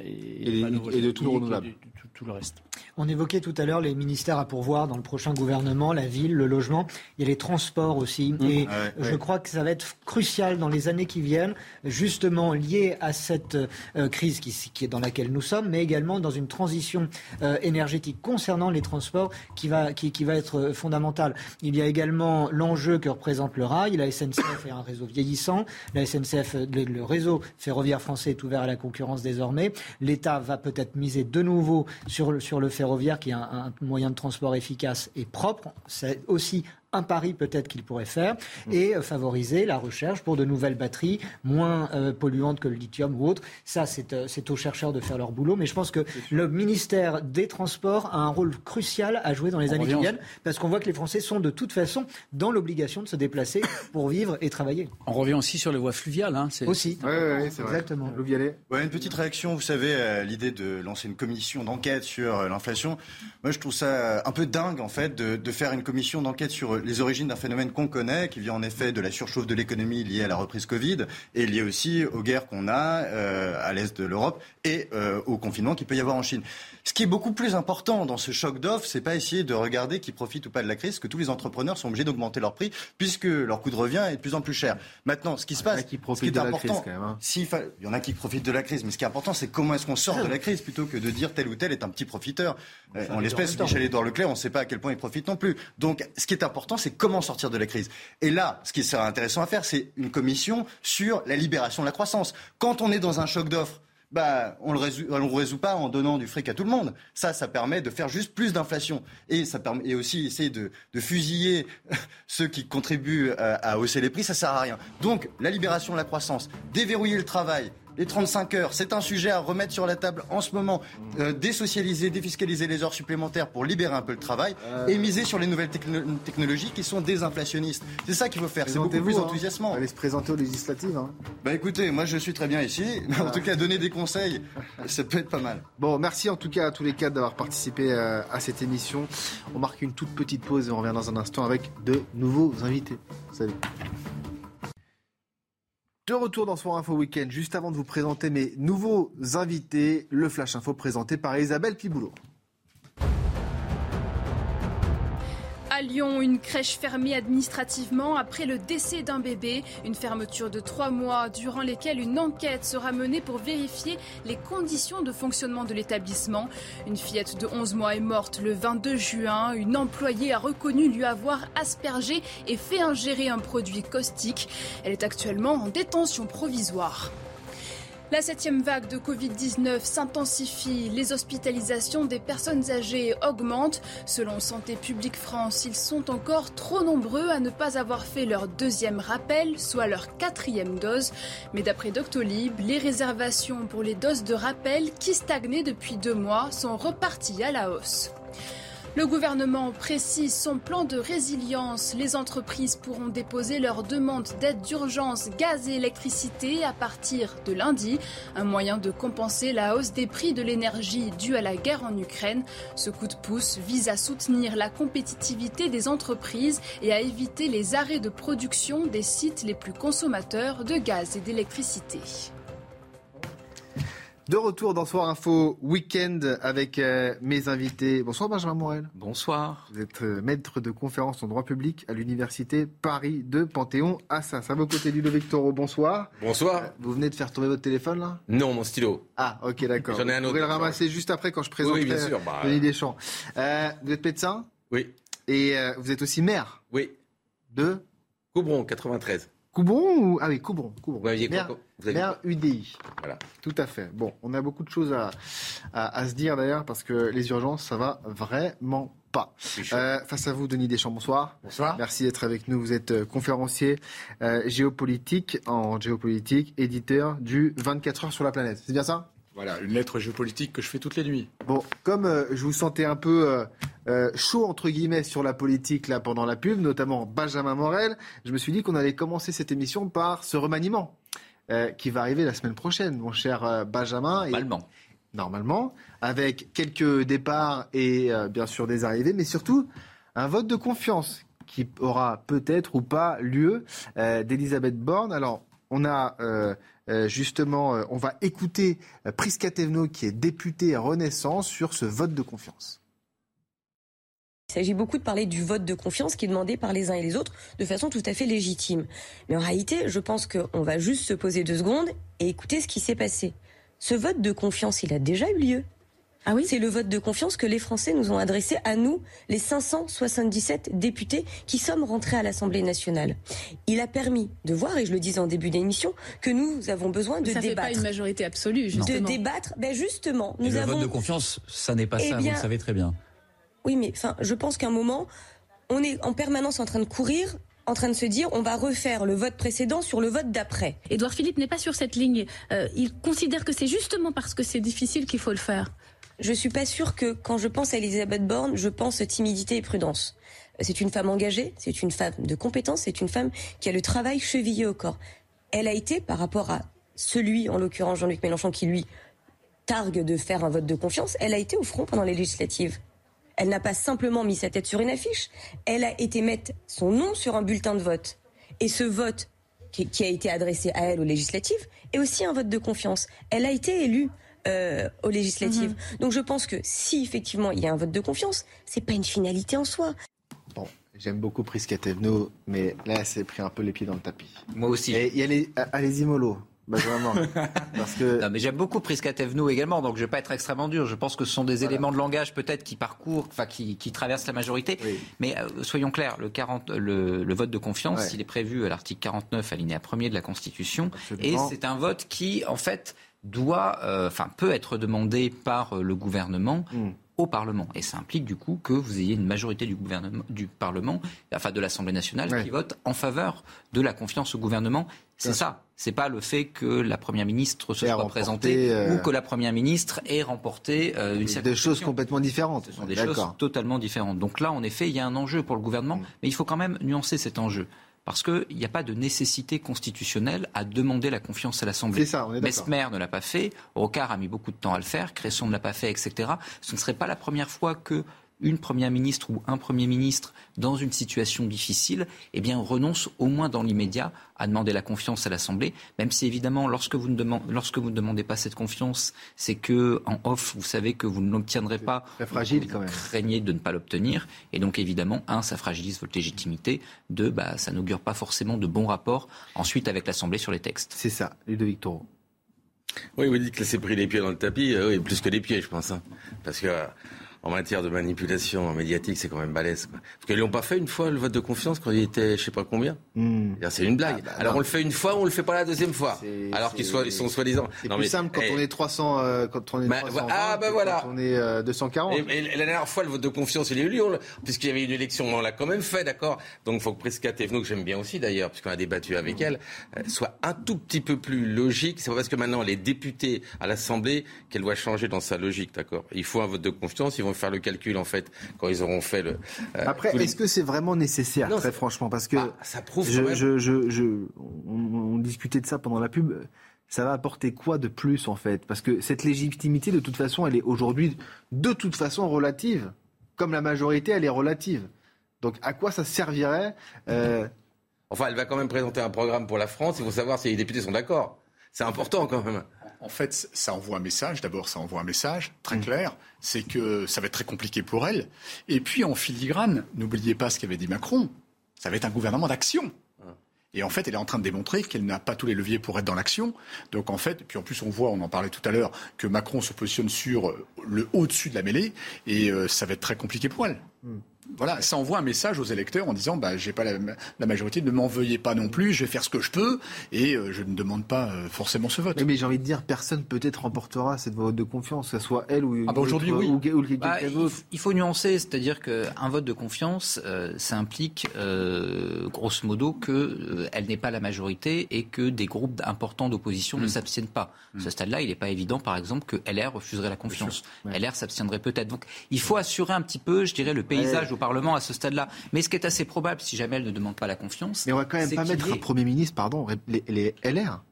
et, et, et de tout le renouvelable.
Et tout, tout le reste.
On évoquait tout à l'heure les ministères à pourvoir dans le prochain gouvernement, la ville, le logement. Il y a les transports aussi.
Mm.
Mmh. Et
ah ouais,
je
ouais.
crois que ça va être crucial dans les années qui viennent, justement lié à cette euh, crise qui, qui, est dans laquelle nous sommes, mais également dans une transition euh, énergétique concernant les transports qui va, qui, qui va être fondamentale. Il y a également l'enjeu que représente le rail. La SNCF est un réseau vieillissant. La SNCF, le, réseau ferroviaire français est ouvert à la concurrence désormais. L'État va peut-être miser de nouveau sur le, sur le ferroviaire qui est un, un moyen de transport efficace et propre. C'est aussi un pari peut-être qu'il pourrait faire et euh, favoriser la recherche pour de nouvelles batteries moins euh, polluantes que le lithium ou autre. Ça, c'est euh, aux chercheurs de faire leur boulot. Mais je pense que le ministère des Transports a un rôle crucial à jouer dans les
On
années qui
revient
viennent parce qu'on voit que les Français sont de toute façon dans l'obligation de se déplacer pour vivre et travailler.
On revient aussi sur les voies fluviales. Hein,
aussi.
Oui, c'est vrai.
Exactement.
Ouais, une petite réaction, vous savez, à l'idée de lancer une commission d'enquête sur l'inflation. Moi, je trouve ça un peu dingue, en fait, de, de faire une commission d'enquête sur les origines d'un phénomène qu'on connaît, qui vient en effet de la surchauffe de l'économie liée à la reprise Covid et liée aussi aux guerres qu'on a euh, à l'est de l'Europe et euh, au confinement qu'il peut y avoir en Chine. Ce qui est beaucoup plus important dans ce choc d'offres, c'est pas essayer de regarder qui profite ou pas de la crise, que tous les entrepreneurs sont obligés d'augmenter leur prix puisque leur coût de revient est de plus en plus cher. Maintenant, ce qui se passe, ce qui est important,
crise, quand même, hein.
si il y en a qui profitent de la crise, mais ce qui est important, c'est comment est-ce qu'on sort de la crise plutôt que de dire tel ou tel est un petit profiteur. Euh, en l'espèce, Michel-Édouard Leclerc, on ne sait pas à quel point il profite non plus. Donc, ce qui est important, c'est comment sortir de la crise. Et là, ce qui serait intéressant à faire, c'est une commission sur la libération de la croissance. Quand on est dans un choc d'offres, bah, on ne le résout, on résout pas en donnant du fric à tout le monde. Ça, ça permet de faire juste plus d'inflation. Et ça permet et aussi essayer de, de fusiller ceux qui contribuent à, à hausser les prix, ça sert à rien. Donc, la libération de la croissance, déverrouiller le travail, les 35 heures, c'est un sujet à remettre sur la table en ce moment. Euh, désocialiser, défiscaliser les heures supplémentaires pour libérer un peu le travail
Euh.
et miser sur les nouvelles techno technologies qui sont désinflationnistes. C'est ça qu'il faut faire. C'est beaucoup plus
hein.
enthousiasmant.
Allez se présenter aux législatives. Hein.
Bah écoutez, moi je suis très bien ici. Mais en tout cas, donner des conseils, ça peut être pas mal.
Bon, merci en tout cas à tous les quatre d'avoir participé euh, à cette émission. On marque une toute petite pause et on revient dans un instant avec de nouveaux invités. Salut. De retour dans Soir Info Week-end, juste avant de vous présenter mes nouveaux invités, le Flash Info présenté par Isabelle Piboulot.
Lyon, une crèche fermée administrativement après le décès d'un bébé. Une fermeture de trois mois durant lesquelles une enquête sera menée pour vérifier les conditions de fonctionnement de l'établissement. Une fillette de 11 mois est morte le 22 juin. Une employée a reconnu lui avoir aspergé et fait ingérer un produit caustique. Elle est actuellement en détention provisoire. La septième vague de Covid-19 s'intensifie. Les hospitalisations des personnes âgées augmentent. Selon Santé publique France, ils sont encore trop nombreux à ne pas avoir fait leur deuxième rappel, soit leur quatrième dose. Mais d'après Doctolib, les réservations pour les doses de rappel qui stagnaient depuis deux mois sont reparties à la hausse. Le gouvernement précise son plan de résilience. Les entreprises pourront déposer leur demande d'aide d'urgence gaz et électricité à partir de lundi. Un moyen de compenser la hausse des prix de l'énergie due à la guerre en Ukraine. Ce coup de pouce vise à soutenir la compétitivité des entreprises et à éviter les arrêts de production des sites les plus consommateurs de gaz et d'électricité.
De retour dans Soir Info Week-end avec euh, mes invités. Bonsoir Benjamin Morel.
Bonsoir.
Vous êtes euh, maître de conférence en droit public à l'université Paris de Panthéon-Assas. À vos côtés, Ludovic Toro, bonsoir.
Bonsoir.
Euh, vous venez de faire tomber votre téléphone là?
Non, mon stylo.
Ah, ok, d'accord.
J'en ai un autre.
Vous pourrez le ramasser juste après quand je présente
oui, bien sûr, bah,
Denis Deschamps. vous êtes médecin?
Oui.
Et vous êtes aussi maire?
Oui.
De?
Coubron, 93.
Coubron ou... Ah oui, Coubron. Coubron.
Vous aviez vous avez
maire UDI.
Voilà.
Tout à fait. Bon, on a beaucoup de choses à, à, à se dire d'ailleurs parce que les urgences, ça va vraiment pas. Euh, face à vous, Denis Deschamps, bonsoir.
Bonsoir.
Merci d'être avec nous. Vous êtes conférencier euh, géopolitique en géopolitique, éditeur du 24 heures sur la planète. C'est bien ça?
Voilà, une lettre géopolitique que je fais toutes les nuits.
Bon, comme euh, je vous sentais un peu euh, euh, chaud, entre guillemets, sur la politique là pendant la pub, notamment Benjamin Morel, je me suis dit qu'on allait commencer cette émission par ce remaniement qui va arriver la semaine prochaine, mon cher Benjamin.
Normalement.
Et, normalement, avec quelques départs et bien sûr des arrivées, mais surtout un vote de confiance qui aura peut-être ou pas lieu d'Elisabeth Borne. Alors, on a euh, justement, euh, on va écouter euh, Prisca Thévenot, qui est députée à Renaissance, sur ce vote de confiance.
Il s'agit beaucoup de parler du vote de confiance qui est demandé par les uns et les autres de façon tout à fait légitime. Mais en réalité, je pense qu'on va juste se poser deux secondes et écouter ce qui s'est passé. Ce vote de confiance, il a déjà eu lieu. Ah oui C'est le vote de confiance que les Français nous ont adressé à nous, les 577 députés qui sommes rentrés à l'Assemblée nationale. Il a permis de voir, et je le disais en début d'émission, que nous avons besoin de
ça
débattre.
Ça fait pas une majorité absolue, justement.
De débattre, ben justement. Nous
et le
avons...
vote de confiance, ça n'est pas
Eh
ça,
bien,
vous le savez très bien.
Oui, mais enfin, je pense qu'à un moment, on est en permanence en train de courir en train de se dire on va refaire le vote précédent sur le vote d'après.
Édouard Philippe n'est pas sur cette ligne. Euh, il considère que c'est justement parce que c'est difficile qu'il faut le faire.
Je suis pas sûre que quand je pense à Elisabeth Borne, je pense timidité et prudence. C'est une femme engagée, c'est une femme de compétence, c'est une femme qui a le travail chevillé au corps. Elle a été, par rapport à celui, en l'occurrence Jean-Luc Mélenchon, qui lui targue de faire un vote de confiance, elle a été au front pendant les législatives. Elle n'a pas simplement mis sa tête sur une affiche, elle a été mettre son nom sur un bulletin de vote. Et ce vote qui a été adressé à elle aux législatives est aussi un vote de confiance. Elle a été élue euh, aux législatives. -hmm. Donc je pense que si effectivement il y a un vote de confiance, c'est pas une finalité en soi.
Bon, j'aime beaucoup Prisca Thévenot, mais là, s'est pris un peu les pieds dans le tapis.
Moi aussi.
Et, et allez, allez-y mollo. Bah, vraiment. Parce que...
Non, mais j'aime beaucoup Prisca Thévenot également, donc je vais pas être extrêmement dur. Je pense que ce sont des voilà. éléments de langage peut-être qui parcourent, enfin qui, qui, traversent la majorité. Oui. Mais euh, soyons clairs, le, 40, le, le vote de confiance, ouais. il est prévu à l'article 49, alinéa 1er de la Constitution, Absolument. et c'est un vote qui, en fait, doit, enfin, euh, peut être demandé par euh, le gouvernement. Mm au Parlement. Et ça implique du coup que vous ayez une majorité du, gouvernement, du Parlement, enfin de l'Assemblée nationale, ouais. qui vote en faveur de la confiance au gouvernement. C'est ça. C'est pas le fait que la Première ministre se soit présentée euh... ou que la Première ministre ait remporté euh, une
Des choses complètement différentes.
Ce sont des choses totalement différentes. Donc là, en effet, il y a un enjeu pour le gouvernement, mmh. mais il faut quand même nuancer cet enjeu. Parce qu'il n'y a pas de nécessité constitutionnelle à demander la confiance à l'Assemblée.
C'est ça, on est
Mesmer ne l'a pas fait, Rocard a mis beaucoup de temps à le faire, Cresson ne l'a pas fait, etc. Ce ne serait pas la première fois que une première ministre ou un premier ministre dans une situation difficile, eh bien, renonce au moins dans l'immédiat à demander la confiance à l'Assemblée, même si évidemment, lorsque vous ne demandez, lorsque vous ne demandez pas cette confiance, c'est que en off, vous savez que vous ne l'obtiendrez pas.
Très fragile
vous
quand même.
Craignez de ne pas l'obtenir, et donc évidemment, un, ça fragilise votre légitimité. Deux, bah, ça n'augure pas forcément de bons rapports ensuite avec l'Assemblée sur les textes.
C'est ça, Ludovic Toro.
Oui, vous dites qu'elle s'est pris les pieds dans le tapis. Euh, oui, plus que les pieds, je pense. Hein. Parce que euh, en matière de manipulation médiatique, c'est quand même balèze. Quoi. Parce qu'ils l'ont pas fait une fois, le vote de confiance, quand il était je sais pas combien. Mm. C'est une blague. Ah, bah, Alors non. on le fait une fois, on le fait pas la deuxième fois. Alors qu'ils soient, ils sont soi-disant.
C'est plus mais, simple quand hey, on est 300, euh, quand on est
bah,
320,
Ah bah voilà.
Quand on est euh, 240.
Et, et, la dernière fois, le vote de confiance, il est eu puisqu'il y avait une élection, on l'a quand même fait, d'accord? Donc il faut que Presca Thévenot, que j'aime bien aussi d'ailleurs, puisqu'on a débattu avec mm. elle, euh, soit un tout petit peu plus logique. C'est pas parce que maintenant les députés à l'Assemblée qu'elle doit changer dans sa logique, d'accord? Il faut un vote de confiance. Ils vont vont faire le calcul en fait quand ils auront fait le.
Après, est-ce que c'est vraiment nécessaire, très franchement Parce que
bah, ça prouve.
Je, on, discutait de ça pendant la pub ça va apporter quoi de plus en fait? Parce que cette légitimité, de toute façon, elle est aujourd'hui de toute façon relative. Comme la majorité, elle est relative. Donc à quoi ça servirait
euh, Enfin, elle va quand même présenter un programme pour la France. Il faut savoir si les députés sont d'accord. C'est important quand même.
En fait, ça envoie un message. D'abord, ça envoie un message très mm. clair. C'est que ça va être très compliqué pour elle. Et puis, en filigrane, n'oubliez pas ce qu'avait dit Macron. Ça va être un gouvernement d'action. Et en fait, elle est en train de démontrer qu'elle n'a pas tous les leviers pour être dans l'action. Donc en fait, puis en plus on voit, on en parlait tout à l'heure, que Macron se positionne sur le au-dessus de la mêlée, et euh, ça va être très compliqué pour elle. Hmm. Voilà, ça envoie un message aux électeurs en disant bah, j'ai pas la, majorité, ne m'en veuillez pas non plus, je vais faire ce que je peux et euh, je ne demande pas euh, forcément ce vote.
Mais, j'ai envie de dire, personne peut-être remportera cette vote de confiance, que ce soit elle ou,
ah bah aujourd'hui, oui.
ou, quelqu'un
bah, Il faut nuancer, c'est-à-dire qu'un vote de confiance, euh, ça implique grosso modo qu'elle n'est pas la majorité et que des groupes importants d'opposition ne hmm. s'abstiennent pas. À ce hmm. stade-là, il n'est pas évident, par exemple, que LR refuserait la confiance. LR s'abstiendrait peut-être. Donc il faut assurer un petit peu, je dirais, le paysage au Parlement à ce stade-là. Mais ce qui est assez probable, si jamais elle ne demande pas la confiance.
Mais on va quand même pas mettre un Premier ministre, pardon, les LR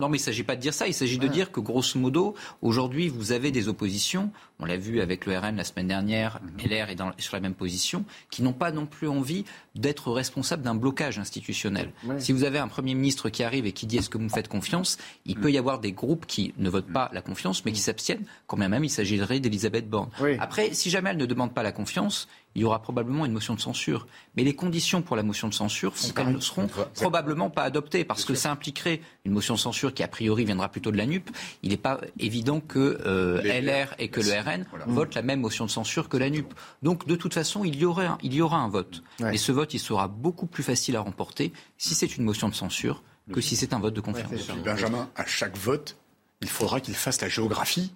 non, mais il ne s'agit pas de dire ça. Il s'agit de dire que, grosso modo, aujourd'hui, vous avez des oppositions. On l'a vu avec le RN la semaine dernière. Mhm. LR est dans, sur la même position, qui n'ont pas non plus envie d'être responsables d'un blocage institutionnel. Si vous avez un Premier ministre qui arrive et qui dit est-ce que vous me faites confiance, il mhm. peut y avoir des groupes qui ne votent pas la confiance, mais qui mhm. s'abstiennent, quand même il s'agirait d'Elisabeth Borne. Après, si jamais elle ne demande pas la confiance, il y aura probablement une motion de censure. Mais les conditions pour la motion de censure font qu'elles ne seront probablement pas adoptées, parce que ça impliquerait une motion de censure qui, a priori, viendra plutôt de la NUP. Il n'est pas évident que euh, LR et que le RN votent la même motion de censure que la NUP. Donc, de toute façon, il y aura un, il y aura un vote. Et ce vote, il sera beaucoup plus facile à remporter si c'est une motion de censure que si c'est un vote de confiance.
Benjamin, à chaque vote, il faudra qu'il fasse la géographie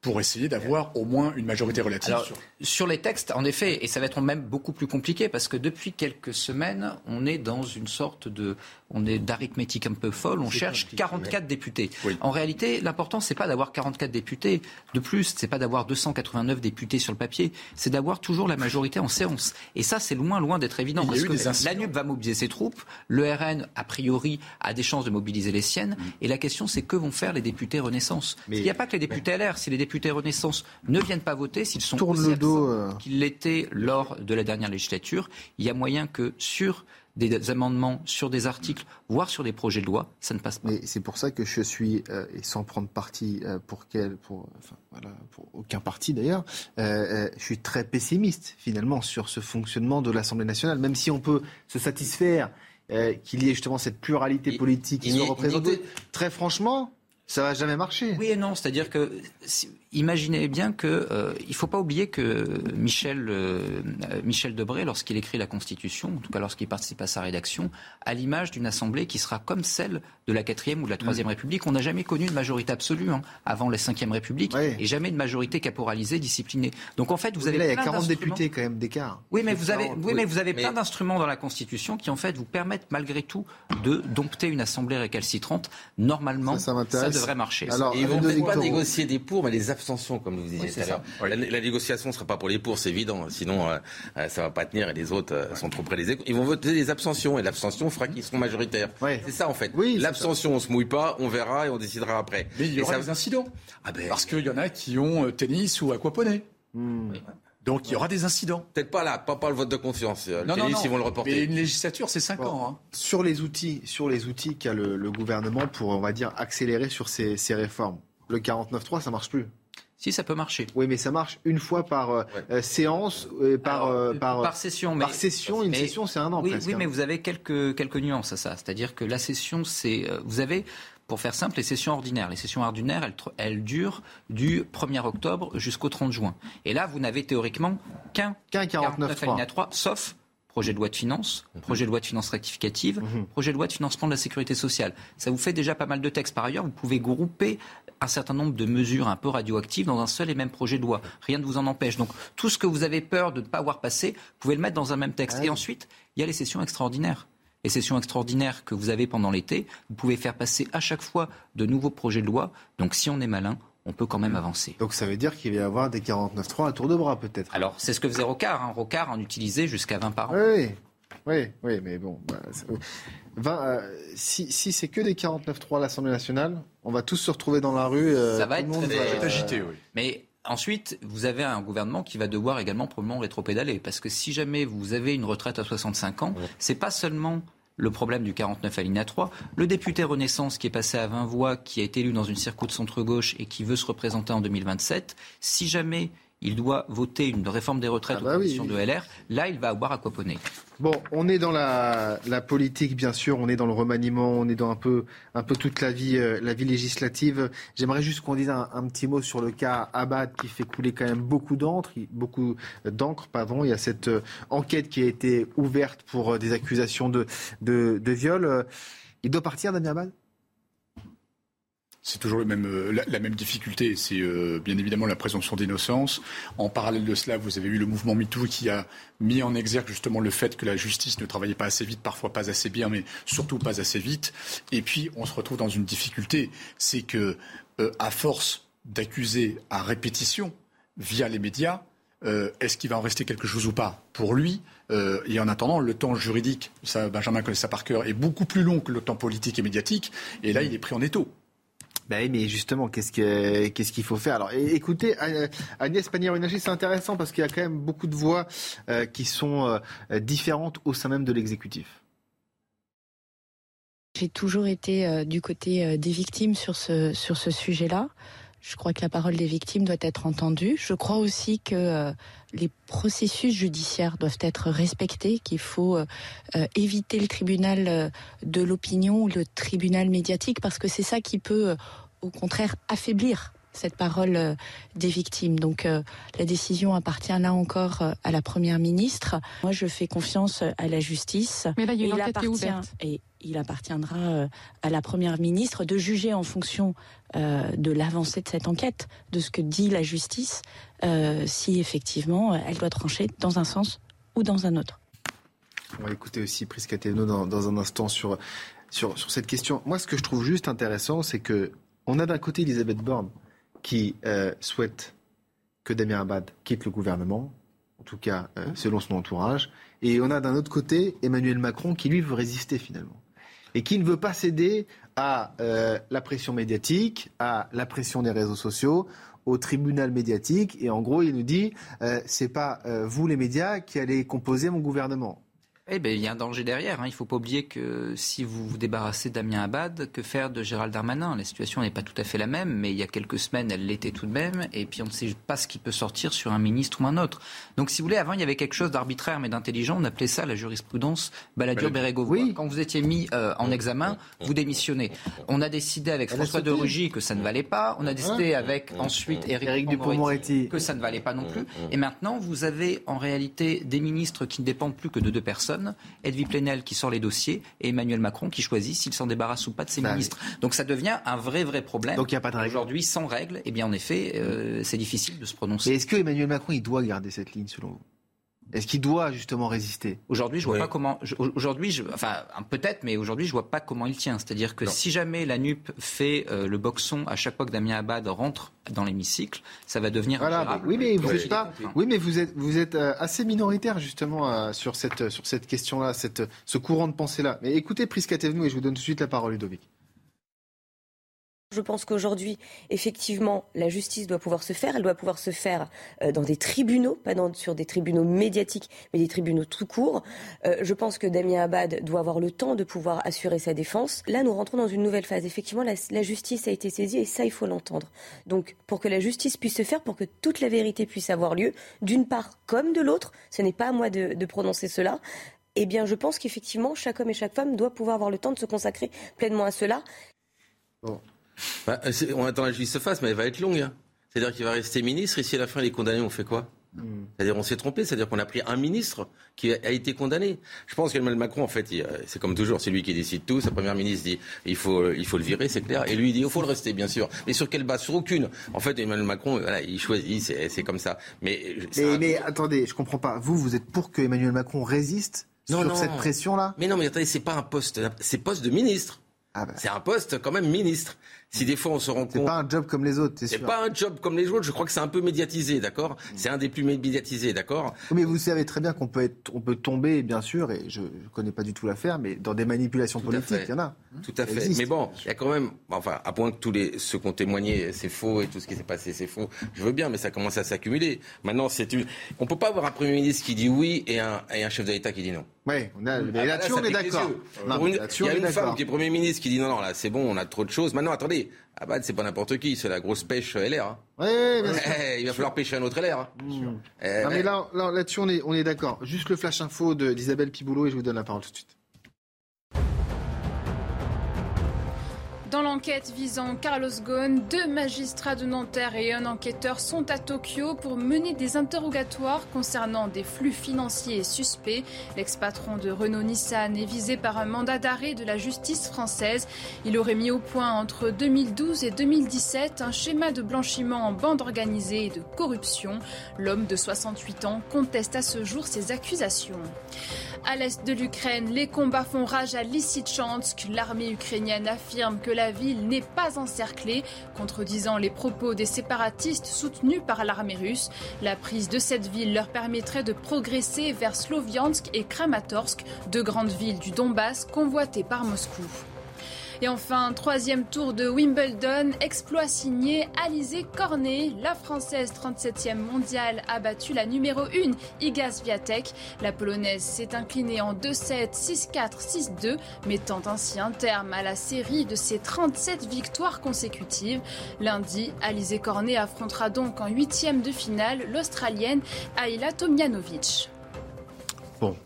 pour essayer d'avoir au moins une majorité relative.
sur... les textes, en effet, et ça va être même beaucoup plus compliqué parce que depuis quelques semaines, on est dans une sorte de, on est d'arithmétique un peu folle. On cherche 44 députés. En réalité, l'important c'est pas d'avoir 44 députés de plus, c'est pas d'avoir 289 députés sur le papier, c'est d'avoir toujours la majorité en séance. Et ça, c'est loin, loin d'être évident parce que l'ANUP va mobiliser ses troupes, le RN a priori a des chances de mobiliser les siennes, mm. et la question c'est que vont faire les députés Renaissance? Il n'y a pas que les députés LR, si les députés Renaissance ne viennent pas voter, s'ils sont aussi absents euh. qu'ils l'étaient lors de la dernière législature, il y a moyen que sur des amendements sur des articles, voire sur des projets de loi, ça ne passe pas.
Mais c'est pour ça que je suis, euh, et sans prendre parti euh, pour, quel, pour, enfin, voilà, pour aucun parti d'ailleurs, je suis très pessimiste finalement sur ce fonctionnement de l'Assemblée nationale, même si on peut se satisfaire qu'il y ait justement cette pluralité politique qui soit représentée. Très franchement, ça va jamais marcher.
Oui et non, c'est-à-dire que imaginez bien que euh, il faut pas oublier que Michel euh, Michel Debré, lorsqu'il écrit la Constitution, en tout cas lorsqu'il participe à sa rédaction, à l'image d'une assemblée qui sera comme celle de la quatrième ou de la troisième mm. République. On n'a jamais connu de majorité absolue hein, avant la cinquième République et jamais de majorité caporalisée, disciplinée. Donc en fait, vous avez
là,
il
y a 40 députés quand même d'écart.
Oui, mais vous avez oui, mais vous avez plein d'instruments dans la Constitution qui en fait vous permettent malgré tout de dompter une assemblée récalcitrante. Normalement, ça, ça, devrait marcher.
Alors, ils vont peut-être pas négocier des pour, mais les abstentions, comme vous disiez tout à l'heure. La, négociation ne sera pas pour les pour, c'est évident. Sinon, euh, euh, ça va pas tenir et les autres euh, sont trop près des échos. Ils vont voter des abstentions et l'abstention fera qu'ils seront majoritaires. C'est ça en fait. Oui, L'abstention, on se mouille pas, on verra et on décidera après.
Mais il y aura des incidents. Ah ben... Parce qu'il y en a qui ont tennis ou aquaponé. Hmm. Donc il y aura des incidents.
Peut-être pas là, pas, pas le vote de confiance. Non, non, non, ils vont le reporter.
Mais une législature, c'est 5 ans. Hein.
Sur les outils, sur les outils qu'a le, gouvernement pour, on va dire, accélérer sur ces, ces réformes. Le 49.3, ça marche plus.
Si ça peut marcher.
Oui, mais ça marche une fois par euh, euh, séance, euh, par,
par, session.
Par session, une session, c'est un an.
Oui,
presque,
oui mais vous avez quelques quelques nuances à ça. C'est-à-dire que la session, c'est vous avez pour faire simple, les sessions ordinaires. Les sessions ordinaires, elles, elles durent du 1er octobre jusqu'au 30 juin. Et là, vous n'avez théoriquement qu'un
qu 49.3,
sauf projet de loi de finances, mhm. projet de loi de finances rectificative, mhm. projet de loi de financement de la sécurité sociale. Ça vous fait déjà pas mal de textes. Par ailleurs, vous pouvez grouper un certain nombre de mesures un peu radioactives dans un seul et même projet de loi. Rien ne vous en empêche. Donc tout ce que vous avez peur de ne pas avoir passé, vous pouvez le mettre dans un même texte. Et ensuite, il y a les sessions extraordinaires. Les sessions extraordinaires que vous avez pendant l'été, vous pouvez faire passer à chaque fois de nouveaux projets de loi. Donc si on est malin, on peut quand même avancer.
Donc ça veut dire qu'il va y avoir des 49.3 à tour de bras peut-être.
Alors c'est ce que faisait Rocard. Hein. Rocard en utilisait jusqu'à 20 par an.
Oui, oui, oui, mais bon. Bah, euh, si, si c'est que des 49.3 à l'Assemblée nationale, on va tous se retrouver dans la rue.
ça va être très agité, oui. Mais Ensuite, vous avez un gouvernement qui va devoir également probablement rétropédaler. Parce que si jamais vous avez une retraite à 65 ans, c'est pas seulement le problème du 49 alinéa 3. Le député Renaissance qui est passé à 20 voix, qui a été élu dans une circuit de centre-gauche et qui veut se représenter en 2027, si jamais il doit voter une réforme des retraites ah bah aux de LR, là, il va avoir à coponner.
Bon, on est dans la, politique, bien sûr, on est dans le remaniement, on est dans un peu, un peu toute la vie, euh, la vie législative. J'aimerais juste qu'on dise un, petit mot sur le cas Abad qui fait couler quand même beaucoup d'encre, beaucoup d'encre, pardon. Il y a cette euh, enquête qui a été ouverte pour euh, des accusations de, de, de viol. Il doit partir, Damien Abad?
C'est toujours euh, la, même difficulté. C'est euh, bien évidemment la présomption d'innocence. En parallèle de cela, vous avez eu le mouvement MeToo qui a mis en exergue justement le fait que la justice ne travaillait pas assez vite, parfois pas assez bien, mais surtout pas assez vite. Et puis, on se retrouve dans une difficulté. C'est que, euh, à force d'accuser à répétition via les médias, est-ce qu'il va en rester quelque chose ou pas pour lui? Et en attendant, le temps juridique, ça, Benjamin connaît ça par cœur, est beaucoup plus long que le temps politique et médiatique. Et là, il est pris en étau.
Ben mais justement, qu'est-ce qu'il faut faire? Alors, écoutez, Agnès Pannier-Runacher, c'est intéressant parce qu'il y a quand même beaucoup de voix euh, qui sont euh, différentes au sein même de l'exécutif.
J'ai toujours été euh, du côté des victimes sur ce, sur ce sujet-là. Je crois que la parole des victimes doit être entendue. Je crois aussi que euh, les processus judiciaires doivent être respectés, qu'il faut euh, euh, éviter le tribunal de l'opinion ou le tribunal médiatique, parce que c'est ça qui peut, au contraire, affaiblir cette parole des victimes. Donc la décision appartient là encore à la Première ministre. Moi, je fais confiance à la justice.
Mais là, il y a une enquête
ouverte. Et il appartiendra à la Première ministre de juger en fonction euh, de l'avancée de cette enquête, de ce que dit la justice, euh, si effectivement elle doit trancher dans un sens ou dans un autre.
On va écouter aussi Prisca dans, dans, un instant sur, sur, sur, cette question. Moi, ce que je trouve juste intéressant, c'est que on a d'un côté Elisabeth Borne qui euh, souhaite que Damien Abad quitte le gouvernement, en tout cas selon son entourage, et on a d'un autre côté Emmanuel Macron qui lui veut résister finalement et qui ne veut pas céder à euh, la pression médiatique, à la pression des réseaux sociaux, au tribunal médiatique. Et en gros, il nous dit, euh, c'est pas euh, vous les médias qui allez composer mon gouvernement.
Eh bien, il y a un danger derrière. Hein. Il ne faut pas oublier que si vous vous débarrassez d'Amien Abad, que faire de Gérald Darmanin? La situation n'est pas tout à fait la même, mais il y a quelques semaines, elle l'était tout de même. Et puis, on ne sait pas ce qui peut sortir sur un ministre ou un autre. Donc, si vous voulez, avant, il y avait quelque chose d'arbitraire mais d'intelligent. On appelait ça la jurisprudence Balladur-Bérégovoy. Oui. Quand vous étiez mis euh, en examen, vous démissionnez. On a décidé avec François de Rugy que ça ne valait pas. On a décidé avec ensuite Éric Dupond-Moretti que ça ne valait pas non plus. Et maintenant, vous avez en réalité des ministres qui ne dépendent plus que de deux personnes Edwy Plenel qui sort les dossiers et Emmanuel Macron qui choisit s'il s'en débarrasse ou pas de ses ministres. Donc ça devient un vrai, vrai problème.
Donc il n'y a pas de règle.
Aujourd'hui, sans règle, eh bien en effet, euh, c'est difficile de se prononcer.
est-ce que Emmanuel Macron, il doit garder cette ligne selon vous? Est-ce qu'il doit justement résister?
Aujourd'hui, je vois pas comment. Aujourd'hui, je, enfin peut-être, mais aujourd'hui, je vois pas comment il tient. C'est-à-dire que si jamais la NUP fait euh, le boxon à chaque fois que Damien Abad rentre dans l'hémicycle, ça va devenir.
Voilà, oui, mais vous êtes pas. Oui, mais vous êtes vous êtes euh, assez minoritaire justement euh, sur cette sur cette question-là, cette ce courant de pensée-là. Mais écoutez, Prisca et je vous donne tout de suite la parole, Ludovic.
Je pense qu'aujourd'hui, effectivement, la justice doit pouvoir se faire. Elle doit pouvoir se faire euh, dans des tribunaux, pas sur des tribunaux médiatiques, mais des tribunaux tout court. Euh, je pense que Damien Abad doit avoir le temps de pouvoir assurer sa défense. Là, nous rentrons dans une nouvelle phase. Effectivement, la, justice a été saisie et ça, il faut l'entendre. Donc, pour que la justice puisse se faire, pour que toute la vérité puisse avoir lieu, d'une part comme de l'autre, ce n'est pas à moi de, de prononcer cela, eh bien, je pense qu'effectivement, chaque homme et chaque femme doit pouvoir avoir le temps de se consacrer pleinement à cela.
Bon. Bah, on attend la justice se fasse, mais elle va être longue. Hein. C'est-à-dire qu'il va rester ministre, et si à la fin il est condamné, on fait quoi hmm. C'est-à-dire on s'est trompé, c'est-à-dire qu'on a pris un ministre qui a été condamné. Je pense qu'Emmanuel Macron, en fait, c'est comme toujours, c'est lui qui décide tout. Sa première ministre dit il faut, il faut le virer, c'est clair. Et lui il dit il faut le rester, bien sûr. Mais sur quelle base? Sur aucune. En fait, Emmanuel Macron, voilà, il choisit, c'est comme ça. Mais,
mais, attendez, je comprends pas. Vous, vous êtes pour que Emmanuel Macron résiste sur cette pression-là?
Mais non, mais attendez, c'est pas un poste, c'est poste de ministre. Ah bah. C'est un poste quand même ministre. Si des fois on se rend compte.
C'est pas un job comme les autres, c'est
C'est pas un job comme les autres. Je crois que c'est un peu médiatisé, d'accord C'est un des plus médiatisés, d'accord
Mais vous savez très bien qu'on peut être, on peut tomber, bien sûr, et je, ne connais pas du tout l'affaire, mais dans des manipulations politiques, il y en a.
Tout à fait. Mais bon, il y a quand même, enfin, à point que tous les ceux qui ont témoigné, c'est faux et tout ce qui s'est passé, c'est faux. Je veux bien, mais ça commence à s'accumuler. Maintenant, c'est une. On peut pas avoir un premier ministre qui dit oui et un, et un chef d'État qui dit non.
Oui, on a, mais là-dessus, on est d'accord.
Il y a une femme qui est Premier ministre qui dit non, non, là, c'est bon, on a trop de choses. Maintenant, attendez, Abad, c'est pas n'importe qui, c'est la grosse pêche LR. Hein.
Oui, bien sûr.
il va falloir pêcher un autre LR. Hein.
Eh, non, mais là, là-dessus, on est, on est d'accord. Juste le flash info d'Isabelle Piboulot et je vous donne la parole tout de suite.
Dans l'enquête visant Carlos Ghosn, deux magistrats de Nanterre et un enquêteur sont à Tokyo pour mener des interrogatoires concernant des flux financiers suspects. L'ex-patron de Renault-Nissan est visé par un mandat d'arrêt de la justice française. Il aurait mis au point entre 2012 et 2017 un schéma de blanchiment en bande organisée et de corruption. L'homme de 68 ans conteste à ce jour ces accusations. À l'est de l'Ukraine, les combats font rage à Lysychansk. L'armée ukrainienne affirme que la ville n'est pas encerclée, contredisant les propos des séparatistes soutenus par l'armée russe. La prise de cette ville leur permettrait de progresser vers Sloviansk et Kramatorsk, deux grandes villes du Donbass convoitées par Moscou. Et enfin, troisième tour de Wimbledon, exploit signé Alizé Cornet. La Française 37e mondiale a battu la numéro 1, Iga Swiatek. La Polonaise s'est inclinée en 2-7, 6-4, 6-2, mettant ainsi un terme à la série de ses 37 victoires consécutives. Lundi, Alizé Cornet affrontera donc en huitième de finale l'Australienne Ayla Tomjanovic.
Bon,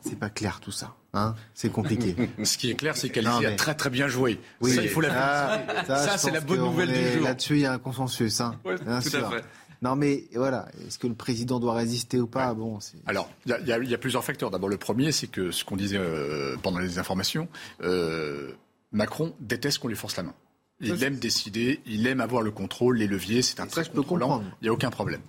c'est pas clair tout ça. Hein, c'est compliqué.
Ce qui est clair, c'est qu'elle a très très bien joué. Oui, ça, il faut la
ah, Ça, c'est la bonne nouvelle du jour. Là-dessus, il y a un consensus. Hein, tout à fait. Non, mais voilà, est-ce que le président doit résister ou pas? Bon,
Alors, il y, a plusieurs facteurs. D'abord, le premier, c'est que ce qu'on disait euh, pendant les informations, euh, Macron déteste qu'on lui force la main. Il aime décider, il aime avoir le contrôle, les leviers, c'est un très contrôlant, il n'y a aucun problème.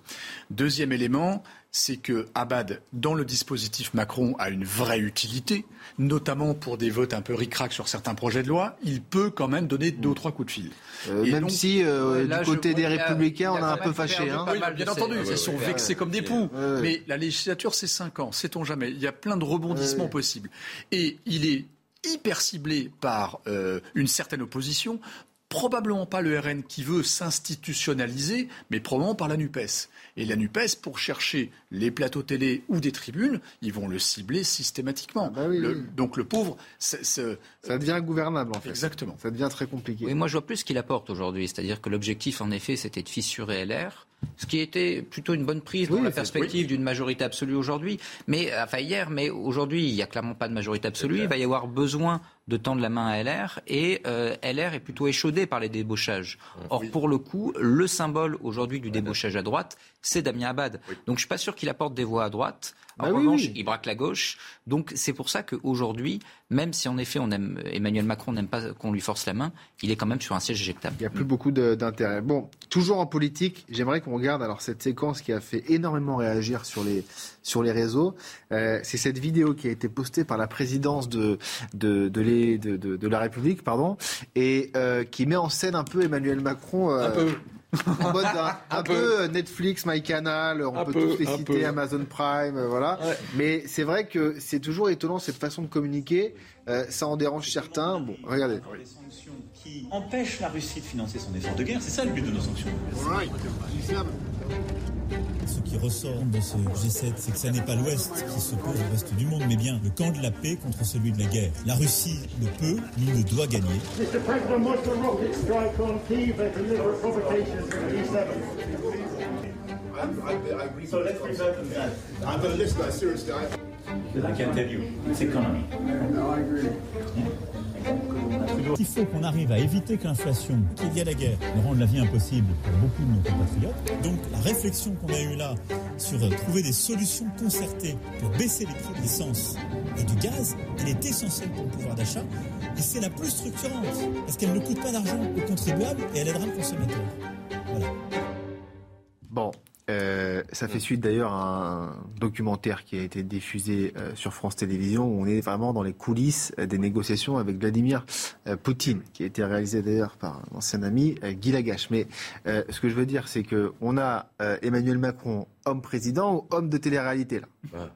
Deuxième élément, c'est que Abad, dans le dispositif Macron, a une vraie utilité, notamment pour des votes un peu ric-rac sur certains projets de loi. Il peut quand même donner deux ou trois coups de fil.
Euh, même si, euh, du côté des Républicains, on a, un peu fâché. Hein.
Oui, bien entendu, ils sont vexés comme des poux. Mais la législature, c'est cinq ans, sait-on jamais? Il y a plein de rebondissements possibles. Et il est hyper ciblé par euh, une certaine opposition probablement pas le RN qui veut s'institutionnaliser, mais probablement par la NUPES. Et la NUPES, pour chercher les plateaux télé ou des tribunes, ils vont le cibler systématiquement.
Ah bah
donc le pauvre... ça
devient ingouvernable en fait.
Exactement.
Ça devient très compliqué.
Oui, moi je vois plus ce qu'il apporte aujourd'hui. C'est-à-dire que l'objectif en effet c'était de fissurer LR. Ce qui était plutôt une bonne prise dans la perspective d'une majorité absolue aujourd'hui. Mais, enfin hier, mais aujourd'hui, il n'y a clairement pas de majorité absolue. Il va y avoir besoin de tendre la main à LR et euh, LR est plutôt échaudé par les débauchages. Or, pour le coup, le symbole aujourd'hui du débauchage à droite, c'est Damien Abad. Donc, je suis pas sûr qu'il apporte des voix à droite. En bah revanche, il braque la gauche. Donc, c'est pour ça qu'aujourd'hui, même si en effet on aime Emmanuel Macron n'aime pas qu'on lui force la main, il est quand même sur un siège éjectable.
Il n'y a plus beaucoup d'intérêt. Bon, toujours en politique, j'aimerais qu'on regarde alors cette séquence qui a fait énormément réagir sur les sur les réseaux. Euh, c'est cette vidéo qui a été postée par la présidence de de de, les, de, de, la République, pardon, et euh, qui met en scène un peu Emmanuel Macron.
Euh, un peu
en mode un, peu, Netflix, MyCanal, on peut tous les citer, Amazon Prime, euh, voilà. Mais c'est vrai que c'est toujours étonnant cette façon de communiquer. Euh, ça en dérange certains. Bon, regardez.
Qui empêchent la Russie de financer son effort de guerre, c'est ça le but de nos sanctions.
Ce qui ressort de ce G7, c'est que ce n'est pas l'Ouest qui s'oppose au reste du monde, mais bien le camp de la paix contre celui de la guerre. La Russie ne peut ni ne doit gagner.
I can tell you, it's economy.
Il faut qu'on arrive à éviter que l'inflation, qu'il y a la guerre, ne rende la vie impossible pour beaucoup de nos compatriotes. Donc la réflexion qu'on a eue là sur trouver des solutions concertées pour baisser les prix de l'essence et du gaz, elle est essentielle pour le pouvoir d'achat et c'est la plus structurante parce qu'elle ne coûte pas d'argent aux contribuables et elle aidera le consommateur. Voilà.
Bon, euh, ça fait suite d'ailleurs à un documentaire qui a été diffusé sur France Télévisions où on est vraiment dans les coulisses des négociations avec Vladimir Poutine, qui a été réalisé d'ailleurs par un ancien ami, Guy Lagache. Mais ce que je veux dire, c'est qu'on a Emmanuel Macron, homme président ou homme de télé-réalité là?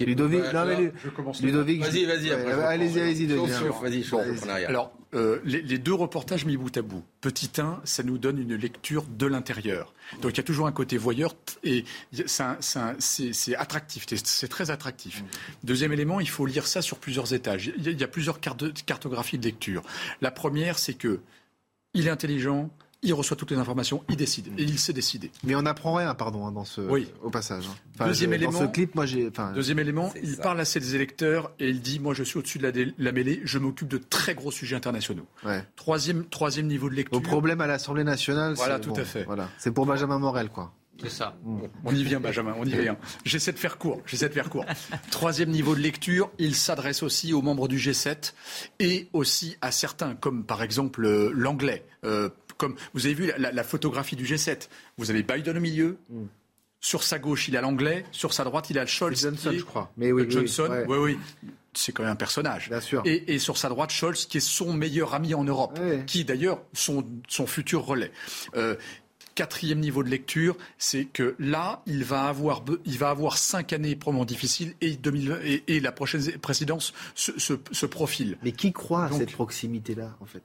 Ludovic, non, mais je commence
Ludovic, vas-y, vas-y.
allez-y, allez-y.
Vas-y, Alors, euh, les, deux reportages mis bout à bout. Petit 1, ça nous donne une lecture de l'intérieur. Donc il y a toujours un côté voyeur et c'est attractif, c'est très attractif. Deuxième élément, il faut lire ça sur plusieurs étages. Il y a, plusieurs cartographies de lecture. La première, c'est que il est intelligent, il reçoit toutes les informations, il décide. Et il s'est décidé.
Mais on n'apprend rien, pardon, hein, dans ce, au passage.
Hein. deuxième élément, ce clip, moi j'ai. Deuxième élément, il parle à ses électeurs et il dit Moi je suis au-dessus de la, mêlée, je m'occupe de très gros sujets internationaux. Troisième, troisième niveau de lecture.
Au problème à l'Assemblée nationale.
Voilà, tout à fait.
Voilà. C'est pour Benjamin Morel, quoi.
C'est ça.
On y vient, Benjamin, on y vient. J'essaie de faire court. J'essaie de faire court. Troisième niveau de lecture, il s'adresse aussi aux membres du G7 et aussi à certains, comme par exemple euh, l'anglais. Euh, comme vous avez vu la, photographie du G7. Vous avez Biden au milieu. Mm. Sur sa gauche, il a l'anglais. Sur sa droite, il a Scholz.
Johnson, je crois. Mais oui,
Johnson, oui, oui. C'est quand même un personnage.
Bien sûr.
Et, sur sa droite, Scholz, qui est son meilleur ami en Europe, qui d'ailleurs son, son futur relais. Euh, quatrième niveau de lecture, c'est que là, il va avoir, il va avoir cinq années probablement difficiles et, 2020, et, la prochaine présidence se, se, profile.
Mais qui croit à cette proximité-là, en fait?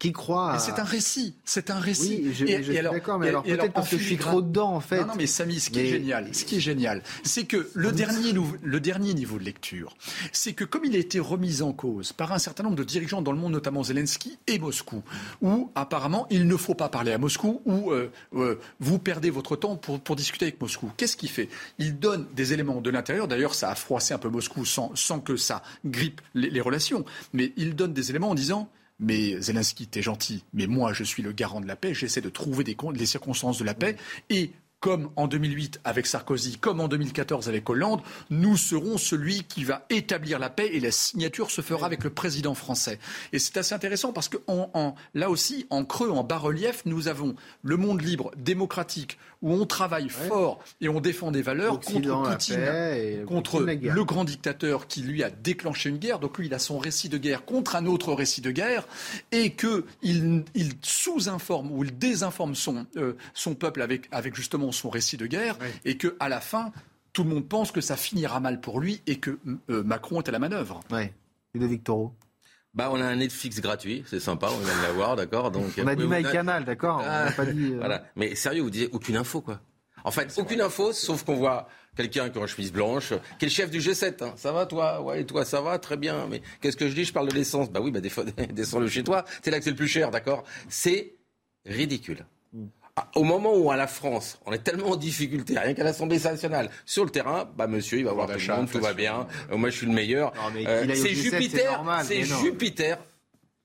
Qui.
C'est un récit, c'est un récit.
Oui, je, suis d'accord, mais alors peut-être parce que je suis trop dedans en fait.
Non, non mais Samy, ce qui est génial, ce qui est génial, c'est que le dernier, le dernier niveau de lecture, c'est que comme il a été remis en cause par un certain nombre de dirigeants dans le monde, notamment Zelensky et Moscou, où apparemment il ne faut pas parler à Moscou, ou euh, euh, vous perdez votre temps pour, pour discuter avec Moscou. Qu'est-ce qu'il fait? Il donne des éléments de l'intérieur. D'ailleurs, ça a froissé un peu Moscou sans, sans que ça grippe les, les relations. Mais il donne des éléments en disant mais Zelensky, t'es gentil, mais moi, je suis le garant de la paix, j'essaie de trouver des, les circonstances de la paix, et comme en 2008 avec Sarkozy, comme en 2014 avec Hollande, nous serons celui qui va établir la paix et la signature se fera avec le président français. Et c'est assez intéressant parce que en, là aussi, en creux, en bas-relief, nous avons le monde libre, démocratique, où on travaille fort et on défend des valeurs contre Poutine, contre le grand dictateur qui lui a déclenché une guerre. Donc lui, il a son récit de guerre contre un autre récit de guerre et qu'il il sous-informe ou il désinforme son, euh, son peuple avec, avec justement son récit de guerre et que à la fin, tout le monde pense que ça finira mal pour lui et que euh, Macron est à la manœuvre.
Oui. Et de Victoro?
Bah, on a un Netflix gratuit, c'est sympa, on vient de l'avoir, d'accord. Donc
on a dit MyCanal, d'accord.
Ah, euh, voilà. Mais sérieux, vous disiez aucune info, quoi. En fait, aucune info, sauf qu'on voit quelqu'un qui a une chemise blanche, qui est le chef du G7. Hein. Ça va, toi? Ouais, et toi, ça va? Très bien. Mais qu'est-ce que je dis? Je parle de l'essence. Bah oui, bah, descends-le chez toi. C'est là que c'est le plus cher, d'accord? C'est ridicule. Au moment où à la France, on est tellement en difficulté, rien qu'à l'Assemblée nationale, sur le terrain, bah monsieur, il va voir tout le monde, tout va bien. Euh, moi, je suis le meilleur. Euh, c'est Jupiter, c'est Jupiter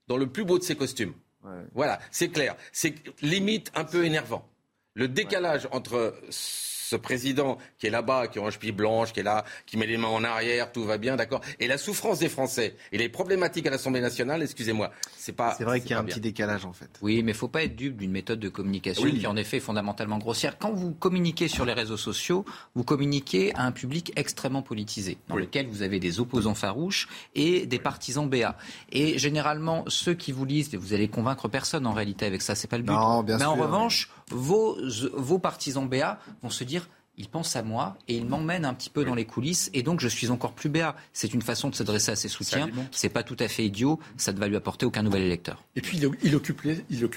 dans le plus beau de ses costumes. Voilà, c'est clair. C'est limite un peu énervant. Le décalage entre ce président qui est là-bas, qui est en cheville blanche, qui est là, qui met les mains en arrière, tout va bien, d'accord. Et la souffrance des Français et les problématiques à l'Assemblée nationale, excusez-moi, c'est pas.
C'est vrai qu'il y a un petit décalage en fait.
Oui, mais il faut pas être dupe d'une méthode de communication qui en effet est fondamentalement grossière. Quand vous communiquez sur les réseaux sociaux, vous communiquez à un public extrêmement politisé, dans lequel vous avez des opposants farouches et des partisans BA. Et généralement, ceux qui vous lisent, vous allez convaincre personne en réalité avec ça, c'est pas le but.
Non, bien
mais
en
revanche, vos, vos partisans BA vont se dire il pense à moi et il m'emmène un petit peu dans les coulisses et donc je suis encore plus béat. C'est une façon de s'adresser à ses soutiens. C'est pas tout à fait idiot. Ça ne va lui apporter aucun nouvel électeur.
Et puis il, occupe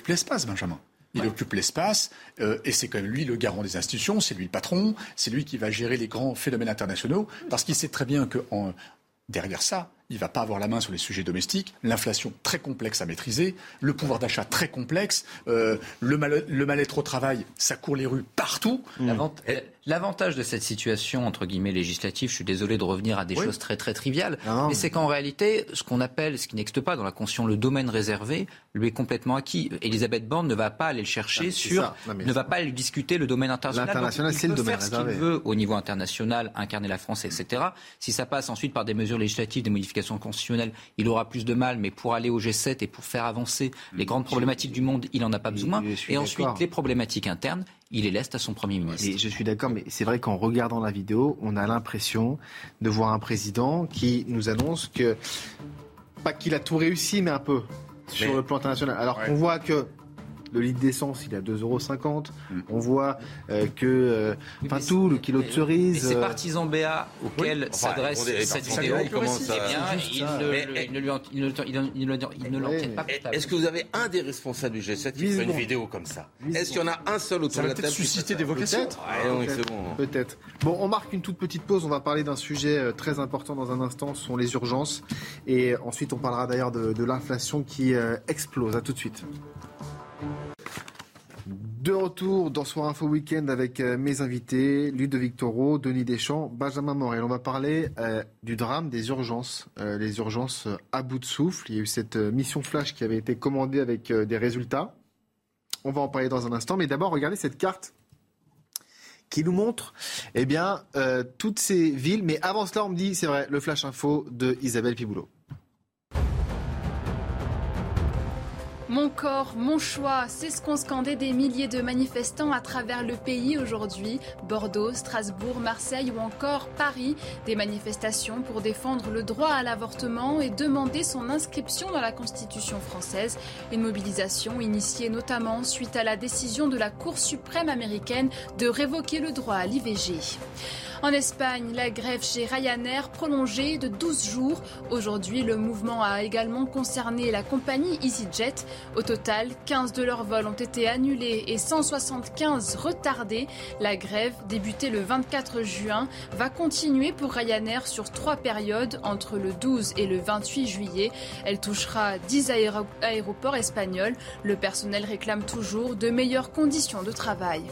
l'espace, Benjamin. Il occupe l'espace euh, et c'est quand même lui le garant des institutions, c'est lui le patron, c'est lui qui va gérer les grands phénomènes internationaux parce qu'il sait très bien que derrière ça, il ne va pas avoir la main sur les sujets domestiques, l'inflation très complexe à maîtriser, le pouvoir d'achat très complexe, euh, le, mal-être au travail, ça court les rues partout.
L'avantage de cette situation, entre guillemets, législative, je suis désolé de revenir à des choses très très triviales, mais c'est qu'en réalité, ce qu'on appelle, ce qui n'existe pas dans la Constitution, le domaine réservé, lui est complètement acquis. Elisabeth Borne ne va pas aller le chercher ah, sur, ne va pas aller discuter le domaine international.
L'international, c'est le domaine réservé.
Ce qu'il veut au niveau international, incarner la France, etc. Si ça passe ensuite par des mesures législatives, des modifications il aura plus de mal, mais pour aller au G7 et pour faire avancer les grandes problématiques du monde, il n'en a pas besoin. Et ensuite, les problématiques internes, il est leste à son Premier ministre.
Et je suis d'accord, mais c'est vrai qu'en regardant la vidéo, on a l'impression de voir un président qui nous annonce que, pas qu'il a tout réussi, mais un peu sur le plan international. Alors qu'on voit que le litre d'essence, il est à 2,50 euros. Mm. On voit euh, que, euh, enfin tout, le kilo de cerise.
Et ces euh, partisans BA auxquels s'adresse cette vidéo, bien, ils ne l'en pas
Est-ce que vous avez un des responsables du G7 qui fait une vidéo comme ça Est-ce qu'il y en a un seul autour de la table
susciter des vocations
Peut-être. Bon, on marque une toute petite pause. On va parler d'un sujet très important dans un instant. Ce sont les urgences. Et ensuite, on parlera d'ailleurs de, l'inflation qui explose. À tout de suite. De retour dans Soir Info Week-end avec euh, mes invités, Ludovic Toro, Denis Deschamps, Benjamin Morel. On va parler euh, du drame des urgences, euh, les urgences à bout de souffle. Il y a eu cette mission flash qui avait été commandée avec des résultats. On va en parler dans un instant, mais d'abord regardez cette carte qui nous montre eh bien, toutes ces villes. Mais avant cela, on me dit, c'est vrai, le flash info de Isabelle Piboulot.
Mon corps, mon choix, c'est ce qu'ont scandé des milliers de manifestants à travers le pays aujourd'hui. Bordeaux, Strasbourg, Marseille ou encore Paris. Des manifestations pour défendre le droit à l'avortement et demander son inscription dans la Constitution française. Une mobilisation initiée notamment suite à la décision de la Cour suprême américaine de révoquer le droit à l'IVG. En Espagne, la grève chez Ryanair prolongée de 12 jours. Aujourd'hui, le mouvement a également concerné la compagnie EasyJet. Au total, 15 de leurs vols ont été annulés et 175 retardés. La grève, débutée le 24 juin, va continuer pour Ryanair sur trois périodes entre le 12 et le 28 juillet. Elle touchera 10 aéroports espagnols. Le personnel réclame toujours de meilleures conditions de travail.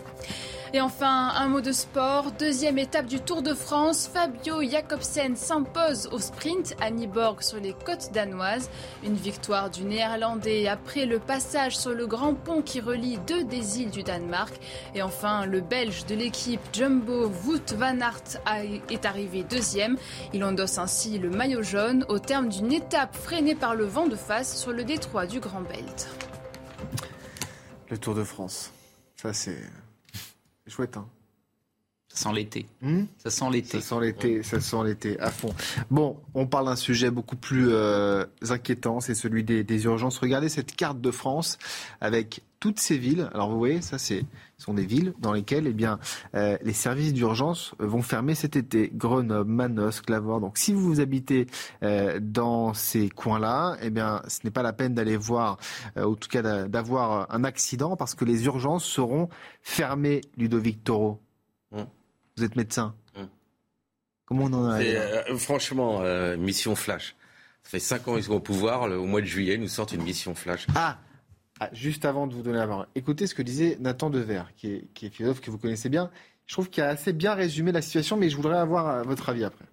Et enfin, un mot de sport. Deuxième étape du Tour de France. Fabio Jacobsen s'impose au sprint à Niborg sur les côtes danoises. Une victoire du Néerlandais après le passage sur le grand pont qui relie deux des îles du Danemark. Et enfin, le Belge de l'équipe Jumbo Wout van Aert est arrivé deuxième. Il endosse ainsi le maillot jaune au terme d'une étape freinée par le vent de face sur le détroit du Grand Belt.
Le Tour de France. Ça, c'est chouette, hein.
Ça sent l'été.
Hmm
ça sent l'été.
Ça sent l'été, ça sent l'été à fond. Bon, on parle d'un sujet beaucoup plus euh, inquiétant, c'est celui des, urgences. Regardez cette carte de France avec toutes ces villes. Alors vous voyez, ça c'est sont des villes dans lesquelles eh bien euh, les services d'urgence vont fermer cet été. Grenoble, Manos, Clavor. Donc si vous habitez euh, dans ces coins-là, eh bien ce n'est pas la peine d'aller voir, en tout cas d'avoir un accident parce que les urgences seront fermées. Ludovic Toro. Vous êtes médecin. Hum. Comment on en a
euh, Franchement, euh, mission flash. Ça fait cinq ans qu'ils sont au pouvoir. au mois de juillet, ils nous sortent une mission flash.
Ah, ah Juste avant de vous donner la parole, écoutez ce que disait Nathan Dever, qui est, qui est philosophe que vous connaissez bien. Je trouve qu'il a assez bien résumé la situation, mais je voudrais avoir euh, votre avis après.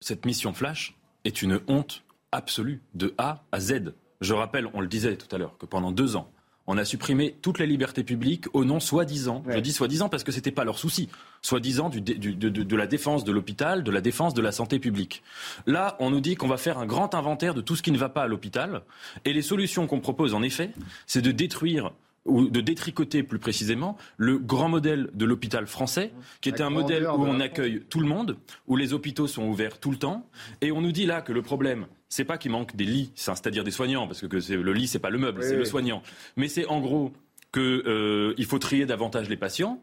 Cette mission flash est une honte absolue, de A à Z. Je rappelle, on le disait tout à l'heure, que pendant deux ans, on a supprimé toutes les libertés publiques au nom soi-disant, je dis soi-disant parce que ce n'était pas leur souci, soi-disant de, de, la défense de l'hôpital, de la défense de la santé publique. Là, on nous dit qu'on va faire un grand inventaire de tout ce qui ne va pas à l'hôpital, et les solutions qu'on propose en effet, c'est de détruire ou de détricoter plus précisément le grand modèle de l'hôpital français, qui était un modèle où on accueille tout le monde, où les hôpitaux sont ouverts tout le temps, et on nous dit là que le problème, c'est pas qu'il manque des lits, c'est-à-dire des soignants, parce que, le lit c'est pas le meuble, c'est le soignant, mais c'est en gros qu'il euh, faut trier davantage les patients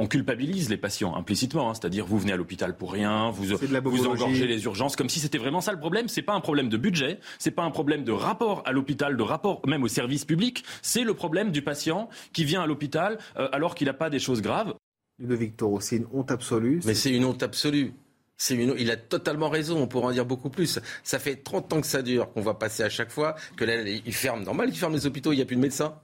on culpabilise les patients implicitement, hein. c'est-à-dire vous venez à l'hôpital pour rien, vous, vous engorgez les urgences, comme si c'était vraiment ça le problème. C'est pas un problème de budget, c'est pas un problème de rapport à l'hôpital, de rapport même au service public, c'est le problème du patient qui vient à l'hôpital euh, alors qu'il n'a pas des choses graves.
Ludovic Toro, c'est une honte absolue.
Mais c'est une honte absolue. Une... Il a totalement raison, on pourra en dire beaucoup plus. Ça fait 30 ans que ça dure, qu'on va passer à chaque fois, que là, il ferme, normal, il ferme les hôpitaux, il n'y a plus de médecins.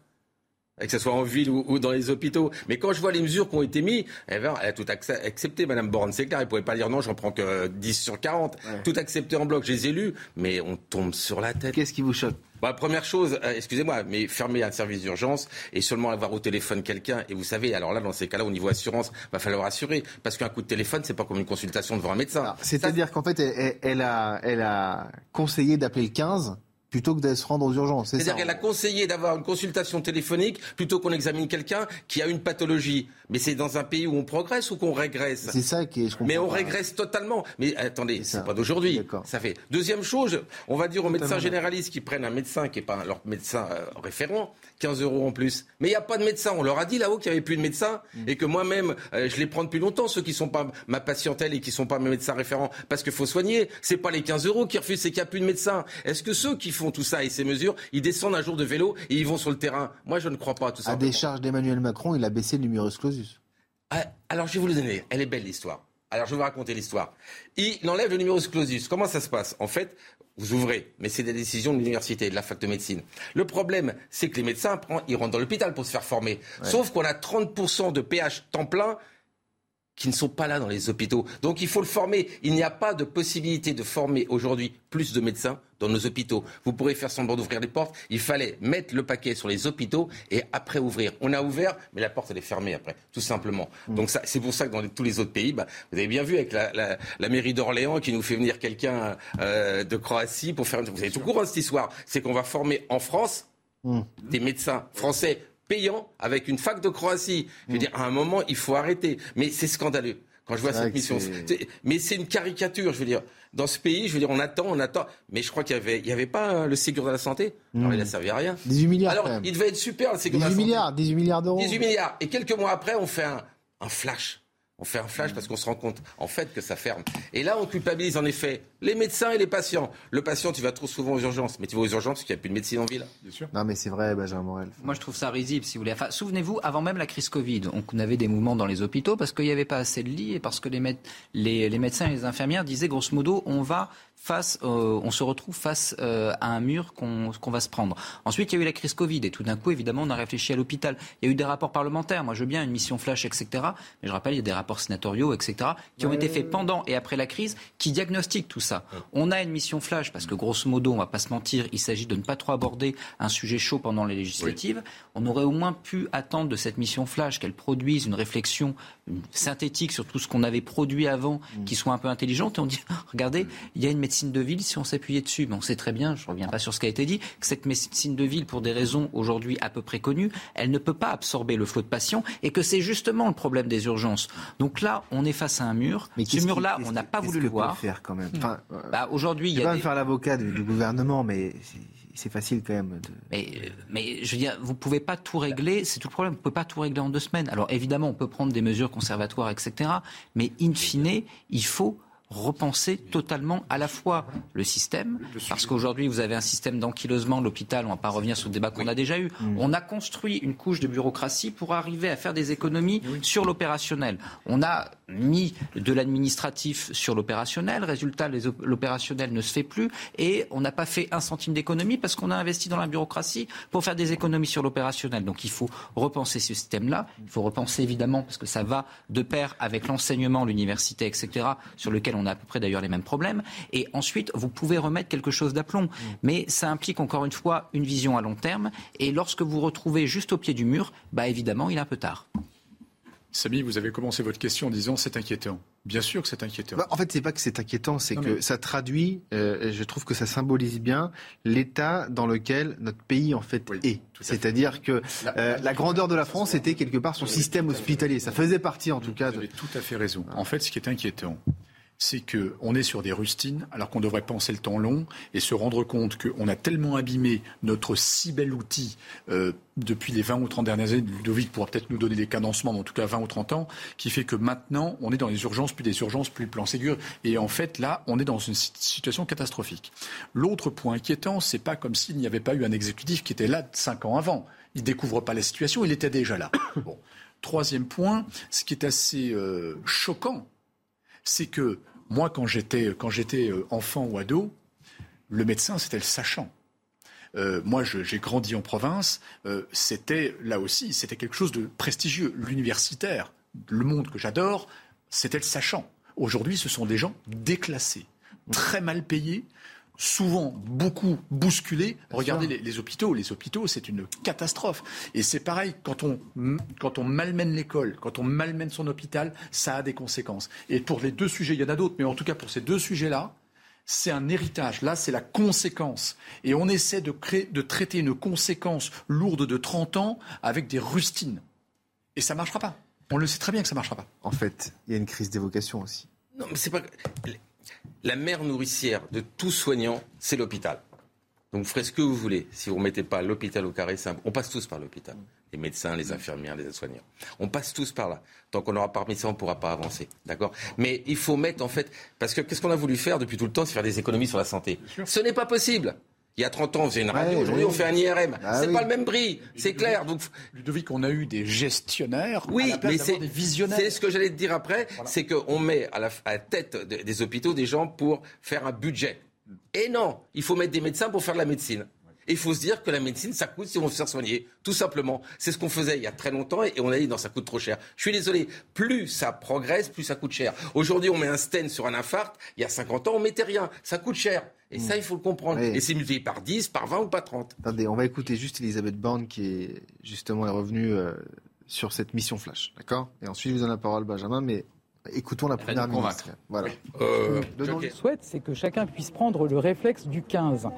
Que ce soit en ville ou, dans les hôpitaux. Mais quand je vois les mesures qui ont été mises, eh ben, elle a tout accepté, Madame Borne. C'est clair, elle ne pouvait pas dire non, j'en prends que 10 sur 40. Tout accepté en bloc. Je les ai lus, mais on tombe sur la tête.
Qu'est-ce qui vous choque?
Bah, première chose, euh, excusez-moi, mais fermer un service d'urgence et seulement avoir au téléphone quelqu'un. Et vous savez, alors là, dans ces cas-là, au niveau assurance, va falloir assurer parce qu'un coup de téléphone, c'est pas comme une consultation devant un médecin.
C'est-à-dire qu'en fait, elle, a, elle a conseillé d'appeler le 15 plutôt que de se rendre aux urgences.
C'est-à-dire qu'elle a conseillé d'avoir une consultation téléphonique plutôt qu'on examine quelqu'un qui a une pathologie. Mais c'est dans un pays où on progresse ou qu'on régresse?
C'est ça qui est. Je
mais on régresse totalement. Mais attendez, c'est pas d'aujourd'hui. Ça fait. Deuxième chose, on va dire aux médecins généralistes qui prennent un médecin qui n'est pas leur médecin euh, référent, 15 euros en plus. Mais il n'y a pas de médecin. On leur a dit là-haut qu'il n'y avait plus de médecin mm. et que moi-même, euh, je les prends depuis longtemps, ceux qui ne sont pas ma patientèle et qui ne sont pas mes médecins référents, parce qu'il faut soigner. C'est pas les 15 euros qui refusent, c'est qu'il n'y a plus de médecin. Est-ce que ceux qui font tout ça et ces mesures, ils descendent un jour de vélo et ils vont sur le terrain Moi, je ne crois pas à tout ça.
À des charges d'Emmanuel Macron, il a baissé le numerus clausus.
Ah, alors, je vais vous le donner. Elle est belle, l'histoire. Alors, je vais vous raconter l'histoire. Il enlève le numerus clausus. Comment ça se passe? En fait, vous ouvrez, mais c'est des décisions de l'université, de la fac de médecine. Le problème, c'est que les médecins, ils rentrent dans l'hôpital pour se faire former. Sauf qu'on a 30% de PH temps plein qui ne sont pas là dans les hôpitaux. Donc il faut le former. Il n'y a pas de possibilité de former aujourd'hui plus de médecins dans nos hôpitaux. Vous pourrez faire semblant d'ouvrir les portes. Il fallait mettre le paquet sur les hôpitaux et après ouvrir. On a ouvert, mais la porte elle est fermée après, tout simplement. Mm. Donc c'est pour ça que dans tous les autres pays, bah, vous avez bien vu avec la, mairie d'Orléans qui nous fait venir quelqu'un euh, de Croatie pour faire. Vous avez tout courant cette histoire. C'est qu'on va former en France mm. des médecins français payant avec une fac de Croatie. Je veux mm. dire, à un moment, il faut arrêter. Mais c'est scandaleux quand je vois cette mission. Mais c'est une caricature, je veux dire. Dans ce pays, je veux dire, on attend, on attend. Mais je crois qu'il y avait, il y avait pas hein, le Ségur de la santé? Alors, il n'a servi à rien.
18 milliards.
Alors, il devait être super, le Ségur de la
santé. milliards, 18 milliards d'euros.
18 milliards. Et quelques mois après, on fait un, un flash. On fait un flash parce qu'on se rend compte, en fait, que ça ferme. Et là, on culpabilise, en effet, les médecins et les patients. Le patient, tu vas trop souvent aux urgences. Mais tu vas aux urgences parce qu'il n'y a plus de médecine en ville.
Bien sûr. Non, mais c'est vrai, Benjamin Morel.
Moi, je trouve ça risible, si vous voulez. Enfin, souvenez-vous, avant même la crise Covid, on avait des mouvements dans les hôpitaux parce qu'il n'y avait pas assez de lits et parce que les, les, les médecins et les infirmières disaient, grosso modo, on va face, euh, on se retrouve face euh, à un mur qu'on va se prendre. Ensuite, il y a eu la crise Covid et tout d'un coup, évidemment, on a réfléchi à l'hôpital. Il y a eu des rapports parlementaires. Moi, je veux bien une mission flash, etc. Mais je rappelle, il y a des rapports sénatoriaux, etc. qui ont été faits pendant et après la crise qui diagnostiquent tout ça. On a une mission flash parce que, grosso modo, on va pas se mentir, il s'agit de ne pas trop aborder un sujet chaud pendant les législatives. On aurait au moins pu attendre de cette mission flash qu'elle produise une réflexion synthétique sur tout ce qu'on avait produit avant, mm. qui soit un peu intelligente. Et on dit, regardez, il y a une médecine de ville si on s'appuyait dessus. Mais on sait très bien, je ne reviens pas sur ce qui a été dit, que cette médecine de ville, pour des raisons aujourd'hui à peu près connues, elle ne peut pas absorber le flot de patients et que c'est justement le problème des urgences. Donc là, on est face à un mur. Mais ce mur-là, on n'a pas voulu le voir.
faire quand même?
Enfin, bah, aujourd'hui,
il y a. Des... faire l'avocat du, gouvernement, mais c'est facile quand même. De...
Mais, mais, je veux dire, vous pouvez pas tout régler. C'est tout le problème. Vous pouvez pas tout régler en deux semaines. Alors évidemment, on peut prendre des mesures conservatoires, etc. Mais in fine, il faut repenser totalement à la fois le système, parce qu'aujourd'hui vous avez un système d'ankylosement de l'hôpital, on ne va pas revenir sur le débat qu'on a déjà eu, mm. on a construit une couche de bureaucratie pour arriver à faire des économies sur l'opérationnel. On a mis de l'administratif sur l'opérationnel, résultat l'opérationnel ne se fait plus et on n'a pas fait un centime d'économie parce qu'on a investi dans la bureaucratie pour faire des économies sur l'opérationnel. Donc il faut repenser ce système-là, il faut repenser évidemment parce que ça va de pair avec l'enseignement, l'université, etc., sur lequel on a à peu près d'ailleurs les mêmes problèmes. Et ensuite, vous pouvez remettre quelque chose d'aplomb. Mm. Mais ça implique encore une fois une vision à long terme. Et lorsque vous retrouvez juste au pied du mur, bah évidemment, il est un peu tard.
Samy, vous avez commencé votre question en disant c'est inquiétant. Bien sûr que c'est inquiétant.
Bah, en fait, c'est pas que c'est inquiétant, c'est que ça traduit, euh, je trouve que ça symbolise bien l'état dans lequel notre pays en fait est. C'est-à-dire que euh, la, grandeur de la France était quelque part son système hospitalier. Ça faisait partie en tout cas.
Vous avez tout à fait raison. En fait, ce qui est inquiétant, c'est qu'on est sur des rustines alors qu'on devrait penser le temps long et se rendre compte qu'on a tellement abîmé notre si bel outil euh, depuis les 20 ou 30 dernières années, Ludovic pourra peut-être nous donner des cadencements, mais en tout cas 20 ou 30 ans, qui fait que maintenant on est dans les urgences, plus des urgences, plus le plan Ségur. Et en fait, là, on est dans une situation catastrophique. L'autre point inquiétant, c'est pas comme s'il n'y avait pas eu un exécutif qui était là 5 ans avant. Il découvre pas la situation, il était déjà là. Bon. Troisième point, ce qui est assez euh, choquant, c'est que moi, quand j'étais, euh, enfant ou ado, le médecin, c'était le sachant. Euh, moi, j'ai grandi en province. Euh, c'était là aussi, c'était quelque chose de prestigieux. L'universitaire, le monde que j'adore, c'était le sachant. Aujourd'hui, ce sont des gens déclassés, très mal payés, souvent beaucoup bousculés. Regardez les, hôpitaux. Les hôpitaux, c'est une catastrophe. Et c'est pareil, quand on, quand on malmène l'école, quand on malmène son hôpital, ça a des conséquences. Et pour les deux sujets, il y en a d'autres, mais en tout cas pour ces deux sujets-là, c'est un héritage. Là, c'est la conséquence. Et on essaie de, créer, de traiter une conséquence lourde de 30 ans avec des rustines. Et ça ne marchera pas. On le sait très bien que ça ne marchera pas.
En fait, il y a une crise d'évocation aussi.
Non, mais c'est pas. La mère nourricière de tout soignant, c'est l'hôpital. Donc vous ferez ce que vous voulez. Si vous ne mettez pas l'hôpital au carré, on passe tous par l'hôpital. Les médecins, les infirmières, les aides-soignants. On passe tous par là. Tant qu'on n'aura pas remis ça, on ne pourra pas avancer. D'accord? Mais il faut mettre en fait. Parce que qu'est-ce qu'on a voulu faire depuis tout le temps? C'est faire des économies sur la santé. Ce n'est pas possible. Il y a 30 ans, on faisait une radio. Aujourd'hui, on fait un IRM. Ah c'est pas le même prix. C'est clair. Donc,
Ludovic, on a eu des gestionnaires.
Oui, mais c'est des visionnaires. C'est ce que j'allais te dire après. C'est qu'on met à la, à la tête des hôpitaux des gens pour faire un budget. Et non, il faut mettre des médecins pour faire de la médecine. Et il faut se dire que la médecine, ça coûte si on veut se faire soigner. Tout simplement. C'est ce qu'on faisait il y a très longtemps et on a dit non, ça coûte trop cher. Je suis désolé. Plus ça progresse, plus ça coûte cher. Aujourd'hui, on met un stent sur un infarct. Il y a 50 ans, on mettait rien. Ça coûte cher. Et ça, il faut le comprendre. Et c'est multiplié par 10, par 20 ou par 30.
Attendez, on va écouter juste Elisabeth Borne qui est justement est revenue euh, sur cette mission flash. D'accord? Et ensuite, je vous donne la parole, Benjamin. Mais Écoutons la première ministre. Voilà.
Euh, Ce que je souhaite, c'est que chacun puisse prendre le réflexe du 15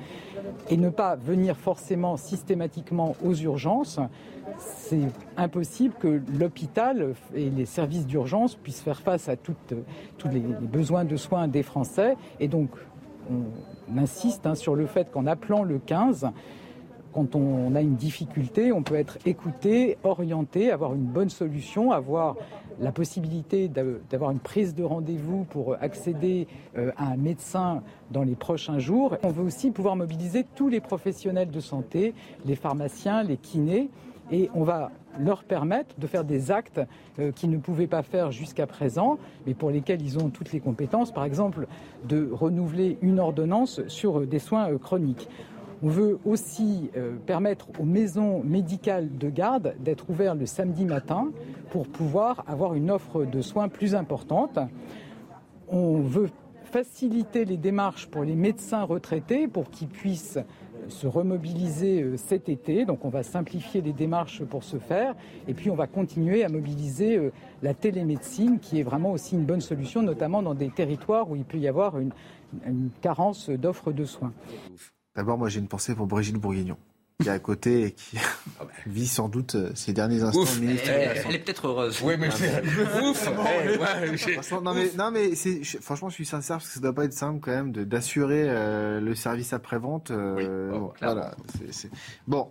et ne pas venir forcément systématiquement aux urgences. C'est impossible que l'hôpital et les services d'urgence puissent faire face à tous les, besoins de soins des Français. Et donc, on insiste hein, sur le fait qu'en appelant le 15, quand on a une difficulté, on peut être écouté, orienté, avoir une bonne solution, avoir la possibilité d'avoir une prise de rendez-vous pour accéder euh, à un médecin dans les prochains jours. On veut aussi pouvoir mobiliser tous les professionnels de santé, les pharmaciens, les kinés, et on va leur permettre de faire des actes euh, qu'ils ne pouvaient pas faire jusqu'à présent, mais pour lesquels ils ont toutes les compétences, par exemple de renouveler une ordonnance sur des soins euh, chroniques. On veut aussi euh, permettre aux maisons médicales de garde d'être ouvertes le samedi matin pour pouvoir avoir une offre de soins plus importante. On veut faciliter les démarches pour les médecins retraités pour qu'ils puissent se remobiliser euh, cet été. Donc on va simplifier les démarches pour ce faire. Et puis on va continuer à mobiliser euh, la télémédecine qui est vraiment aussi une bonne solution, notamment dans des territoires où il peut y avoir une, une carence d'offres de soins.
D'abord, moi, j'ai une pensée pour Brigitte Bourguignon qui est à côté et qui ah bah. vit sans doute euh, ses derniers instants.
Ouf, elle, est peut-être heureuse.
Oui, mais ouf.
non mais, non mais franchement, je suis sincère parce que ça doit pas être simple quand même d'assurer euh, le service après vente. Euh, bon, voilà. Bon.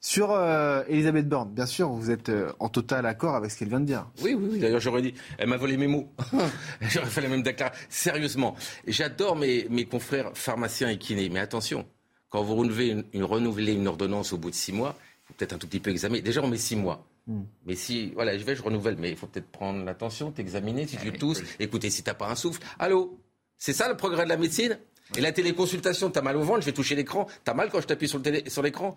Sur Elisabeth Borne, bien sûr, vous êtes en total accord avec ce qu'elle vient de dire.
Oui, oui, oui. D'ailleurs, j'aurais dit, elle m'a volé mes mots. j'aurais fait la même déclaration. Sérieusement, j'adore mes, mes confrères pharmaciens et kinés, mais attention, quand vous renouvelez une, renouvelez une ordonnance au bout de six mois, il faut peut-être un tout petit peu examiner. Déjà, on met six mois. Hmm. Mais si, voilà, je vais, je renouvelle, mais il faut peut-être prendre l'attention, t'examiner, si tu tousses, écoutez, si t'as pas un souffle. Allô? C'est ça le progrès de la médecine? Et la téléconsultation, t'as mal au ventre, je vais toucher l'écran. T'as mal quand je t'appuie sur, sur l'écran?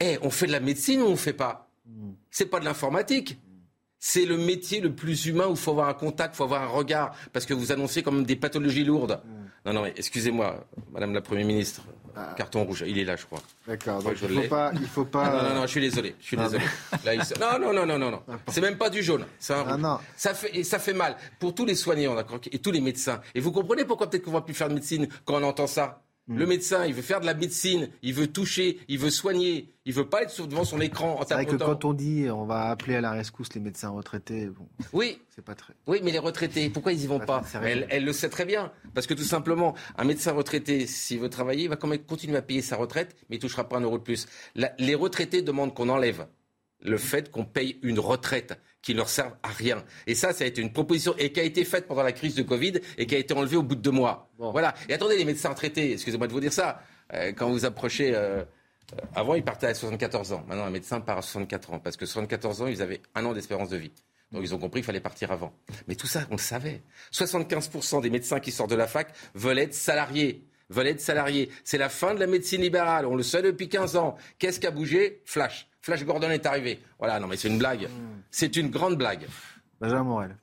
Eh, on fait de la médecine ou on fait pas? Hmm. C'est pas de l'informatique. C'est le métier le plus humain où il faut avoir un contact, il faut avoir un regard, parce que vous annoncez comme des pathologies lourdes. Non, non, excusez-moi, Madame la Première ministre, ah. Carton rouge, il est là, je crois.
D'accord, donc il ne faut pas, il faut pas.
Non, non, non, je suis désolé, je suis désolé. Non, non, non, non, non, non. C'est même pas du jaune, c'est un rouge. Non. Ça fait, ça fait mal pour tous les soignants, et tous les médecins. Et vous comprenez pourquoi peut-être qu'on va plus faire de médecine quand on entend ça? Le hmm. médecin, il veut faire de la médecine, il veut toucher, il veut soigner, il veut pas être devant son écran
en C'est vrai que quand on dit on va appeler à la rescousse les médecins retraités, bon,
oui, c'est pas très. Oui, mais les retraités, pourquoi ils y vont pas, elle, le sait très bien, parce que tout simplement, un médecin retraité, s'il veut travailler, il va quand même continuer à payer sa retraite, mais il touchera pas un euro de plus. les retraités demandent qu'on enlève le fait qu'on paye une retraite qui ne leur sert à rien. Et ça, ça a été une proposition et qui a été faite pendant la crise de Covid et qui a été enlevée au bout de deux mois. Voilà. Et attendez, les médecins retraités, excusez-moi de vous dire ça, euh, quand vous approchez... Euh, avant, ils partaient à 74 ans. Maintenant, un médecin part à 64 ans. Parce que 74 ans, ils avaient un an d'espérance de vie. Donc ils ont compris qu'il fallait partir avant. Mais tout ça, on le savait. 75% des médecins qui sortent de la fac veulent être salariés. Veulent être salariés. C'est la fin de la médecine libérale. On le sait depuis 15 ans. Qu'est-ce qui a bougé? Flash. Flash Gordon est arrivé. Voilà, non mais c'est une blague. Hmm. C'est une grande blague.
Benjamin Morel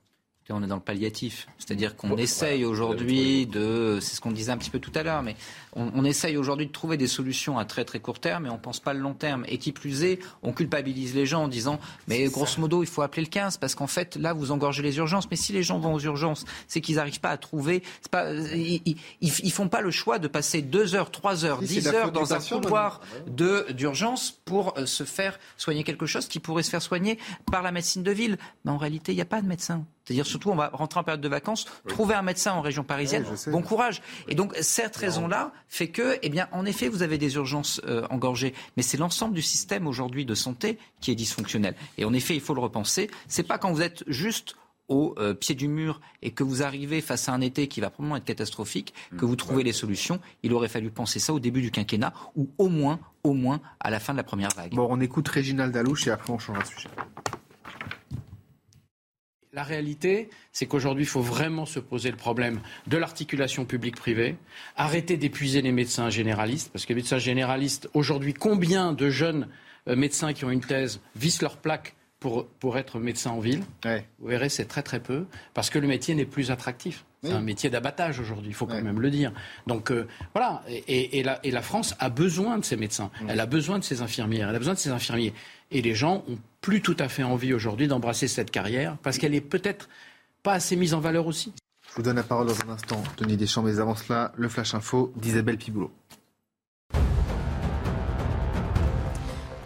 on est dans le palliatif. C'est-à-dire qu'on essaye aujourd'hui de, c'est ce qu'on disait un petit peu tout à l'heure, mais on, essaye aujourd'hui de trouver des solutions à très très court terme et on pense pas le long terme. Et qui plus est, on culpabilise les gens en disant, mais grosso modo, il faut appeler le 15 parce qu'en fait, là, vous engorgez les urgences. Mais si les gens vont aux urgences, c'est qu'ils n'arrivent pas à trouver, pas, ils, ils, font pas le choix de passer 2 heures, 3 heures, 10 heures dans un couloir de, d'urgence pour euh, se faire soigner quelque chose qui pourrait se faire soigner par la médecine de ville. Mais en réalité, il n'y a pas de médecin. C'est-à-dire surtout, on va rentrer en période de vacances, trouver un médecin en région parisienne, bon courage. Et donc cette raison-là fait que, eh bien, en effet, vous avez des urgences euh, engorgées, mais c'est l'ensemble du système aujourd'hui de santé qui est dysfonctionnel. Et en effet, il faut le repenser. C'est pas quand vous êtes juste au euh, pied du mur et que vous arrivez face à un été qui va probablement être catastrophique, que vous trouvez les solutions. Il aurait fallu penser ça au début du quinquennat ou au moins, au moins à la fin de la première vague.
Bon, on écoute Réginald Dalouche et après on changera de sujet.
La réalité, c'est qu'aujourd'hui, il faut vraiment se poser le problème de l'articulation publique-privée, arrêter d'épuiser les médecins généralistes, parce que les médecins généralistes, aujourd'hui, combien de jeunes euh, médecins qui ont une thèse vissent leur plaque pour, pour être médecin en ville? Vous verrez, c'est très très peu, parce que le métier n'est plus attractif. C'est un métier d'abattage aujourd'hui, il faut quand même le dire. Donc euh, voilà, et, la, et, la, France a besoin de ces médecins, elle a besoin de ces infirmières, elle a besoin de ces infirmiers. Et les gens ont plus tout à fait envie aujourd'hui d'embrasser cette carrière parce qu'elle est peut-être pas assez mise en valeur aussi.
Je vous donne la parole dans un instant, Denis Deschamps, mais avant cela, le Flash Info d'Isabelle Piboulot.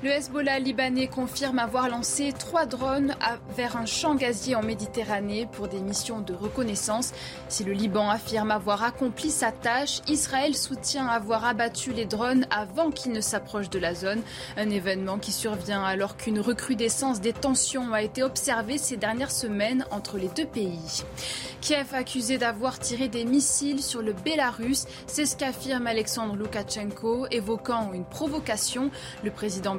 Le Hezbollah libanais confirme avoir lancé trois drones vers un champ gazier en Méditerranée pour des missions de reconnaissance. Si le Liban affirme avoir accompli sa tâche, Israël soutient avoir abattu les drones avant qu'ils ne s'approchent de la zone. Un événement qui survient alors qu'une recrudescence des tensions a été observée ces dernières semaines entre les deux pays. Kiev accusé d'avoir tiré des missiles sur le Bélarus, c'est ce qu'affirme Alexandre Loukachenko, évoquant une provocation. Le président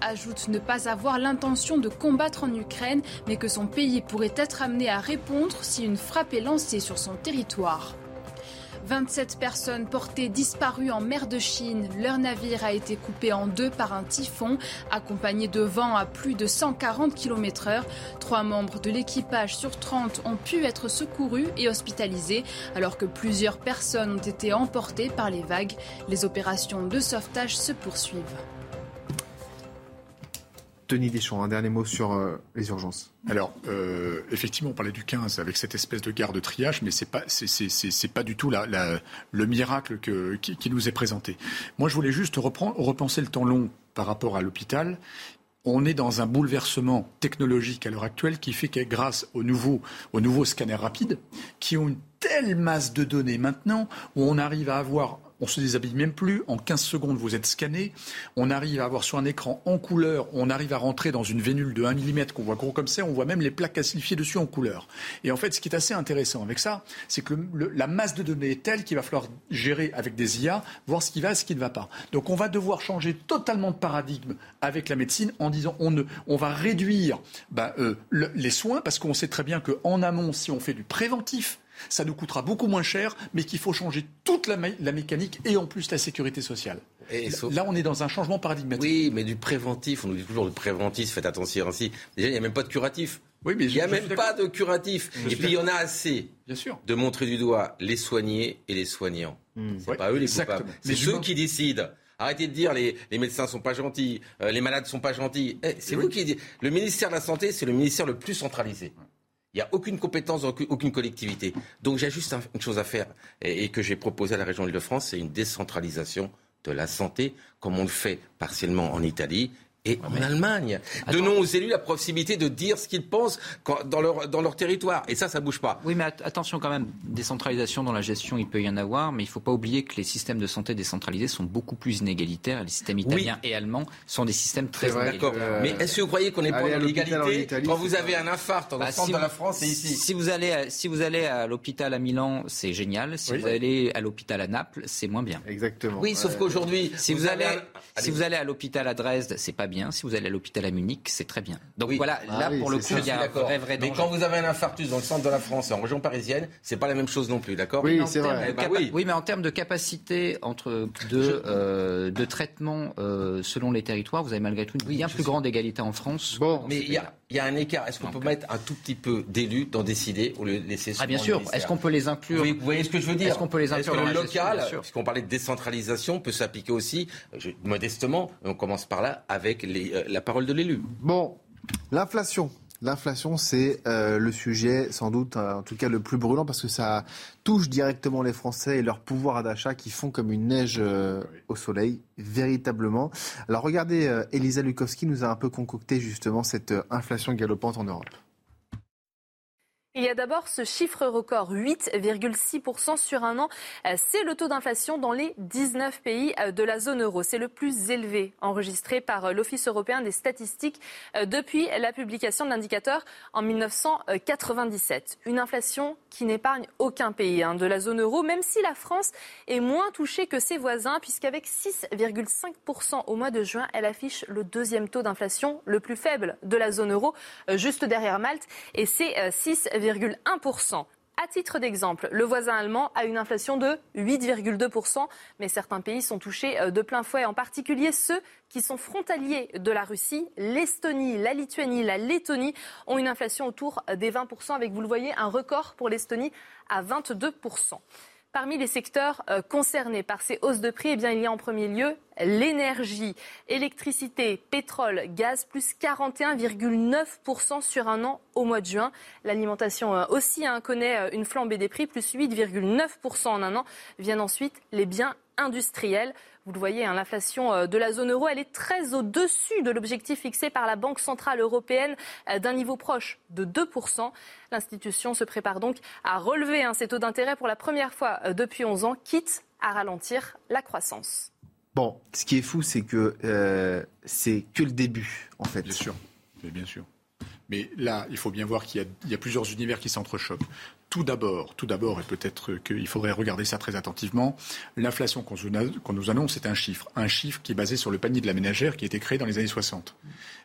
ajoute ne pas avoir l'intention de combattre en Ukraine, mais que son pays pourrait être amené à répondre si une frappe est lancée sur son territoire. 27 personnes portées disparues en mer de Chine. Leur navire a été coupé en deux par un typhon, accompagné de vent à plus de 140 km h Trois membres de l'équipage sur 30 ont pu être secourus et hospitalisés, alors que plusieurs personnes ont été emportées par les vagues. Les opérations de sauvetage se poursuivent.
Denis Deschamps, un dernier mot sur euh, les urgences.
Alors, euh, effectivement, on parlait du 15 avec cette espèce de garde de triage, mais ce n'est pas, pas du tout le miracle qui, nous est présenté. Moi, je voulais juste repenser le temps long par rapport à l'hôpital. On est dans un bouleversement technologique à l'heure actuelle qui fait que grâce aux nouveaux, aux nouveaux scanners rapides, qui ont une telle masse de données maintenant, où on arrive à avoir on se déshabille même plus. En 15 secondes, vous êtes scanné. On arrive à avoir sur un écran en couleur, on arrive à rentrer dans une vénule de 1 mm qu'on voit gros comme ça. On voit même les plaques calcifiées dessus en couleur. Et en fait, ce qui est assez intéressant avec ça, c'est que la masse de données est telle qu'il va falloir gérer avec des IA, voir ce qui va et ce qui ne va pas. Donc on va devoir changer totalement de paradigme avec la médecine en disant on, ne, on va réduire ben, euh, les soins parce qu'on sait très bien qu'en amont, si on fait du préventif, ça nous coûtera beaucoup moins cher, mais qu'il faut changer toute la, mécanique et en plus la sécurité sociale. Là, on est dans un changement paradigmatique.
Oui, mais du préventif, on nous dit toujours le préventif, faites attention ainsi. Déjà, il n'y a même pas de curatif.
Oui, mais
il n'y a même pas de curatif. et puis, il y en a assez
Bien sûr.
de montrer du doigt les soignés et les soignants. Hmm. C'est pas eux les coupables. C'est ceux qui décident. Arrêtez de dire les, les médecins sont pas gentils, euh, les malades sont pas gentils. Eh, c'est vous qui dites. Le ministère de la Santé, c'est le ministère le plus centralisé. Il n'y a aucune compétence, aucune collectivité. Donc j'ai juste une chose à faire et, que j'ai proposé à la région Île-de-France, c'est une décentralisation de la santé, comme on le fait partiellement en Italie et en Allemagne. Donnons aux élus la possibilité de dire ce qu'ils pensent dans leur, dans leur territoire. Et ça, ça bouge pas.
Oui, mais attention quand même, décentralisation dans la gestion, il peut y en avoir, mais il ne faut pas oublier que les systèmes de santé décentralisés sont beaucoup plus inégalitaires. Les systèmes italiens et allemands sont des systèmes très
D'accord. Euh, mais est-ce que vous croyez qu'on n'est pas dans l'égalité quand vous avez un infarct le bah, centre de la France et ici
Si vous allez à, si vous allez à l'hôpital à Milan, c'est génial. Si vous allez à l'hôpital à Naples, c'est moins bien.
Exactement.
Oui, sauf qu'aujourd'hui,
si vous, allez, si vous allez à l'hôpital à Dresde, c'est pas bien bien. Si vous allez à l'hôpital à Munich, c'est très bien. Donc voilà, ah là pour le coup, il y a un vrai, vrai
Mais quand vous avez un infarctus dans le centre de la France, en région parisienne, c'est pas la même chose non plus, d'accord
Oui, c'est vrai.
Bah oui. mais en termes de capacité entre de, euh, de traitement euh, selon les territoires, vous avez malgré tout une bien plus grande égalité en France.
Bon, mais il y a, y a, un écart. Est-ce qu'on peut mettre un tout petit peu d'élus dans décider ou le laisser
Ah bien sûr. Est-ce qu'on peut les inclure
Vous voyez ce que je veux dire
Est-ce qu'on peut les inclure
Est-ce que le local, puisqu'on parlait de décentralisation, peut s'appliquer aussi, modestement, on commence par là, avec euh, la parole de l'élu.
Bon, l'inflation. L'inflation, c'est euh, le sujet sans doute, euh, en tout cas le plus brûlant, parce que ça touche directement les Français et leur pouvoir d'achat qui font comme une neige au soleil, véritablement. Alors regardez, Elisa Lukowski nous a un peu concocté justement cette inflation galopante en Europe.
Il y a d'abord ce chiffre record, 8,6% sur un an. Euh, c'est le taux d'inflation dans les 19 pays euh, de la zone euro. C'est le plus élevé enregistré par euh, l'Office européen des statistiques depuis la publication de l'indicateur en 1997. Une inflation qui n'épargne aucun pays hein, de la zone euro, même si la France est moins touchée que ses voisins, puisqu'avec 6,5% au mois de juin, elle affiche le deuxième taux d'inflation le plus faible de la zone euro, juste derrière Malte. Et c'est 6, à titre d'exemple, le voisin allemand a une inflation de 8,2%, mais certains pays sont touchés euh, de plein fouet, en particulier ceux qui sont frontaliers de la Russie. L'Estonie, la Lituanie, la Lettonie ont une inflation autour des 20%, avec, vous le voyez, un record pour l'Estonie à 22%. Parmi les secteurs euh, concernés par ces hausses de prix, eh il y a en premier lieu l'énergie, électricité, pétrole, gaz, plus 41,9% sur un an au mois de juin. L'alimentation euh, aussi hein, connaît euh, une flambée des prix, plus 8,9% en un an. Viennent ensuite les biens industriels. Vous le voyez, hein, l'inflation euh, de la zone euro, elle est très au-dessus de l'objectif fixé par la Banque centrale européenne euh, d'un niveau proche de 2%. L'institution se prépare donc à relever hein, ses taux d'intérêt pour la première fois euh, depuis 11 ans, quitte à ralentir la croissance.
Bon, ce qui est fou, c'est que c'est que le début, en fait.
Bien sûr, mais bien sûr. Mais là, il faut bien voir qu'il y, y, a plusieurs univers qui s'entrechoquent. Tout d'abord, tout d'abord, et peut-être qu'il faudrait regarder ça très attentivement, l'inflation qu'on nous annonce, c'est un chiffre. Un chiffre qui est basé sur le panier de la ménagère qui a été créé dans les années 60.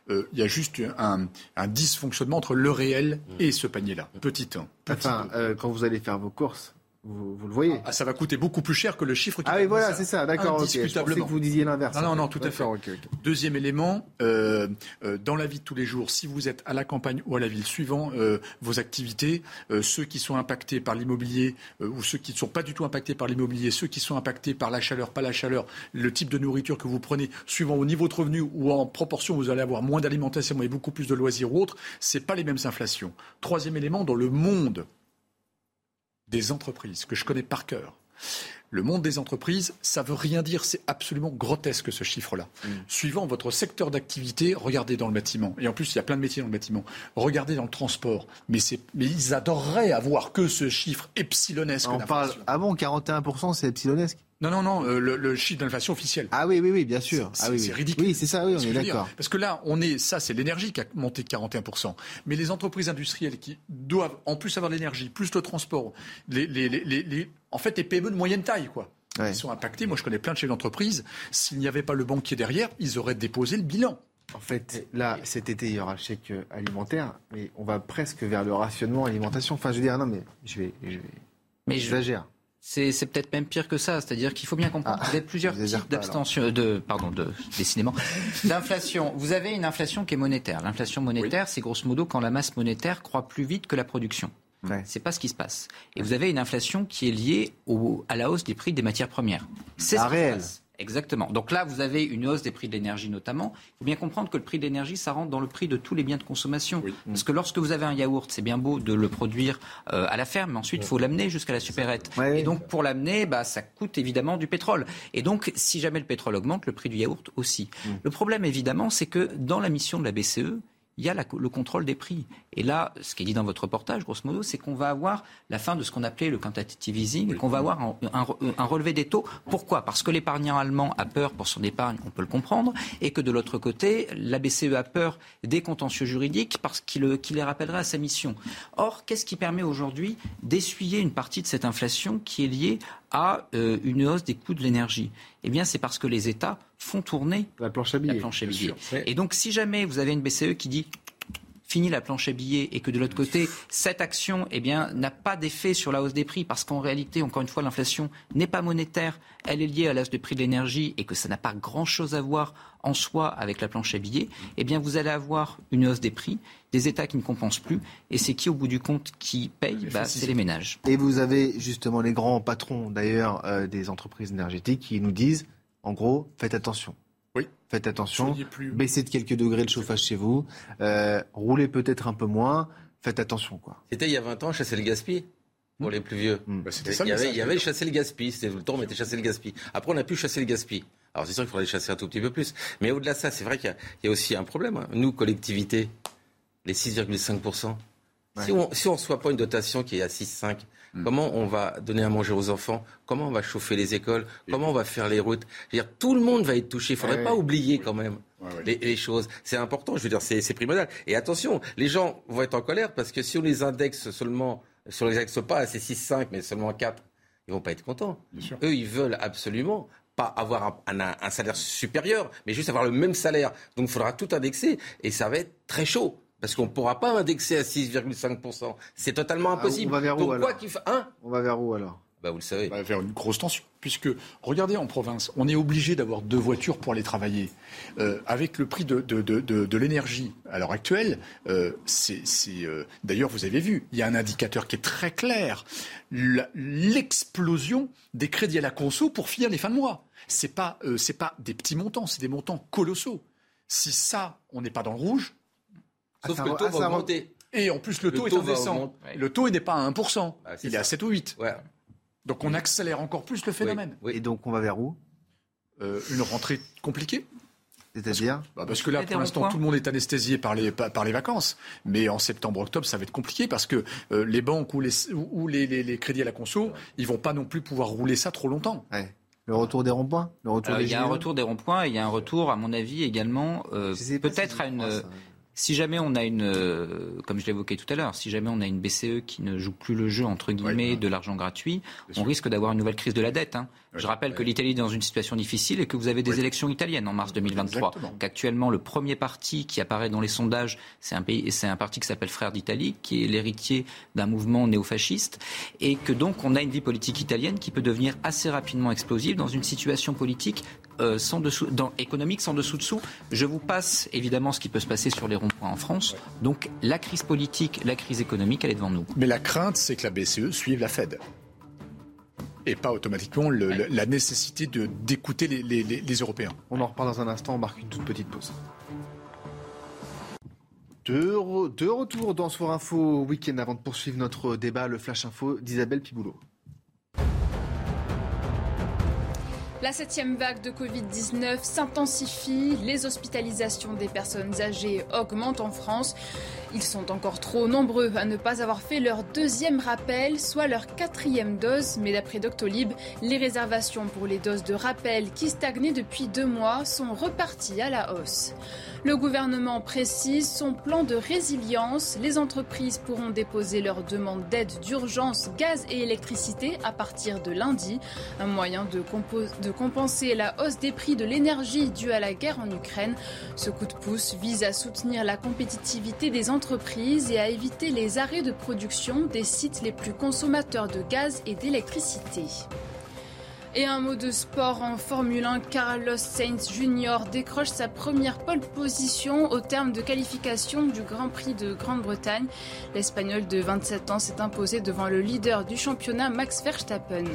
Euh, il y a juste un, dysfonctionnement entre le réel et ce panier-là. Petit 1.
Enfin, euh, quand vous allez faire vos courses, vous, le voyez.
Ah, ça va coûter beaucoup plus cher que le chiffre qui
Ah oui, voilà, c'est ça, d'accord. Indiscutablement. que vous disiez l'inverse.
Non, non, non, tout à fait. Deuxième élément, euh, euh, dans la vie de tous les jours, si vous êtes à la campagne ou à la ville, suivant euh, vos activités, ceux qui sont impactés par l'immobilier ou ceux qui ne sont pas du tout impactés par l'immobilier, ceux qui sont impactés par la chaleur, pas la chaleur, le type de nourriture que vous prenez, suivant au niveau de revenus ou en proportion, vous allez avoir moins d'alimentation et beaucoup plus de loisirs ou autres, c'est pas les mêmes inflations. Troisième élément, dans le monde des entreprises, que je connais par cœur. Le monde des entreprises, ça veut rien dire, c'est absolument grotesque ce chiffre-là. Mm. Suivant votre secteur d'activité, regardez dans le bâtiment. Et en plus, il y a plein de métiers dans le bâtiment. Regardez dans le transport. Mais, mais ils adoreraient avoir que ce chiffre epsilonesque.
On parle, ah bon, 41%, c'est epsilonesque?
Non, non, non, euh, le, chiffre d'inflation officiel.
Ah oui, oui, oui, bien sûr.
C'est
ah oui,
ridicule.
Oui, c'est ça, oui, on est d'accord.
Parce que là, on est, ça, c'est l'énergie qui a monté de 41%. Mais les entreprises industrielles qui doivent en plus avoir l'énergie, plus le transport, les, les, les, en fait, les PME de moyenne taille, quoi. Ils sont impactés. Moi, je connais plein de chefs d'entreprise. S'il n'y avait pas le banquier derrière, ils auraient déposé le bilan.
En fait, là, cet été, il y aura le chèque alimentaire, mais on va presque vers le rationnement alimentation. Enfin, je veux dire, non, mais je vais, je vais
mais j'exagère. C'est, peut-être même pire que ça, c'est-à-dire qu'il faut bien comprendre. Ah, vous avez plusieurs types d'abstention, de, pardon, de décidément, d'inflation. Vous avez une inflation qui est monétaire. L'inflation monétaire, c'est grosso modo quand la masse monétaire croît plus vite que la production. Ouais. C'est pas ce qui se passe. Et vous avez une inflation qui est liée au, à la hausse des prix des matières premières.
C'est la réelle.
Exactement. Donc là, vous avez une hausse des prix de l'énergie notamment. Il faut bien comprendre que le prix de l'énergie, ça rentre dans le prix de tous les biens de consommation. Parce que lorsque vous avez un yaourt, c'est bien beau de le produire euh, à la ferme, mais ensuite, il faut l'amener jusqu'à la supérette. Et donc, pour l'amener, bah, ça coûte évidemment du pétrole. Et donc, si jamais le pétrole augmente, le prix du yaourt aussi. Mm. Le problème, évidemment, c'est que dans la mission de la BCE, il y a le contrôle des prix. Et là, ce qui est dit dans votre reportage, grosso modo, c'est qu'on va avoir la fin de ce qu'on appelait le quantitative easing et qu'on va avoir un, relevé des taux. Pourquoi? Parce que l'épargnant allemand a peur pour son épargne, on peut le comprendre, et que de l'autre côté, la BCE a peur des contentieux juridiques parce qu'il les rappellerait à sa mission. Or, qu'est-ce qui permet aujourd'hui d'essuyer une partie de cette inflation qui est liée à euh, une hausse des coûts de l'énergie? Eh bien, c'est parce que les États font tourner
la planche à billets.
La planche à billets. Et donc, si jamais vous avez une BCE qui dit fini la planche à billets et que de l'autre côté, cette action eh bien, n'a pas d'effet sur la hausse des prix parce qu'en réalité, encore une fois, l'inflation n'est pas monétaire, elle est liée à la hausse des prix de l'énergie et que ça n'a pas grand-chose à voir en soi avec la planche à billets, eh bien, vous allez avoir une hausse des prix, des États qui ne compensent plus et c'est qui, au bout du compte, qui paye? Bah, C'est les ménages.
Et vous avez justement les grands patrons, d'ailleurs, euh, des entreprises énergétiques qui nous disent, en gros, faites attention. Faites attention. Baissez de quelques degrés le chauffage chez vous. Euh, roulez peut-être un peu moins. Faites attention. quoi.
C'était il y a 20 ans, chasser le gaspille pour les plus vieux. Hmm. Bah, il, y avait, il y avait chasser le gaspille. C'était le temps, on mettait chasser le gaspille. Après, on a pu chasser le gaspille. Alors, c'est sûr qu'il faudrait chasser un tout petit peu plus. Mais au-delà de ça, c'est vrai qu'il y, a aussi un problème. Hein. Nous, collectivités, les 6,5%. Si on ne reçoit pas une dotation qui est à 6,5%, Hmm. Comment on va donner à manger aux enfants? Comment on va chauffer les écoles? Comment on va faire les routes? Dire, Tout le monde va être touché. Il ne faudrait pas oublier quand même les, choses. C'est important, je veux dire, c'est primordial. Et attention, les gens vont être en colère parce que si on les indexe seulement, si on les indexe pas à ces 6-5, mais seulement à 4, ils vont pas être contents. Eux, ils veulent absolument pas avoir un, salaire supérieur, mais juste avoir le même salaire. Donc il faudra tout indexer et ça va être très chaud. Parce qu'on ne pourra pas indexer à 6,5%. C'est totalement ah, impossible.
on va vers où alors hein On va vers où alors?
Bah, vous le savez.
va vers une grosse tension. Puisque, regardez en province, on est obligé d'avoir deux voitures pour aller travailler. Euh, avec le prix de, de, de, de l'énergie à l'heure actuelle, euh, c'est, euh, d'ailleurs, vous avez vu, il y a un indicateur qui est très clair. l'explosion des crédits à la conso pour finir les fins de mois. Ce n'est pas, c'est pas des petits montants, c'est des montants colossaux. Si ça, on n'est pas dans le rouge,
Sauf que le taux va augmenter.
Et en plus, le, taux, est indécent. Le tôt n'est pas à 1%. Bah, il est à 7 ou 8. Donc on accélère encore plus le phénomène.
Et donc on va vers où?
Euh, Une rentrée compliquée.
C'est-à-dire?
Bah, parce, que là, pour l'instant, tout le monde est anesthésié par les, par les vacances. Mais en septembre-octobre, ça va être compliqué parce que euh, les banques ou, les, ou les, les, crédits à la conso, ils vont pas non plus pouvoir rouler ça trop longtemps.
Le retour des ronds-points?
Il y a un retour des ronds-points et il y a un retour, à mon avis, également, euh, peut-être à une, si jamais on a une, euh, comme je l'évoquais tout à l'heure, si jamais on a une BCE qui ne joue plus le jeu entre guillemets de l'argent gratuit, on risque d'avoir une nouvelle crise de la dette. Hein. Je rappelle que l'Italie est dans une situation difficile et que vous avez des élections italiennes en mars 2023. Qu'actuellement le premier parti qui apparaît dans les sondages, c'est un pays, c'est un parti qui s'appelle Frères d'Italie, qui est l'héritier d'un mouvement néofasciste, et que donc on a une vie politique italienne qui peut devenir assez rapidement explosive dans une situation politique euh, sans dessous, dans, économique sans dessous dessous. Je vous passe évidemment ce qui peut se passer sur les ronds-points en France. Donc la crise politique, la crise économique, elle est devant nous.
Mais la crainte, c'est que la BCE suive la Fed et pas automatiquement la nécessité d'écouter les, les, Européens.
On en reparle dans un instant, on marque une toute petite pause. De, de retour dans Soir Info Week-end avant de poursuivre notre débat, le Flash Info d'Isabelle Piboulot.
La septième vague de Covid-19 s'intensifie, les hospitalisations des personnes âgées augmentent en France. Ils sont encore trop nombreux à ne pas avoir fait leur deuxième rappel, soit leur quatrième dose. Mais d'après Doctolib, les réservations pour les doses de rappel qui stagnaient depuis deux mois sont reparties à la hausse. Le gouvernement précise son plan de résilience. Les entreprises pourront déposer leur demande d'aide d'urgence gaz et électricité à partir de lundi. Un moyen de, de compenser la hausse des prix de l'énergie due à la guerre en Ukraine. Ce coup de pouce vise à soutenir la compétitivité des entreprises et à éviter les arrêts de production des sites les plus consommateurs de gaz et d'électricité. Et un mot de sport en Formule 1, Carlos Sainz Jr. décroche sa première pole position au terme de qualification du Grand Prix de Grande-Bretagne. L'Espagnol de 27 ans s'est imposé devant le leader du championnat Max Verstappen.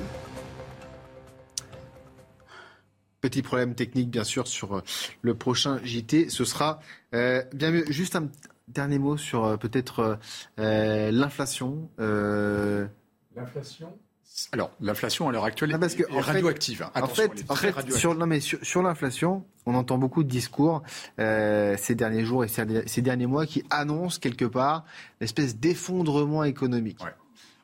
Petit problème technique bien sûr sur euh, le prochain JT. Ce sera euh, bien mieux. Juste un dernier mot sur euh, peut-être l'inflation.
L'inflation alors, l'inflation à l'heure actuelle ah, est radioactive.
en fait, sur, non, mais sur, l'inflation, on entend beaucoup de discours euh, ces derniers jours et ces, derniers mois qui annoncent quelque part l'espèce d'effondrement économique.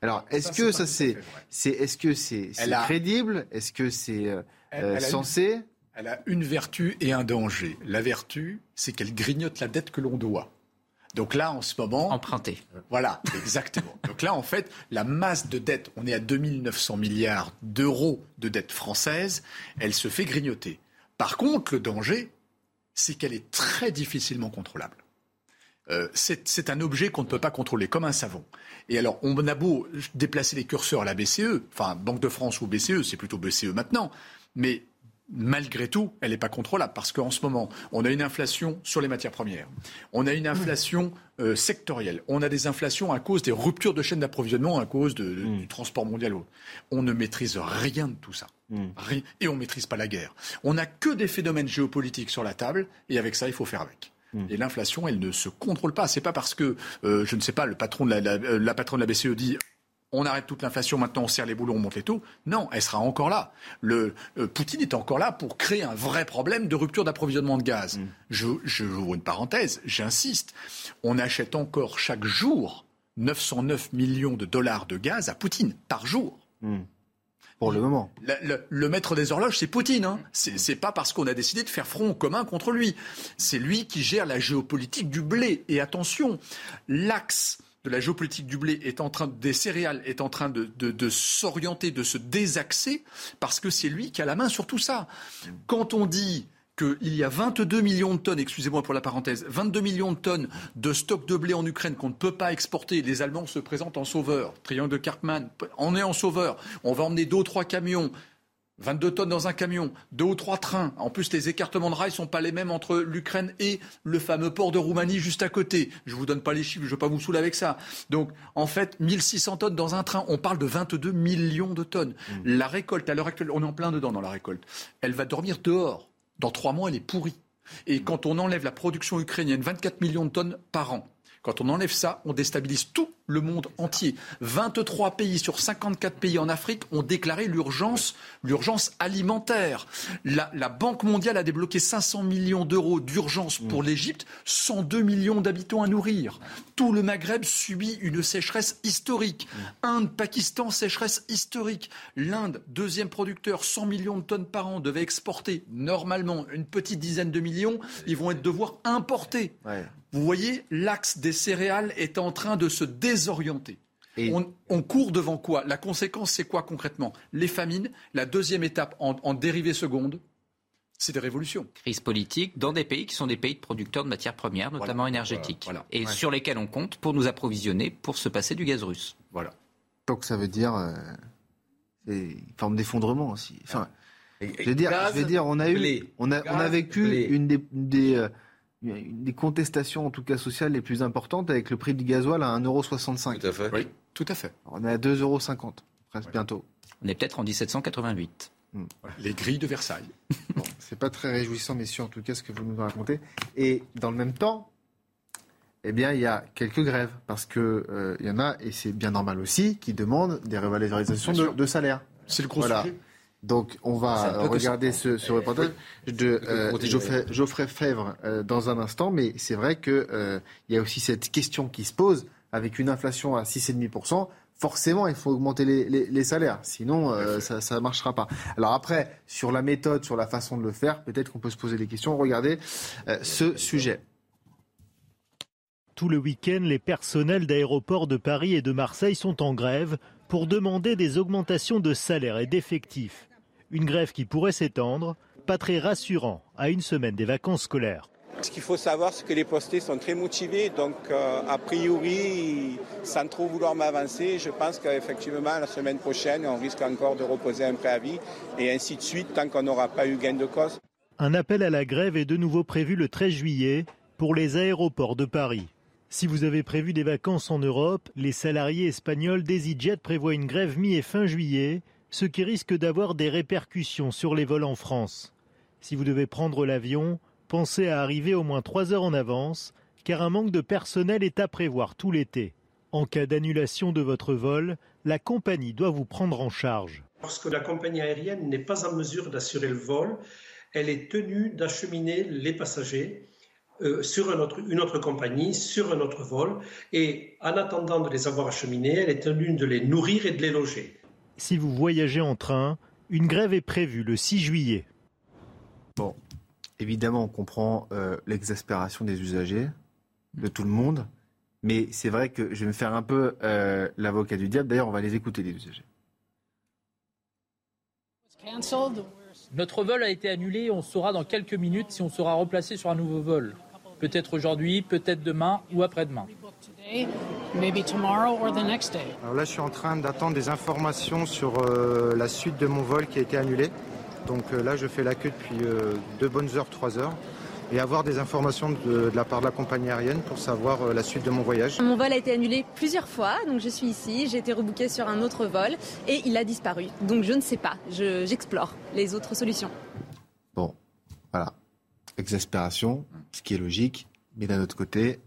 Alors, est-ce que ça c'est, c'est, est-ce que c'est, crédible? Est-ce que c'est euh, euh, censé
Elle a une vertu et un danger. La vertu, c'est qu'elle grignote la dette que l'on doit. Donc là, en ce moment.
Emprunté.
Voilà, exactement. Donc là, en fait, la masse de dette, on est à 2900 milliards d'euros de dette française, elle se fait grignoter. Par contre, le danger, c'est qu'elle est très difficilement contrôlable. Euh, c'est un objet qu'on ne peut pas contrôler, comme un savon. Et alors, on a beau déplacer les curseurs à la BCE, enfin Banque de France ou BCE, c'est plutôt BCE maintenant, mais malgré tout, elle n'est pas contrôlable parce qu'en ce moment, on a une inflation sur les matières premières, on a une inflation euh, sectorielle, on a des inflations à cause des ruptures de chaînes d'approvisionnement, à cause de, mm. du transport mondial. On ne maîtrise rien de tout ça. Mm. et on ne maîtrise pas la guerre. On n'a que des phénomènes géopolitiques sur la table et avec ça, il faut faire avec. Mm. Et l'inflation, elle ne se contrôle pas. C'est pas parce que, euh, je ne sais pas, le patron de la, euh, la patronne de la BCE dit on arrête toute l'inflation, maintenant on serre les boulons, on monte les taux. Non, elle sera encore là. Le, euh, Poutine est encore là pour créer un vrai problème de rupture d'approvisionnement de gaz. Mm. Je, je ouvre une parenthèse, j'insiste. On achète encore chaque jour 909 millions de dollars de gaz à Poutine par jour.
Mm. Pour le moment.
Le, maître des horloges, c'est Poutine. Hein. C'est pas parce qu'on a décidé de faire front commun contre lui. C'est lui qui gère la géopolitique du blé. Et attention, l'axe de la géopolitique du blé est en train, des céréales est en train de, s'orienter, de se désaxer, parce que c'est lui qui a la main sur tout ça. Quand on dit qu'il y a 22 millions de tonnes, excusez-moi pour la parenthèse, 22 millions de tonnes de stock de blé en Ukraine qu'on ne peut pas exporter. Les Allemands se présentent en sauveur. Triangle de Karpman, on est en sauveur. On va emmener deux ou trois camions 22 tonnes dans un camion, deux ou trois trains. En plus, les écartements de rails sont pas les mêmes entre l'Ukraine et le fameux port de Roumanie juste à côté. Je vous donne pas les chiffres, je ne vais pas vous saouler avec ça. Donc, en fait, 1600 tonnes dans un train. On parle de 22 millions de tonnes. Mmh. La récolte, à l'heure actuelle, on est en plein dedans dans la récolte. Elle va dormir dehors. Dans trois mois, elle est pourrie. Et mmh. quand on enlève la production ukrainienne, 24 millions de tonnes par an, quand on enlève ça, on déstabilise tout le monde entier. 23 pays sur 54 pays en Afrique ont déclaré l'urgence, l'urgence alimentaire. La, Banque mondiale a débloqué 500 millions d'euros d'urgence pour mmh. l'Égypte, 102 millions d'habitants à nourrir. Tout le Maghreb subit une sécheresse historique. Mmh. Inde, Pakistan, sécheresse historique. L'Inde, deuxième producteur, 100 millions de tonnes par an, devait exporter normalement une petite dizaine de millions. Ils vont être devoir importer. Vous voyez, l'axe des céréales est en train de se désorienter. On, court devant quoi? La conséquence, c'est quoi concrètement? Les famines. La deuxième étape en, en dérivée seconde, c'est des révolutions.
Crise politique dans des pays qui sont des pays de producteurs de matières premières, notamment énergétiques, et sur lesquels on compte pour nous approvisionner, pour se passer du gaz russe.
Voilà.
Donc ça veut dire euh, une forme d'effondrement aussi. Enfin, je veux dire, je veux dire, on a eu, on a, on a vécu une des, euh, une des contestations, en tout cas sociales, les plus importantes avec le prix du gasoil à 1,65€.
Tout à fait. Oui, tout à fait.
on est à 2,50€, presque bientôt.
On est peut-être en 1788.
Hmm. Les grilles de Versailles.
bon, c'est pas très réjouissant, messieurs, en tout cas, ce que vous nous racontez. Et dans le même temps, eh bien, il y a quelques grèves, parce qu'il euh, y en a, et c'est bien normal aussi, qui demandent des revalorisations de, de salaire.
C'est le gros sujet.
Donc, on va regarder ce, ce, reportage de euh, Geoffrey, Geoffrey, Fèvre euh, dans un instant. Mais c'est vrai qu'il euh, y a aussi cette question qui se pose avec une inflation à 6,5%. Forcément, il faut augmenter les, les, les salaires, sinon euh, ça ne marchera pas. Alors après, sur la méthode, sur la façon de le faire, peut-être qu'on peut se poser des questions. Regardez euh, ce sujet.
Tout le week-end, les personnels d'aéroports de Paris et de Marseille sont en grève pour demander des augmentations de salaire et d'effectifs. Une grève qui pourrait s'étendre, pas très rassurant à une semaine des vacances scolaires.
Ce qu'il faut savoir, c'est que les postés sont très motivés. Donc, euh, a priori, sans trop vouloir m'avancer, je pense qu'effectivement, la semaine prochaine, on risque encore de reposer un préavis et ainsi de suite, tant qu'on n'aura pas eu gain de cause.
Un appel à la grève est de nouveau prévu le 13 juillet pour les aéroports de Paris. Si vous avez prévu des vacances en Europe, les salariés espagnols d'EasyJet prévoient une grève mi et fin juillet ce qui risque d'avoir des répercussions sur les vols en France. Si vous devez prendre l'avion, pensez à arriver au moins trois heures en avance, car un manque de personnel est à prévoir tout l'été. En cas d'annulation de votre vol, la compagnie doit vous prendre en charge.
Lorsque la compagnie aérienne n'est pas en mesure d'assurer le vol, elle est tenue d'acheminer les passagers euh, sur une autre compagnie, sur un autre vol, et en attendant de les avoir acheminés, elle est tenue de les nourrir et de les loger
si vous voyagez en train, une grève est prévue le 6 juillet.
Bon, évidemment, on comprend euh, l'exaspération des usagers. de tout le monde. Mais c'est vrai que je vais me faire un peu euh, l'avocat du diable. D'ailleurs, on va les écouter, les usagers.
Notre vol a été annulé. On saura dans quelques minutes si on sera replacé sur un nouveau vol. Peut-être aujourd'hui, peut-être demain ou après-demain.
Alors là, je suis en train d'attendre des informations sur euh, la suite de mon vol qui a été annulé. Donc euh, là, je fais la queue depuis euh, deux bonnes heures, trois heures et avoir des informations de, la part de la compagnie aérienne pour savoir la suite de mon voyage.
Mon vol a été annulé plusieurs fois, donc je suis ici, j'ai été rebooké sur un autre vol et il a disparu. Donc je ne sais pas, j'explore les autres solutions.
Bon, voilà. Exaspération, ce qui est logique, mais d'un autre côté,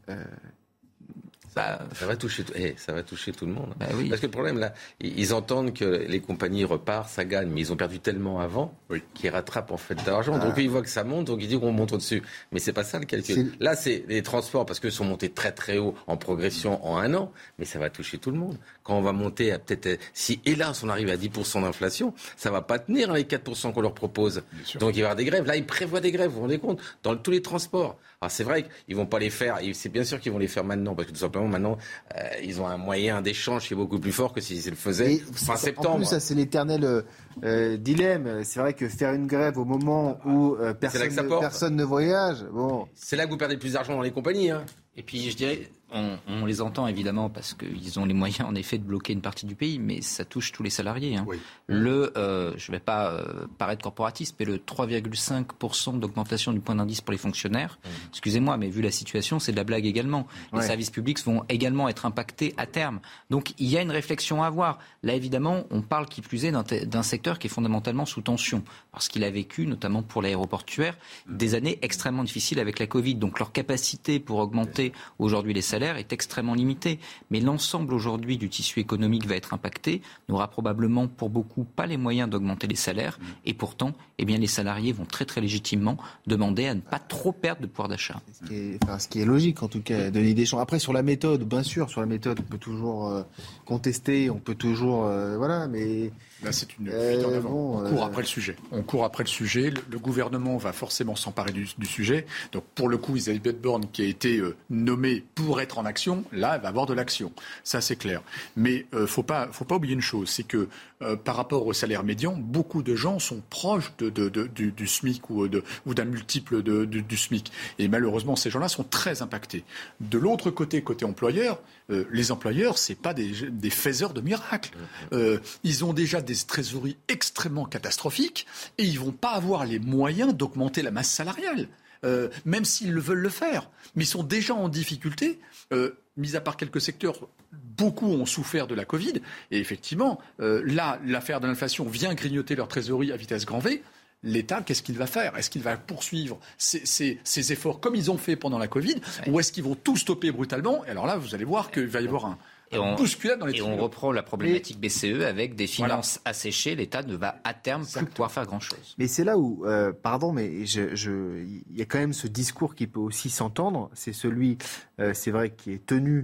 ça, va toucher, eh, ça va toucher tout le monde. Bah Parce que le problème, là, ils entendent que les compagnies repartent, ça gagne, mais ils ont perdu tellement avant qu'ils rattrapent en fait d'argent. Donc ah. ils voient que ça monte, donc ils disent qu'on monte au-dessus. Mais c'est pas ça le calcul. Là, c'est les transports parce qu'ils sont montés très très haut en progression en un an, mais ça va toucher tout le monde. Quand on va monter à peut-être, si hélas on arrive à 10% d'inflation, ça va pas tenir avec 4% qu'on leur propose. Donc il va y avoir des grèves. Là, ils prévoient des grèves, vous vous rendez compte, dans tous les transports. Alors c'est vrai qu'ils vont pas les faire, c'est bien sûr qu'ils vont les faire maintenant, parce que tout simplement maintenant, euh, ils ont un moyen d'échange qui est beaucoup plus fort que s'ils le faisaient fin septembre. En
plus, ça c'est l'éternel euh, euh, dilemme. C'est vrai que faire une grève au moment où personne, ne, personne ne voyage, bon.
C'est là que vous perdez plus d'argent dans les compagnies. Hein.
Et puis je dirais, on, les entend évidemment parce qu'ils ont les moyens en effet de bloquer une partie du pays, mais ça touche tous les salariés. Hein. Le, euh, je ne vais pas euh, paraître corporatiste, mais le 3,5% d'augmentation du point d'indice pour les fonctionnaires, mmh. excusez-moi, mais vu la situation, c'est de la blague également. Les services publics vont également être impactés à terme. Donc il y a une réflexion à avoir. Là évidemment, on parle qui plus est d'un secteur qui est fondamentalement sous tension, parce qu'il a vécu, notamment pour l'aéroportuaire, mmh. des années extrêmement difficiles avec la Covid. Donc leur capacité pour augmenter aujourd'hui les salaires est extrêmement limité. Mais l'ensemble aujourd'hui du tissu économique va être impacté, n'aura probablement pour beaucoup pas les moyens d'augmenter les salaires. Mm. Et pourtant, eh bien, les salariés vont très très légitimement demander à ne pas trop perdre de pouvoir d'achat.
Ce, qui est logique en tout cas, Denis Deschamps. Après, sur la méthode, bien sûr, sur la méthode, on peut toujours euh, contester, on peut toujours... Euh, voilà, mais...
Là, c'est une fuite en euh, on court après le sujet. On court après le sujet. Le, gouvernement va forcément s'emparer du, sujet. Donc, pour le coup, Elisabeth Borne, qui a été nommée pour être en action, là, elle va avoir de l'action. Ça, c'est clair. Mais il euh, ne faut pas, faut pas oublier une chose, c'est que euh, par rapport au salaire médian, beaucoup de gens sont proches de, du, SMIC ou, ou d'un multiple du, SMIC. Et malheureusement, ces gens-là sont très impactés. De l'autre côté, côté employeur, euh, les employeurs, c'est pas des, des, faiseurs de miracles. ils ont déjà des trésoreries extrêmement catastrophiques et ils vont pas avoir les moyens d'augmenter la masse salariale. même s'ils le veulent le faire. Mais ils sont déjà en difficulté euh, mis à part quelques secteurs, beaucoup ont souffert de la Covid. Et effectivement, euh, là, l'affaire de l'inflation vient grignoter leur trésorerie à vitesse grand V. L'État, qu'est-ce qu'il va faire? Est-ce qu'il va poursuivre ces, efforts comme ils ont fait pendant la Covid? Ou est-ce qu'ils vont tout stopper brutalement? Et alors là, vous allez voir qu'il va y avoir un,
et on, et on reprend la problématique BCE avec des finances asséchées. L'État ne va à terme plus pouvoir faire grand-chose.
Mais c'est là où, euh, pardon, mais il y a quand même ce discours qui peut aussi s'entendre. C'est celui, euh, c'est vrai, qui est tenu euh,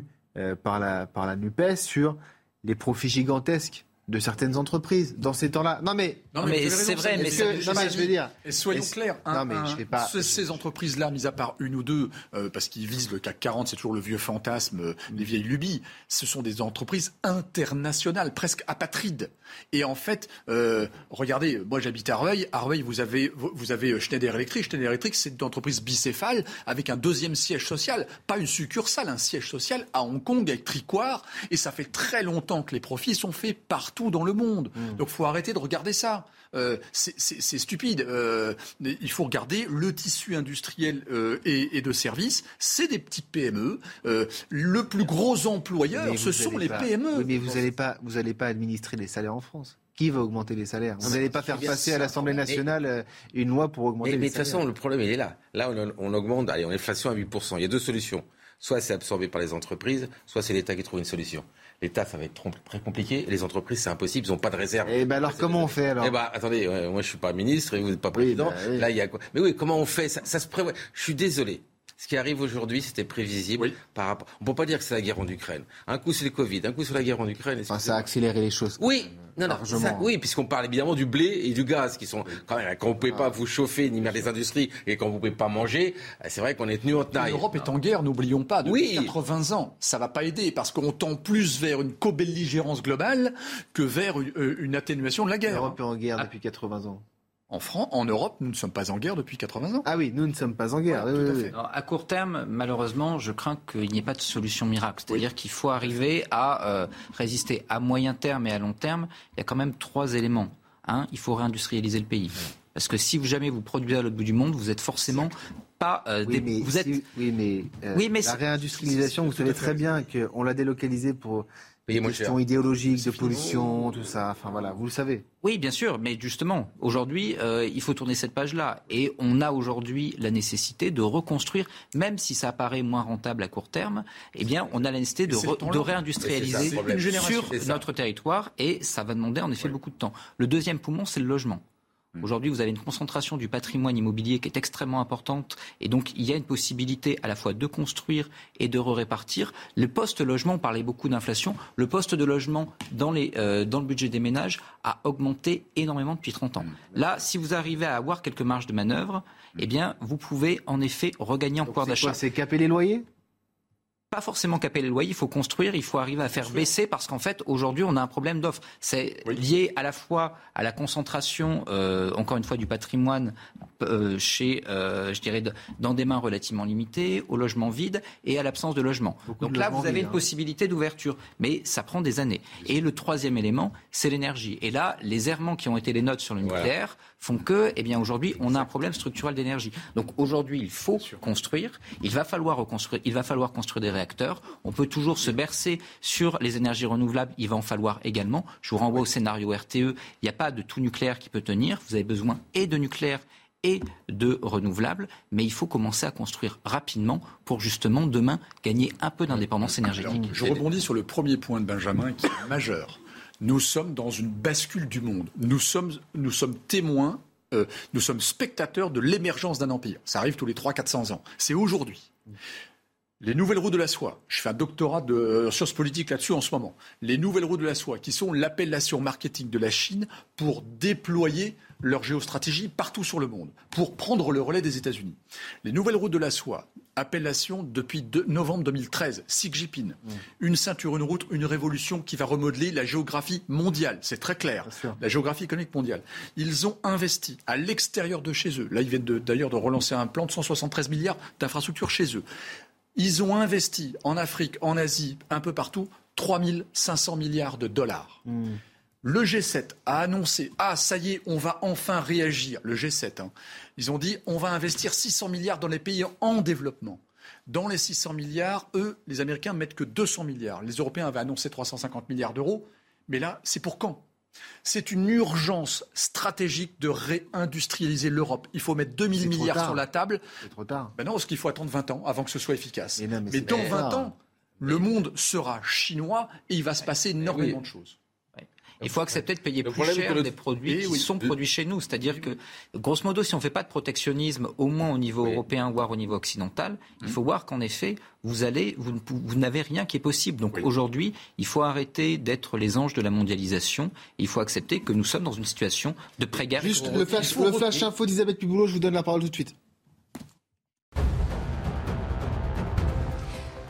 par, la, par la NUPES sur les profits gigantesques de certaines entreprises dans ces temps-là.
Non mais, non, mais, c'est vrai, mais,
je vais dire.
Et soyons clairs, non, mais je pas... ces, entreprises-là, mis à part une ou deux, euh, parce qu'ils visent le CAC 40, c'est toujours le vieux fantasme, euh, les vieilles lubies. Ce sont des entreprises internationales, presque apatrides. Et en fait, euh, regardez, moi j'habite à Arveil. Arveil, vous avez, vous avez Schneider Electric. Schneider Electric, c'est une entreprise bicéphale avec un deuxième siège social, pas une succursale, un siège social à Hong Kong avec Tricoire. Et ça fait très longtemps que les profits sont faits partout dans le monde. Donc, mmh. Donc faut arrêter de regarder ça. Euh, c'est stupide. Euh, il faut regarder le tissu industriel euh, et, de services. C'est des petites PME. le plus gros employeur, ce sont les PME.
mais vous n'allez pas, vous pas administrer les salaires en France. Qui va augmenter les salaires Vous n'allez pas faire passer à l'Assemblée nationale une loi pour augmenter les salaires.
Mais de toute façon, le problème, il est là. Là, on, on augmente, allez, on est inflation à 8%. Il y a deux solutions. Soit c'est absorbé par les entreprises, soit c'est l'État qui trouve une solution. L'État, ça va être très compliqué. Les entreprises, c'est impossible. Ils n'ont pas de réserve.
Et eh ben alors, comment on fait alors
Eh ben, attendez, moi, je suis pas ministre et vous n'êtes pas président. Bah Là, il y a quoi? Mais oui, comment on fait? Ça, ça se prévoit. Je suis désolé. Ce qui arrive aujourd'hui, c'était prévisible par rapport. On peut pas dire que c'est la guerre en Ukraine. Un coup c'est le Covid, un coup c'est la guerre en Ukraine.
ça a accéléré les choses.
Oui, Non, non, ça, oui, puisqu'on parle évidemment du blé et du gaz, qui sont quand même quand vous pouvez pas vous chauffer ni mettre les industries et quand vous pouvez pas manger, c'est vrai qu'on est tenu en tenaille.
L'Europe est en guerre, n'oublions pas, depuis 80 ans. Ça va pas aider parce qu'on tend plus vers une co-belligérance globale que vers une, euh, une atténuation de la guerre.
L'Europe est en guerre depuis 80 ans.
En France, en Europe, nous ne sommes pas en guerre depuis 80 ans.
Ah oui, nous ne sommes pas en guerre.
Voilà, oui, oui, Alors, à court terme, malheureusement, je crains qu'il n'y ait pas de solution miracle. C'est-à-dire qu'il faut arriver à euh, résister à moyen terme et à long terme. Il y a quand même trois éléments. Un, il faut réindustrialiser le pays. Parce que si jamais vous produisez à l'autre bout du monde, vous êtes forcément pas
euh, oui, mais vous êtes oui mais, euh, oui, mais la réindustrialisation vous savez très bien qu'on l'a délocalisée pour des questions idéologiques, de pollution, tout ça. Enfin voilà, vous le savez.
Oui, bien sûr, mais justement, aujourd'hui, euh, il faut tourner cette page-là. Et on a aujourd'hui la nécessité de reconstruire, même si ça apparaît moins rentable à court terme, eh bien, on a la nécessité de, re, de réindustrialiser sur notre territoire. Et ça va demander en effet beaucoup de temps. Le deuxième poumon, c'est le logement. Mm. Aujourd'hui, vous avez une concentration du patrimoine immobilier qui est extrêmement importante et donc il y a une possibilité à la fois de construire et de répartir. Le poste logement, on parlait beaucoup d'inflation, le poste de logement dans, les, euh, dans le budget des ménages a augmenté énormément depuis 30 ans. Mm. Là, si vous arrivez à avoir quelques marges de manœuvre, eh bien, vous pouvez en effet regagner en pouvoir d'achat.
C'est caper les loyers?
Pas forcément caper les loyers, il faut construire, il faut arriver à faire baisser parce qu'en fait aujourd'hui on a un problème d'offre. C'est lié à la fois à la concentration, euh, encore une fois, du patrimoine euh, chez, euh, je dirais, dans des mains relativement limitées, au logement vide et à l'absence de logement. Donc là vous avez une hein. possibilité d'ouverture, mais ça prend des années. Et le troisième élément, c'est l'énergie. Et là, les errements qui ont été les notes sur le nucléaire font que, eh bien aujourd'hui, on a un problème structurel d'énergie. Donc aujourd'hui, il faut construire, il va falloir reconstruire, il va falloir construire des réacteurs. On peut toujours se bercer sur les énergies renouvelables, il va en falloir également. Je vous renvoie au scénario RTE, il n'y a pas de tout nucléaire qui peut tenir. Vous avez besoin et de nucléaire et de renouvelables, mais il faut commencer à construire rapidement pour justement demain gagner un peu d'indépendance énergétique.
je rebondis sur le premier point de Benjamin qui est majeur. Nous sommes dans une bascule du monde. Nous sommes, nous sommes témoins, euh, nous sommes spectateurs de l'émergence d'un empire. Ça arrive tous les 300-400 ans. C'est aujourd'hui. Les nouvelles roues de la soie, je fais un doctorat de euh, sciences politiques là-dessus en ce moment. Les nouvelles roues de la soie, qui sont l'appellation marketing de la Chine pour déployer leur géostratégie partout sur le monde, pour prendre le relais des États-Unis. Les nouvelles routes de la soie, appellation depuis novembre 2013, Xi Jinping. Mmh. Une ceinture, une route, une révolution qui va remodeler la géographie mondiale. C'est très clair. La géographie économique mondiale. Ils ont investi à l'extérieur de chez eux. Là, ils viennent d'ailleurs de, de relancer un plan de 173 milliards d'infrastructures chez eux. Ils ont investi en Afrique, en Asie, un peu partout, 3 500 milliards de dollars. Hmm. Le G7 a annoncé Ah, ça y est, on va enfin réagir. Le G7, hein. ils ont dit On va investir 600 milliards dans les pays en développement. Dans les 600 milliards, eux, les Américains, mettent que 200 milliards. Les Européens avaient annoncé 350 milliards d'euros. Mais là, c'est pour quand? C'est une urgence stratégique de réindustrialiser l'Europe. Il faut mettre 2000 milliards sur la table.
C'est trop tard.
Ben non, parce qu'il faut attendre 20 ans avant que ce soit efficace. mais, dans 20 ans, le monde sera chinois et il va se passer énormément de choses.
Il faut accepter de payer plus cher des produits qui sont produits chez nous. C'est-à-dire que, grosso modo, si on ne fait pas de protectionnisme, au moins au niveau européen, voire au niveau occidental, il mmh. faut voir qu'en effet, vous allez, vous, vous n'avez rien qui est possible. Donc aujourd'hui, il faut arrêter d'être les anges de la mondialisation. il faut accepter que nous sommes dans une situation de pré-guerre.
Juste le flash, le flash info d'Isabelle Piboulot, je vous donne la parole tout de suite.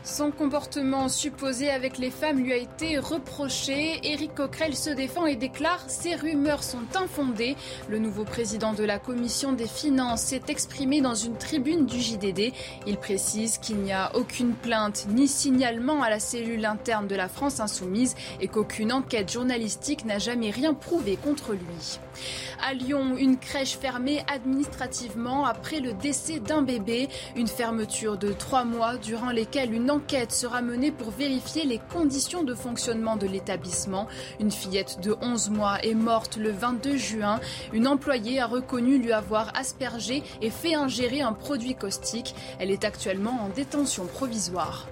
Son comportement supposé avec les femmes lui a été reproché. Éric Coquerel se défend et déclare Ces rumeurs sont infondées. Le nouveau président de la commission des finances s'est exprimé dans une tribune du JDD. Il précise qu'il n'y a aucune plainte ni signalement à la cellule interne de la France insoumise et qu'aucune enquête journalistique n'a jamais rien prouvé contre lui. À Lyon, une crèche fermée administrativement après le décès d'un bébé. Une fermeture de trois mois durant lesquelles une enquête sera menée pour vérifier les conditions de fonctionnement de l'établissement. Une fillette de 11 mois est morte le 22 juin. Une employée a reconnu lui avoir aspergé et fait ingérer un produit caustique. Elle est actuellement en détention provisoire.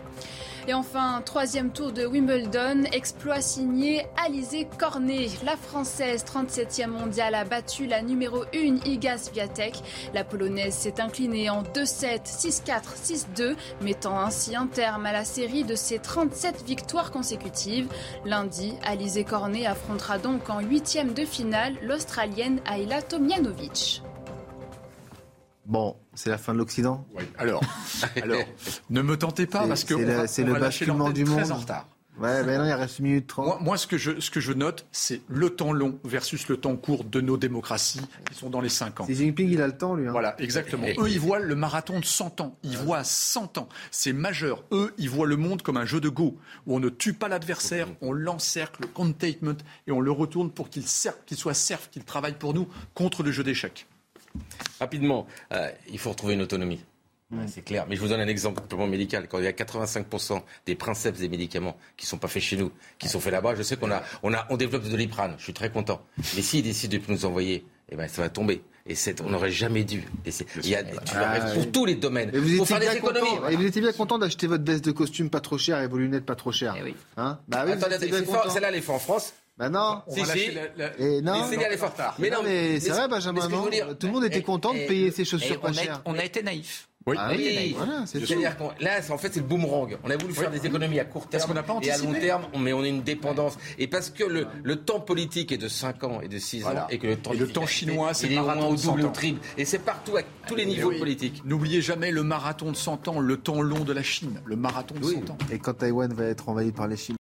Et enfin, troisième tour de Wimbledon, exploit signé Alizé Cornet. La Française, 37e mondiale, a battu la numéro 1 Iga Swiatek. La Polonaise s'est inclinée en 2-7, 6-4, 6-2, mettant ainsi un terme à la série de ses 37 victoires consécutives. Lundi, Alizé Cornet affrontera donc en huitième de finale l'Australienne Ayla Tomjanovic.
Bon, c'est la fin de l'Occident
Oui, alors, alors ne me tentez pas parce que
c'est le basculement du monde.
Très en retard.
Ouais, ben non, il reste une minute 30.
Moi, moi, ce, que je, ce que je note, c'est le temps long versus le temps court de nos démocraties qui sont dans les 5 ans.
Xi Jinping, il a le temps, lui. Hein.
Voilà, exactement. Eux, ils voient le marathon de 100 ans. Ils voient 100 ans. C'est majeur. Eux, ils voient le monde comme un jeu de go, où on ne tue pas l'adversaire, on l'encercle, le containment, et on le retourne pour qu'il qu'il soit serve, qu'il travaille pour nous contre le jeu d'échecs.
Rapidement, euh, il faut retrouver une autonomie. C'est clair. Mais je vous donne un exemple purement médical. Quand il y a 85% des princeps des médicaments qui ne sont pas faits chez nous, qui sont faits là-bas, je sais qu'on a, on a, on développe de l'iprane. Je suis très content. Mais s'ils décident de nous envoyer, eh ben, ça va tomber. Et on n'aurait jamais dû. Et il y a, tu ah, pour tous les domaines.
Et vous
pour faire
des
économies.
Content, et vous étiez bien content d'acheter votre veste de costume pas trop chère et vos lunettes pas trop chères.
Eh oui.
Hein?
Bah oui, Attendez, celle-là, elle est faite en France.
Ben non.
On si, si. La, la...
Et non.
Mais
non, mais c'est vrai, Benjamin. Non. Tout le monde était content de payer ses chaussures pas chères.
On a été naïf.
Oui, ah oui. Voilà, c'est là, en fait, c'est le boomerang. On a voulu faire des économies à court terme
pas
et à long terme, mais on est une dépendance. Et parce que le, le temps politique est de 5 ans et de 6 ans, et que le temps,
et le temps chinois, c'est
le au double ou triple. Et c'est partout, à tous les niveaux politiques.
N'oubliez jamais le marathon de 100 ans, le temps long de la Chine, le marathon de 100 ans.
Et quand Taïwan va être envahi par les Chinois